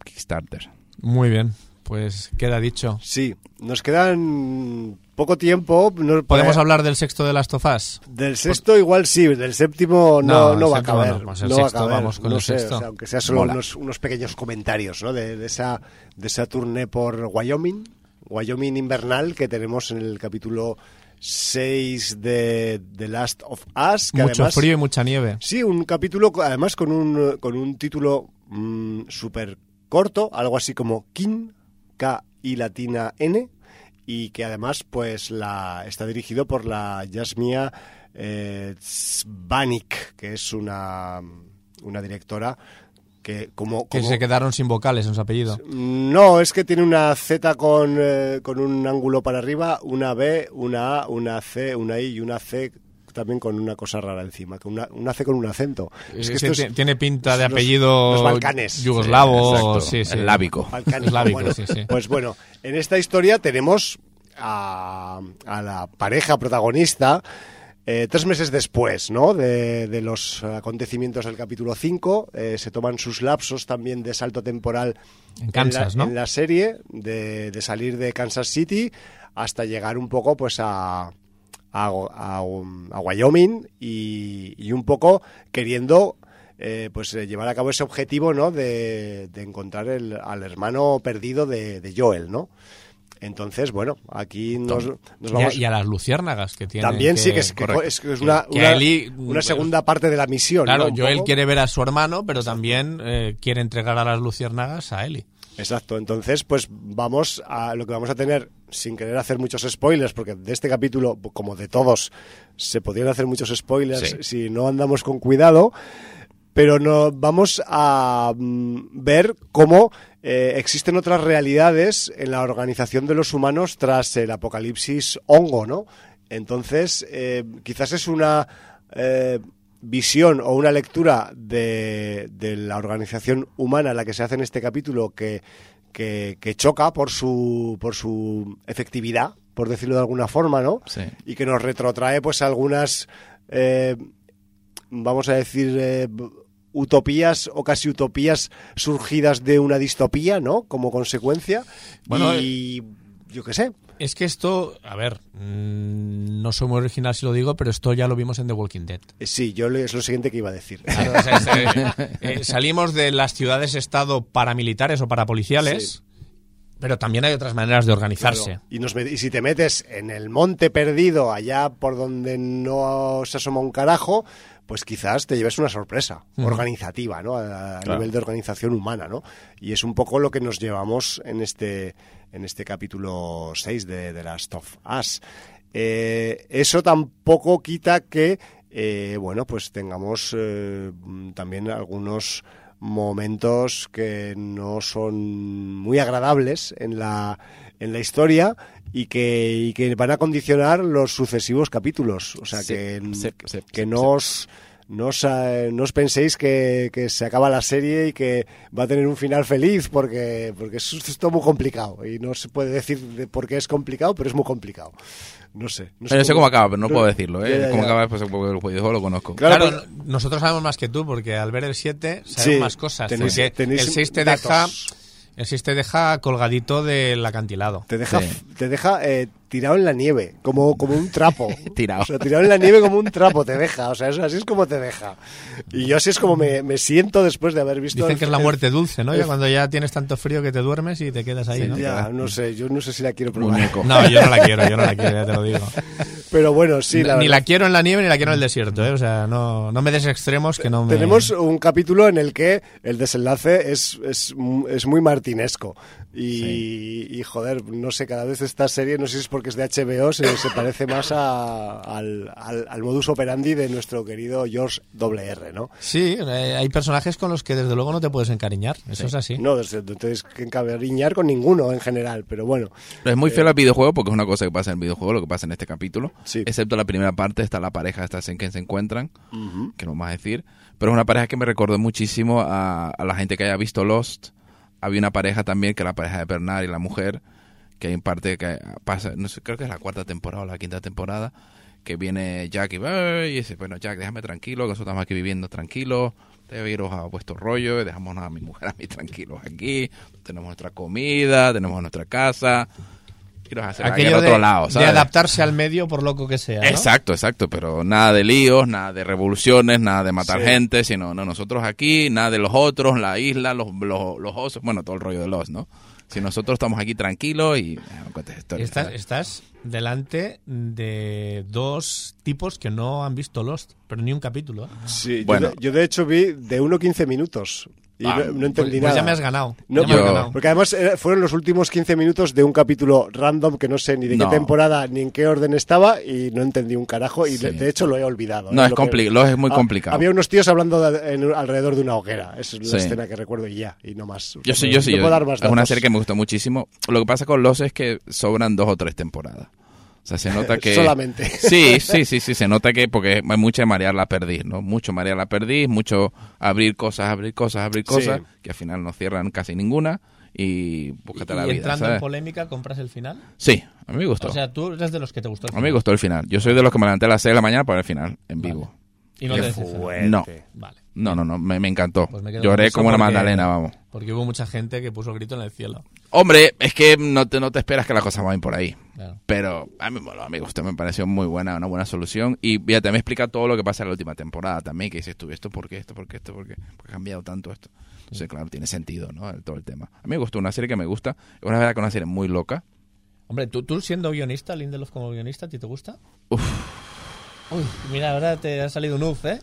Kickstarter. Muy bien, pues queda dicho. Sí, nos quedan poco tiempo. no- ¿Podemos eh, hablar del sexto de Last of Us? Del sexto igual sí, del séptimo no, No, no va a caber. no, pues el sexto, vamos con el sé, sexto. o sea, aunque sea solo unos, unos pequeños comentarios ¿no? de, de esa, de esa tournée por Wyoming, Wyoming invernal que tenemos en el capítulo 6 de The Last of Us. Que Mucho además, frío y mucha nieve. Sí, un capítulo además con un, con un título mm, súper corto, algo así como King, K y latina N, y que además pues la está dirigido por la Yasmia eh, Zbanik, que es una, una directora que como... Que se quedaron sin vocales en su apellido. no, es que tiene una Z con, eh, con un ángulo para arriba, una B, una A, una C, una I y una C también con una cosa rara encima, con una, C con un acento. Es que Sí, esto es- ti- tiene pinta de apellido los Balcanes. yugoslavo, sí, sí. eslávico. balcánico. Eslávico, Bueno, sí, sí. Pues bueno, en esta historia tenemos a, a la pareja protagonista eh, tres meses después ¿no? de, de los acontecimientos del capítulo 5. eh, se toman sus lapsos también de salto temporal En Kansas, la, ¿no? en la serie, de, de salir de Kansas City hasta llegar un poco pues a, a, a- a Wyoming y, y un poco queriendo eh, pues eh, llevar a cabo ese objetivo ¿no? de, de encontrar el, al hermano perdido de, de Joel, ¿no? Entonces, bueno, aquí nos, nos Y a, vamos... y a las luciérnagas que tiene. También sí, que es, que es, que es una, Que una, Eli- una segunda parte de la misión. Claro, Joel poco. quiere ver a su hermano, pero también eh, quiere entregar a las luciérnagas a Eli. Exacto, entonces pues vamos a lo que vamos a tener, sin querer hacer muchos spoilers, porque de este capítulo, como de todos, se podrían hacer muchos spoilers Sí. si no andamos con cuidado, pero no vamos a mm, ver cómo eh, existen otras realidades en la organización de los humanos tras el apocalipsis hongo, ¿no? Entonces, eh, quizás es una eh, visión o una lectura de, de la organización humana la que se hace en este capítulo que, que, que choca por su, por su efectividad, por decirlo de alguna forma, ¿no? Sí. Y que nos retrotrae pues algunas, eh, vamos a decir, eh, utopías o casi utopías surgidas de una distopía, ¿no? Como consecuencia. Bueno, y yo qué sé. Es que esto, a ver, mm, no soy muy original si lo digo, pero esto ya lo vimos en The Walking Dead. Eh, Sí, yo es lo siguiente que iba a decir. Claro, o sea, es, eh, eh, salimos de las ciudades-estado paramilitares o parapoliciales, Sí. pero también hay otras maneras de organizarse. Claro. Y, nos met- y si te metes en el monte perdido, allá por donde no se asoma un carajo, pues quizás te lleves una sorpresa organizativa, ¿no? A, a Claro. nivel de organización humana, ¿no? Y es un poco lo que nos llevamos en este, en este capítulo 6 de, de Last of Us. Eh, eso tampoco quita que, eh, bueno, pues tengamos eh, también algunos momentos que no son muy agradables en la, en la historia y que, y que van a condicionar los sucesivos capítulos. O sea, Sí, que, sí, sí, que sí, no, no, os, eh, no os penséis que, que se acaba la serie y que va a tener un final feliz porque, porque es esto muy complicado y no se puede decir de por qué es complicado, pero es muy complicado. No sé. No Pero yo sé cómo acaba, pero no, no- puedo decirlo, ¿eh? ya, ya, Cómo ya. acaba, pues porque lo conozco. Claro, Claro, pero- nosotros sabemos más que tú, porque al ver el 7 sabemos Sí, más cosas. tenéis- tenéis el 6 te datos. deja, el 6 te deja colgadito del acantilado. Te deja, Sí. te deja eh, tirado en la nieve, como, como un trapo. Tirado. O sea, tirado en la nieve como un trapo te deja. O sea, eso, así es como te deja. Y yo así es como me, me siento después de haber visto... Dicen el- que es la muerte dulce, ¿no? Ya cuando ya tienes tanto frío que te duermes y te quedas ahí, Sí, ¿no? Ya, no sé, yo no sé si la quiero probar. Muñeco. No, yo no la quiero, yo no la quiero, ya te lo digo. Pero bueno, sí, la ni verdad. la quiero en la nieve ni la quiero en el desierto, ¿eh? O sea, no, no me des extremos que no me... Tenemos un capítulo en el que el desenlace es, es, es muy martinesco. Y, y, joder, no sé, cada vez esta serie, no sé si es porque es de HBO, se, se parece más a- al, al- al modus operandi de nuestro querido George W.R., ¿no? Sí, eh, hay personajes con los que desde luego no te puedes encariñar, eso es así. No, desde- no tienes que encabariñar con ninguno en general, pero bueno. Es muy fiel al videojuego porque es una cosa que pasa en el videojuego, lo que pasa en este capítulo. Sí. Excepto la primera parte, está la pareja esta en que se encuentran, que no vamos a decir. Pero es una pareja que me recordó muchísimo a, a la gente que haya visto Lost. Había una pareja también, que es la pareja de Bernard y la mujer, que hay en parte que pasa, no sé, creo que es la cuarta temporada o la quinta temporada, que viene Jack y, y dice, bueno, Jack, déjame tranquilo, que nosotros estamos aquí viviendo tranquilos, debe iros a vuestro rollo, y dejamos a mi mujer, a mí tranquilos aquí, tenemos nuestra comida, tenemos nuestra casa, iros a hacer Aquello de, otro lado, de ¿sabes? adaptarse al medio por loco que sea. ¿no? Exacto, exacto, pero nada de líos, nada de revoluciones, nada de matar Sí. gente, sino no, nosotros aquí, nada de los otros, la isla, los, los, los osos, bueno, todo el rollo de los, ¿no? Si nosotros estamos aquí tranquilos y... ah, no cuentes historias, Estás, estás delante de dos tipos que no han visto Lost, pero ni un capítulo. ¿eh? Sí, Bueno. yo, de, yo de hecho vi de 1 a 15 minutos y Ah, no, no entendí Pues, pues nada. ya me has ganado. No, yo- ganado. Porque además eh, fueron los últimos 15 minutos de un capítulo random que no sé ni de No. qué temporada ni en qué orden estaba y no entendí un carajo y Sí. de, de hecho lo he olvidado. No, ¿eh? es Lo que- compli- lo es muy Ah, complicado. Había unos tíos hablando de- en- alrededor de una hoguera. Esa es la Sí. escena que recuerdo y ya, y no más. Yo sí, yo sí, yo- es una serie que me gustó muchísimo. Lo que pasa con Los es que sobran dos o tres temporadas. O sea, se nota que... Solamente. Sí, sí, sí, sí, se nota que porque hay mucha marear la perdiz, ¿no? Mucho marear la perdiz, mucho abrir cosas, abrir cosas, abrir Sí. cosas, que al final no cierran casi ninguna y búscate la y vida, entrando ¿sabes? en polémica, ¿compras el final? Sí, a mí me gustó. O sea, tú eres de los que te gustó el a mí final. me gustó el final. Yo soy de los que me levanté a las 6 de la mañana para el final, en vivo. Y no Qué te. Fuerte. No. Vale. No, no, no, me, me encantó. Pues me Lloré como una porque- magdalena, vamos. Porque hubo mucha gente que puso grito en el cielo. Hombre, es que no te, no te esperas que las cosas vayan por ahí. Claro. Pero a mí, bueno, me pareció muy buena, una buena solución. Y fíjate, me explica todo lo que pasa en la última temporada también, que dices tú, ¿esto por qué? ¿Esto por qué? ¿Esto por qué? Porque ha cambiado tanto esto. Entonces, claro, tiene sentido, ¿no? El- Todo el tema. A mí me gustó, una serie que me gusta. Una verdad que una serie muy loca. Hombre, ¿tú, tú siendo guionista, Lindelof como guionista, ¿a ti te gusta? Uy, mira, ahora te ha salido un uf, ¿eh?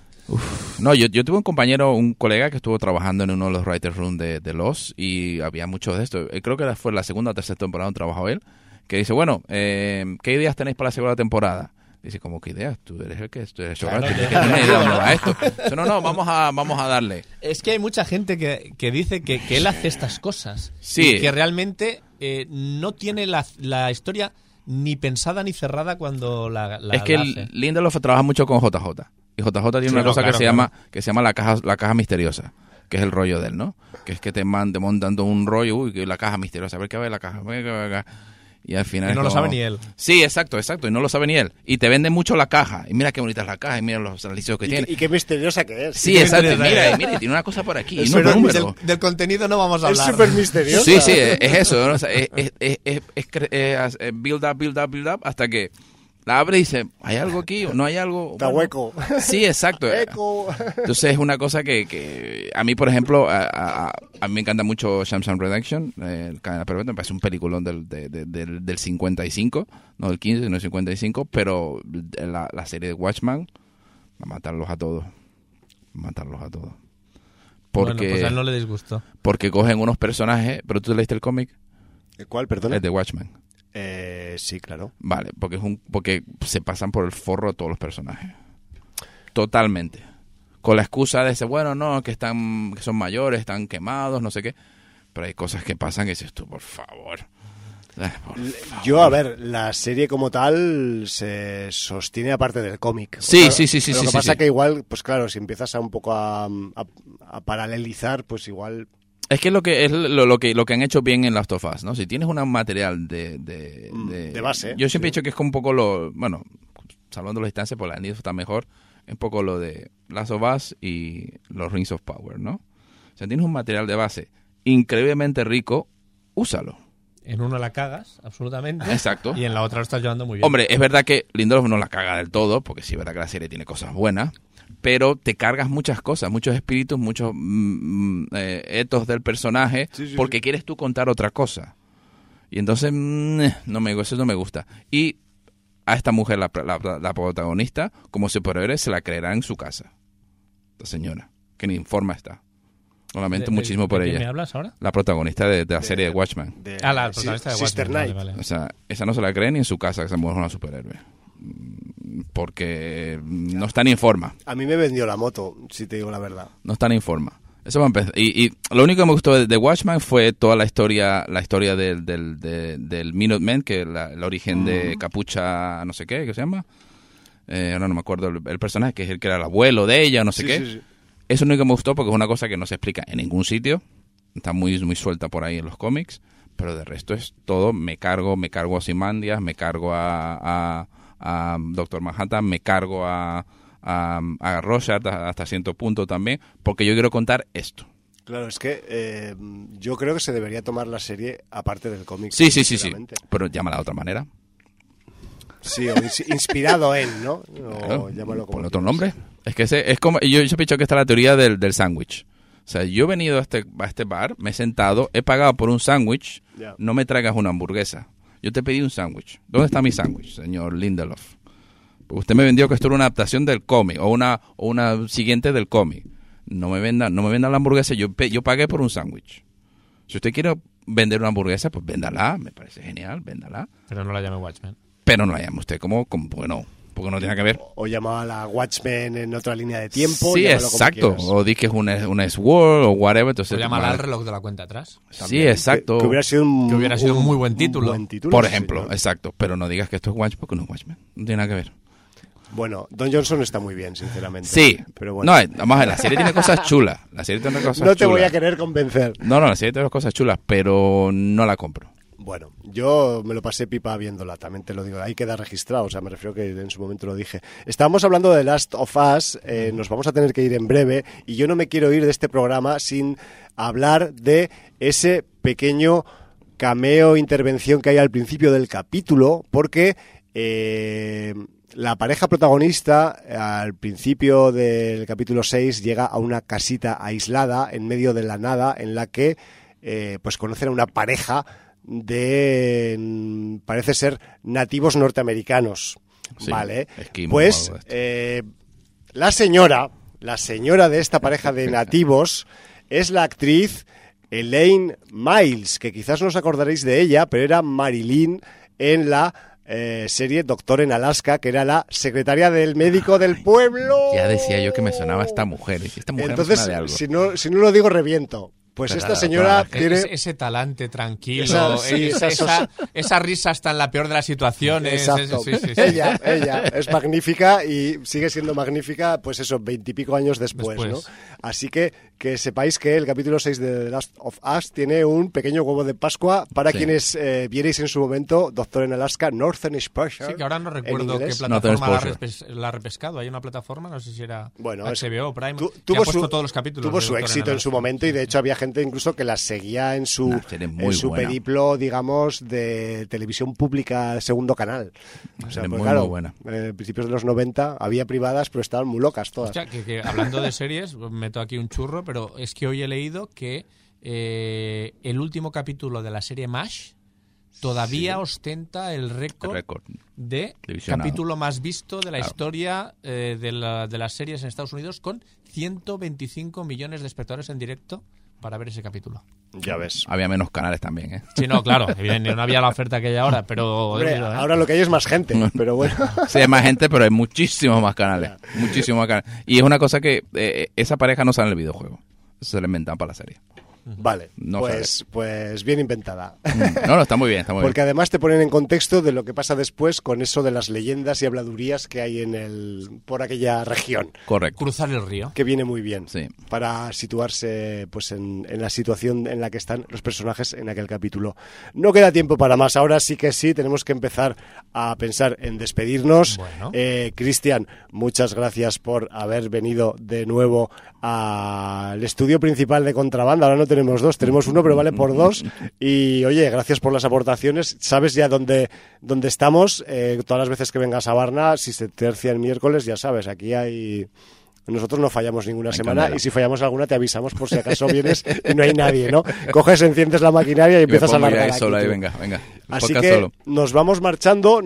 No, yo, yo tuve un compañero, un colega que estuvo trabajando en uno de los writers' room de, de Los y había mucho de esto. Eh, Creo que fue la segunda o tercera temporada donde trabajó él, que dice, bueno, eh, ¿qué ideas tenéis para la segunda temporada? Dice, ¿cómo qué ideas? Tú eres el que tú eres el Claro, que que- una idea nueva a esto. Dice, no, no, vamos a, vamos a darle. Es que hay mucha gente que, que dice que, que él hace estas cosas. Sí. Y que realmente eh, no tiene la, la historia ni pensada ni cerrada cuando la, la es que la hace. Lindelof trabaja mucho con JJ. Y JJ tiene Sí, una no, cosa claro, que se claro. llama que se llama la caja la caja misteriosa, que es el rollo de él, ¿no? Que es que te, man, te montan todo un rollo, uy, que la caja misteriosa, a ver qué va en la caja, a ver qué va acá. Y al final Y es no lo sabe ni él. Sí, exacto, exacto, y no lo sabe ni él. Y te vende mucho la caja, y mira qué bonita es la caja, y mira los alicios que Y, tiene. qué- y qué misteriosa que es. Sí, exacto, y mira, es. y mira, y tiene una cosa por aquí, y Es números. Del, del contenido no vamos a Es hablar. súper misteriosa. Sí, sí, es, es eso, ¿no? O sea, es, es- es- es- es cre- es- es build up, build up, build up, hasta que la abre y dice, ¿hay algo aquí o no hay algo? Está Bueno, hueco. Sí, exacto. Eco. Entonces es una cosa que, que a mí, por ejemplo, a, a- a mí me encanta mucho Shams Redemption, eh, el Cadena Perpetua, me parece un peliculón del, de- de- del, del 55, no del 15, sino del 55, pero la, la serie de Watchman, va a matarlos a todos, va a matarlos a todos. Porque, Bueno, pues a él no le disgustó. porque cogen unos personajes, pero tú leíste el cómic, ¿Cuál, perdona? es de Watchmen. Eh, sí, claro. Vale, porque es un porque se pasan por el forro todos los personajes. Totalmente. Con la excusa de ese, bueno, no, que están que son mayores, están quemados, no sé qué. Pero hay cosas que pasan que dices tú, por favor. Eh, por favor. Yo, a ver, la serie como tal se sostiene aparte del cómic. Sí, Claro, sí, sí, sí, Lo sí, que sí, pasa sí. que igual, pues claro, si empiezas a un poco a, a- a paralelizar, pues igual... Es que lo que es lo, lo que lo que han hecho bien en Last of Us, ¿no? Si tienes un material de de, Mm, de, de base, Yo siempre sí. he dicho que es como un poco lo, bueno, salvando las distancias, por la Need está mejor, es un poco lo de Last of Us y los Rings of Power, ¿no? O sea, tienes un material de base increíblemente rico, úsalo. En una la cagas, absolutamente. Exacto. Y en la otra lo estás llevando muy bien. Hombre, es verdad que Lindelof no la caga del todo, porque sí es verdad que la serie tiene cosas buenas, pero te cargas muchas cosas, muchos espíritus, muchos mm, mm, eh, etos del personaje, Sí, sí, porque sí. quieres tú contar otra cosa. Y entonces, mm, eh, no me, eso no me gusta. Y a esta mujer, la, la- la protagonista, como superhéroe, se la creerá en su casa. La señora, que ni informa está. Lo lamento ¿De- de- muchísimo por de quién ella. me hablas ahora? La protagonista de, de la serie de Watchmen. De- Ah, la protagonista de Sister Watchmen, Knight. vale, vale. O sea, esa no se la cree ni en su casa que esa mujer es una superhéroe. Porque no está ni en forma. A mí me vendió la moto, si te digo la verdad. No está ni en forma. Eso va a empezar. Y, y lo único que me gustó de, Watchmen fue toda la historia la historia del, del, de- del Minutemen, que es la- el origen de Capucha, no sé qué, ¿qué se llama? Eh, ahora no me acuerdo el, el personaje, que es el que era el abuelo de ella, no sé Sí, qué. sí, sí. Eso es lo único que me gustó porque es una cosa que no se explica en ningún sitio. Está muy, muy suelta por ahí en los cómics. Pero de resto es todo. Me cargo, me cargo a Simandias, me cargo a, a, a Doctor Manhattan, me cargo a, a, a Rorschach hasta, cierto punto también. Porque yo quiero contar esto. Claro, es que eh, yo creo que se debería tomar la serie aparte del cómic. Sí, sí, sí, sí. Pero llámala de otra manera. Sí, o inspirado en, ¿no? O Claro, llámalo como Ponle otro nombre. Es que ese, es como. Yo, yo he dicho que está la teoría del, del sándwich. O sea, yo he venido a este, a este bar, me he sentado, he pagado por un sándwich, no me traigas una hamburguesa. Yo te pedí un sándwich. ¿Dónde está mi sándwich, señor Lindelof? Porque usted me vendió que esto era una adaptación del cómic o una, o una siguiente del cómic. No me venda, no me venda la hamburguesa, yo, yo pagué por un sándwich. Si usted quiere vender una hamburguesa, pues véndala, me parece genial, véndala. Pero no la llame Watchmen. Pero no la llame usted como, como bueno, porque no tiene que ver. O llamaba a la Watchmen en otra línea de tiempo. Sí, exacto. O di que es una, una Sword o whatever. Entonces, Se llama vale. al reloj de la cuenta atrás. Sí, exacto. Que, que hubiera sido un, Que hubiera sido un muy buen título. buen título, Por sí, ejemplo, exacto. Pero no digas que esto es Watchmen porque no es Watchmen. No tiene nada que ver. Bueno, Don Johnson está muy bien, sinceramente. Sí. Pero bueno. No, eh, vamos a ver, la serie tiene cosas chulas. La serie tiene cosas No te voy a querer convencer. No, no, la serie tiene cosas chulas, pero no la compro. Bueno, yo me lo pasé pipa viéndola, también te lo digo. Ahí queda registrado, o sea, me refiero que en su momento lo dije. Estábamos hablando de Last of Us, eh, nos vamos a tener que ir en breve, y yo no me quiero ir de este programa sin hablar de ese pequeño cameo, intervención que hay al principio del capítulo, porque eh, la pareja protagonista al principio del capítulo 6 llega a una casita aislada en medio de la nada en la que eh, pues conocen a una pareja de mm, parece ser nativos norteamericanos. Sí, vale. Pues eh, la señora, la señora de esta pareja de nativos es la actriz Elaine Miles, que quizás no os acordaréis de ella, pero era Marilyn en la eh, serie Doctor en Alaska, que era la secretaria del médico del pueblo. Ya decía yo que me sonaba esta mujer. Esta mujer Entonces, me suena de algo. si no, si no lo digo, reviento. Pues Pero esta señora tiene... Ese, ese talante tranquilo, Esa- sí, esa, esa- esa- esa risa está en la peor de las situaciones. Exacto. sí, sí, sí. Ella, ella es magnífica y sigue siendo magnífica, pues eso, veintipico años después, Después. ¿no? Así que que sepáis que el capítulo 6 de The Last of Us tiene un pequeño huevo de Pascua para Sí. quienes eh, vierais en su momento Doctor en Alaska, Northern Exposure. Sí, que ahora no en recuerdo qué plataforma la, ha repes- la repescado. Hay una plataforma, no sé si era Bueno, HBO o Prime, Tu- que tuvo ha puesto su, todos los capítulos. tuvo su éxito en su Alaska. momento y de hecho había gente incluso que la seguía en su, en su buena. periplo, digamos, de televisión pública, segundo canal. O sea, pues muy, claro, muy buena. eh, principios de los 90 había privadas, pero estaban muy locas todas. Hostia, que, que hablando de series, meto aquí un churro, pero es que hoy he leído que eh, el último capítulo de la serie MASH todavía ostenta el El récord de capítulo más visto de la Claro. historia eh, de, la- de las series en Estados Unidos con 125 millones de espectadores en directo para ver ese capítulo. Ya ves. Había menos canales también, ¿eh? Sí, no, claro, evidentemente no había la oferta que hay ahora, pero... Hombre, digo, ¿eh? ahora lo que hay es más gente, pero bueno. Sí, hay más gente, pero hay muchísimos más canales. Muchísimos más canales. Y es una cosa que eh, esa pareja no sale en el videojuego. Eso se lo inventan para la serie. Vale, No pues, pues bien inventada. Mm. No, no, está muy bien, está muy Porque bien. además te ponen en contexto de lo que pasa después con eso de las leyendas y habladurías que hay en el por aquella región, Correcto. Cruzar el río. que viene muy bien Sí. para situarse pues en, en la situación en la que están los personajes en aquel capítulo. No queda tiempo para más, ahora sí que sí, tenemos que empezar a pensar en despedirnos. Bueno. Eh, Cristian, muchas gracias por haber venido de nuevo al estudio principal de Contrabanda. Ahora no tenemos dos, tenemos uno, pero vale por dos. Y oye, gracias por las aportaciones. Sabes ya dónde, dónde estamos. Eh, todas las veces que vengas a Barna, si se tercia el miércoles, ya sabes, aquí hay... Nosotros no fallamos ninguna semana y si fallamos alguna te avisamos por si acaso vienes y no hay nadie, ¿no? Coges, enciendes la maquinaria y empiezas a largar ahí aquí ahí, venga, venga. Así que solo. nos vamos marchando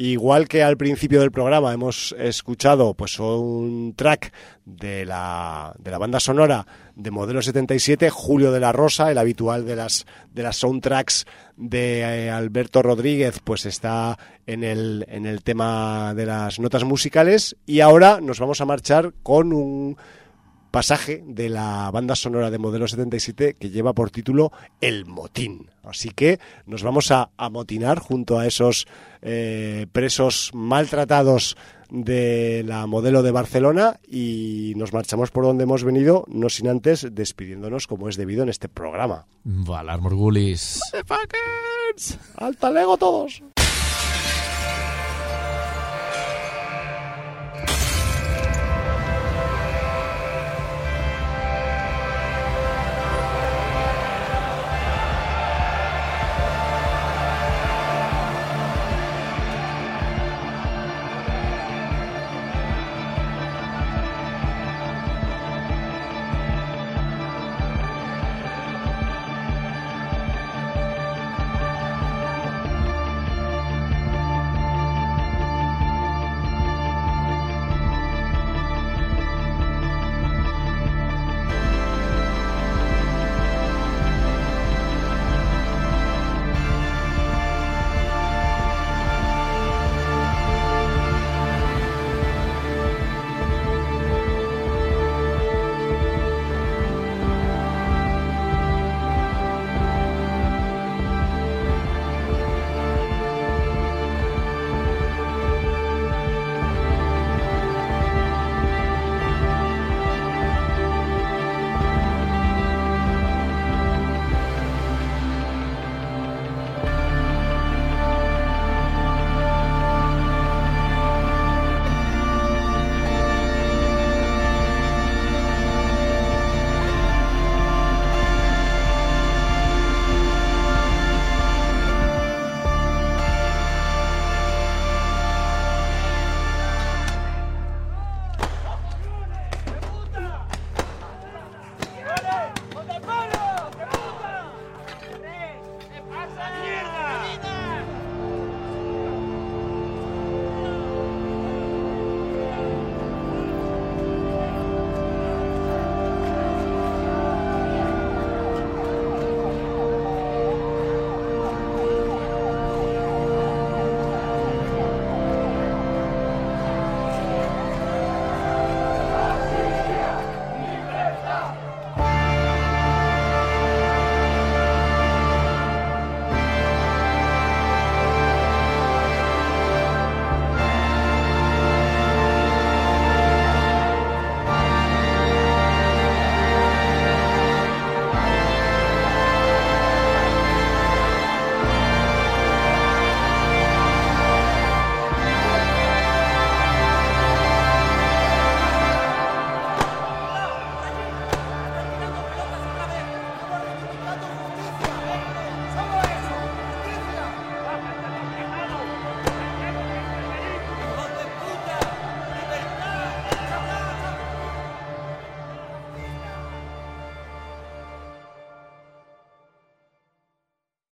Igual que al principio del programa hemos escuchado pues un track de la, de la banda sonora de Modelo 77, Julio de la Rosa, el habitual de las, de las soundtracks de eh, Alberto Rodríguez, pues está en el, en el tema de las notas musicales. Y ahora nos vamos a marchar con un pasaje de la banda sonora de Modelo 77 que lleva por título El Motín. Así que nos vamos a amotinar junto a esos eh, presos maltratados de la modelo de Barcelona y nos marchamos por donde hemos venido, no sin antes despidiéndonos como es debido en este programa. Valar Morgulis. ¡Alta Lego todos!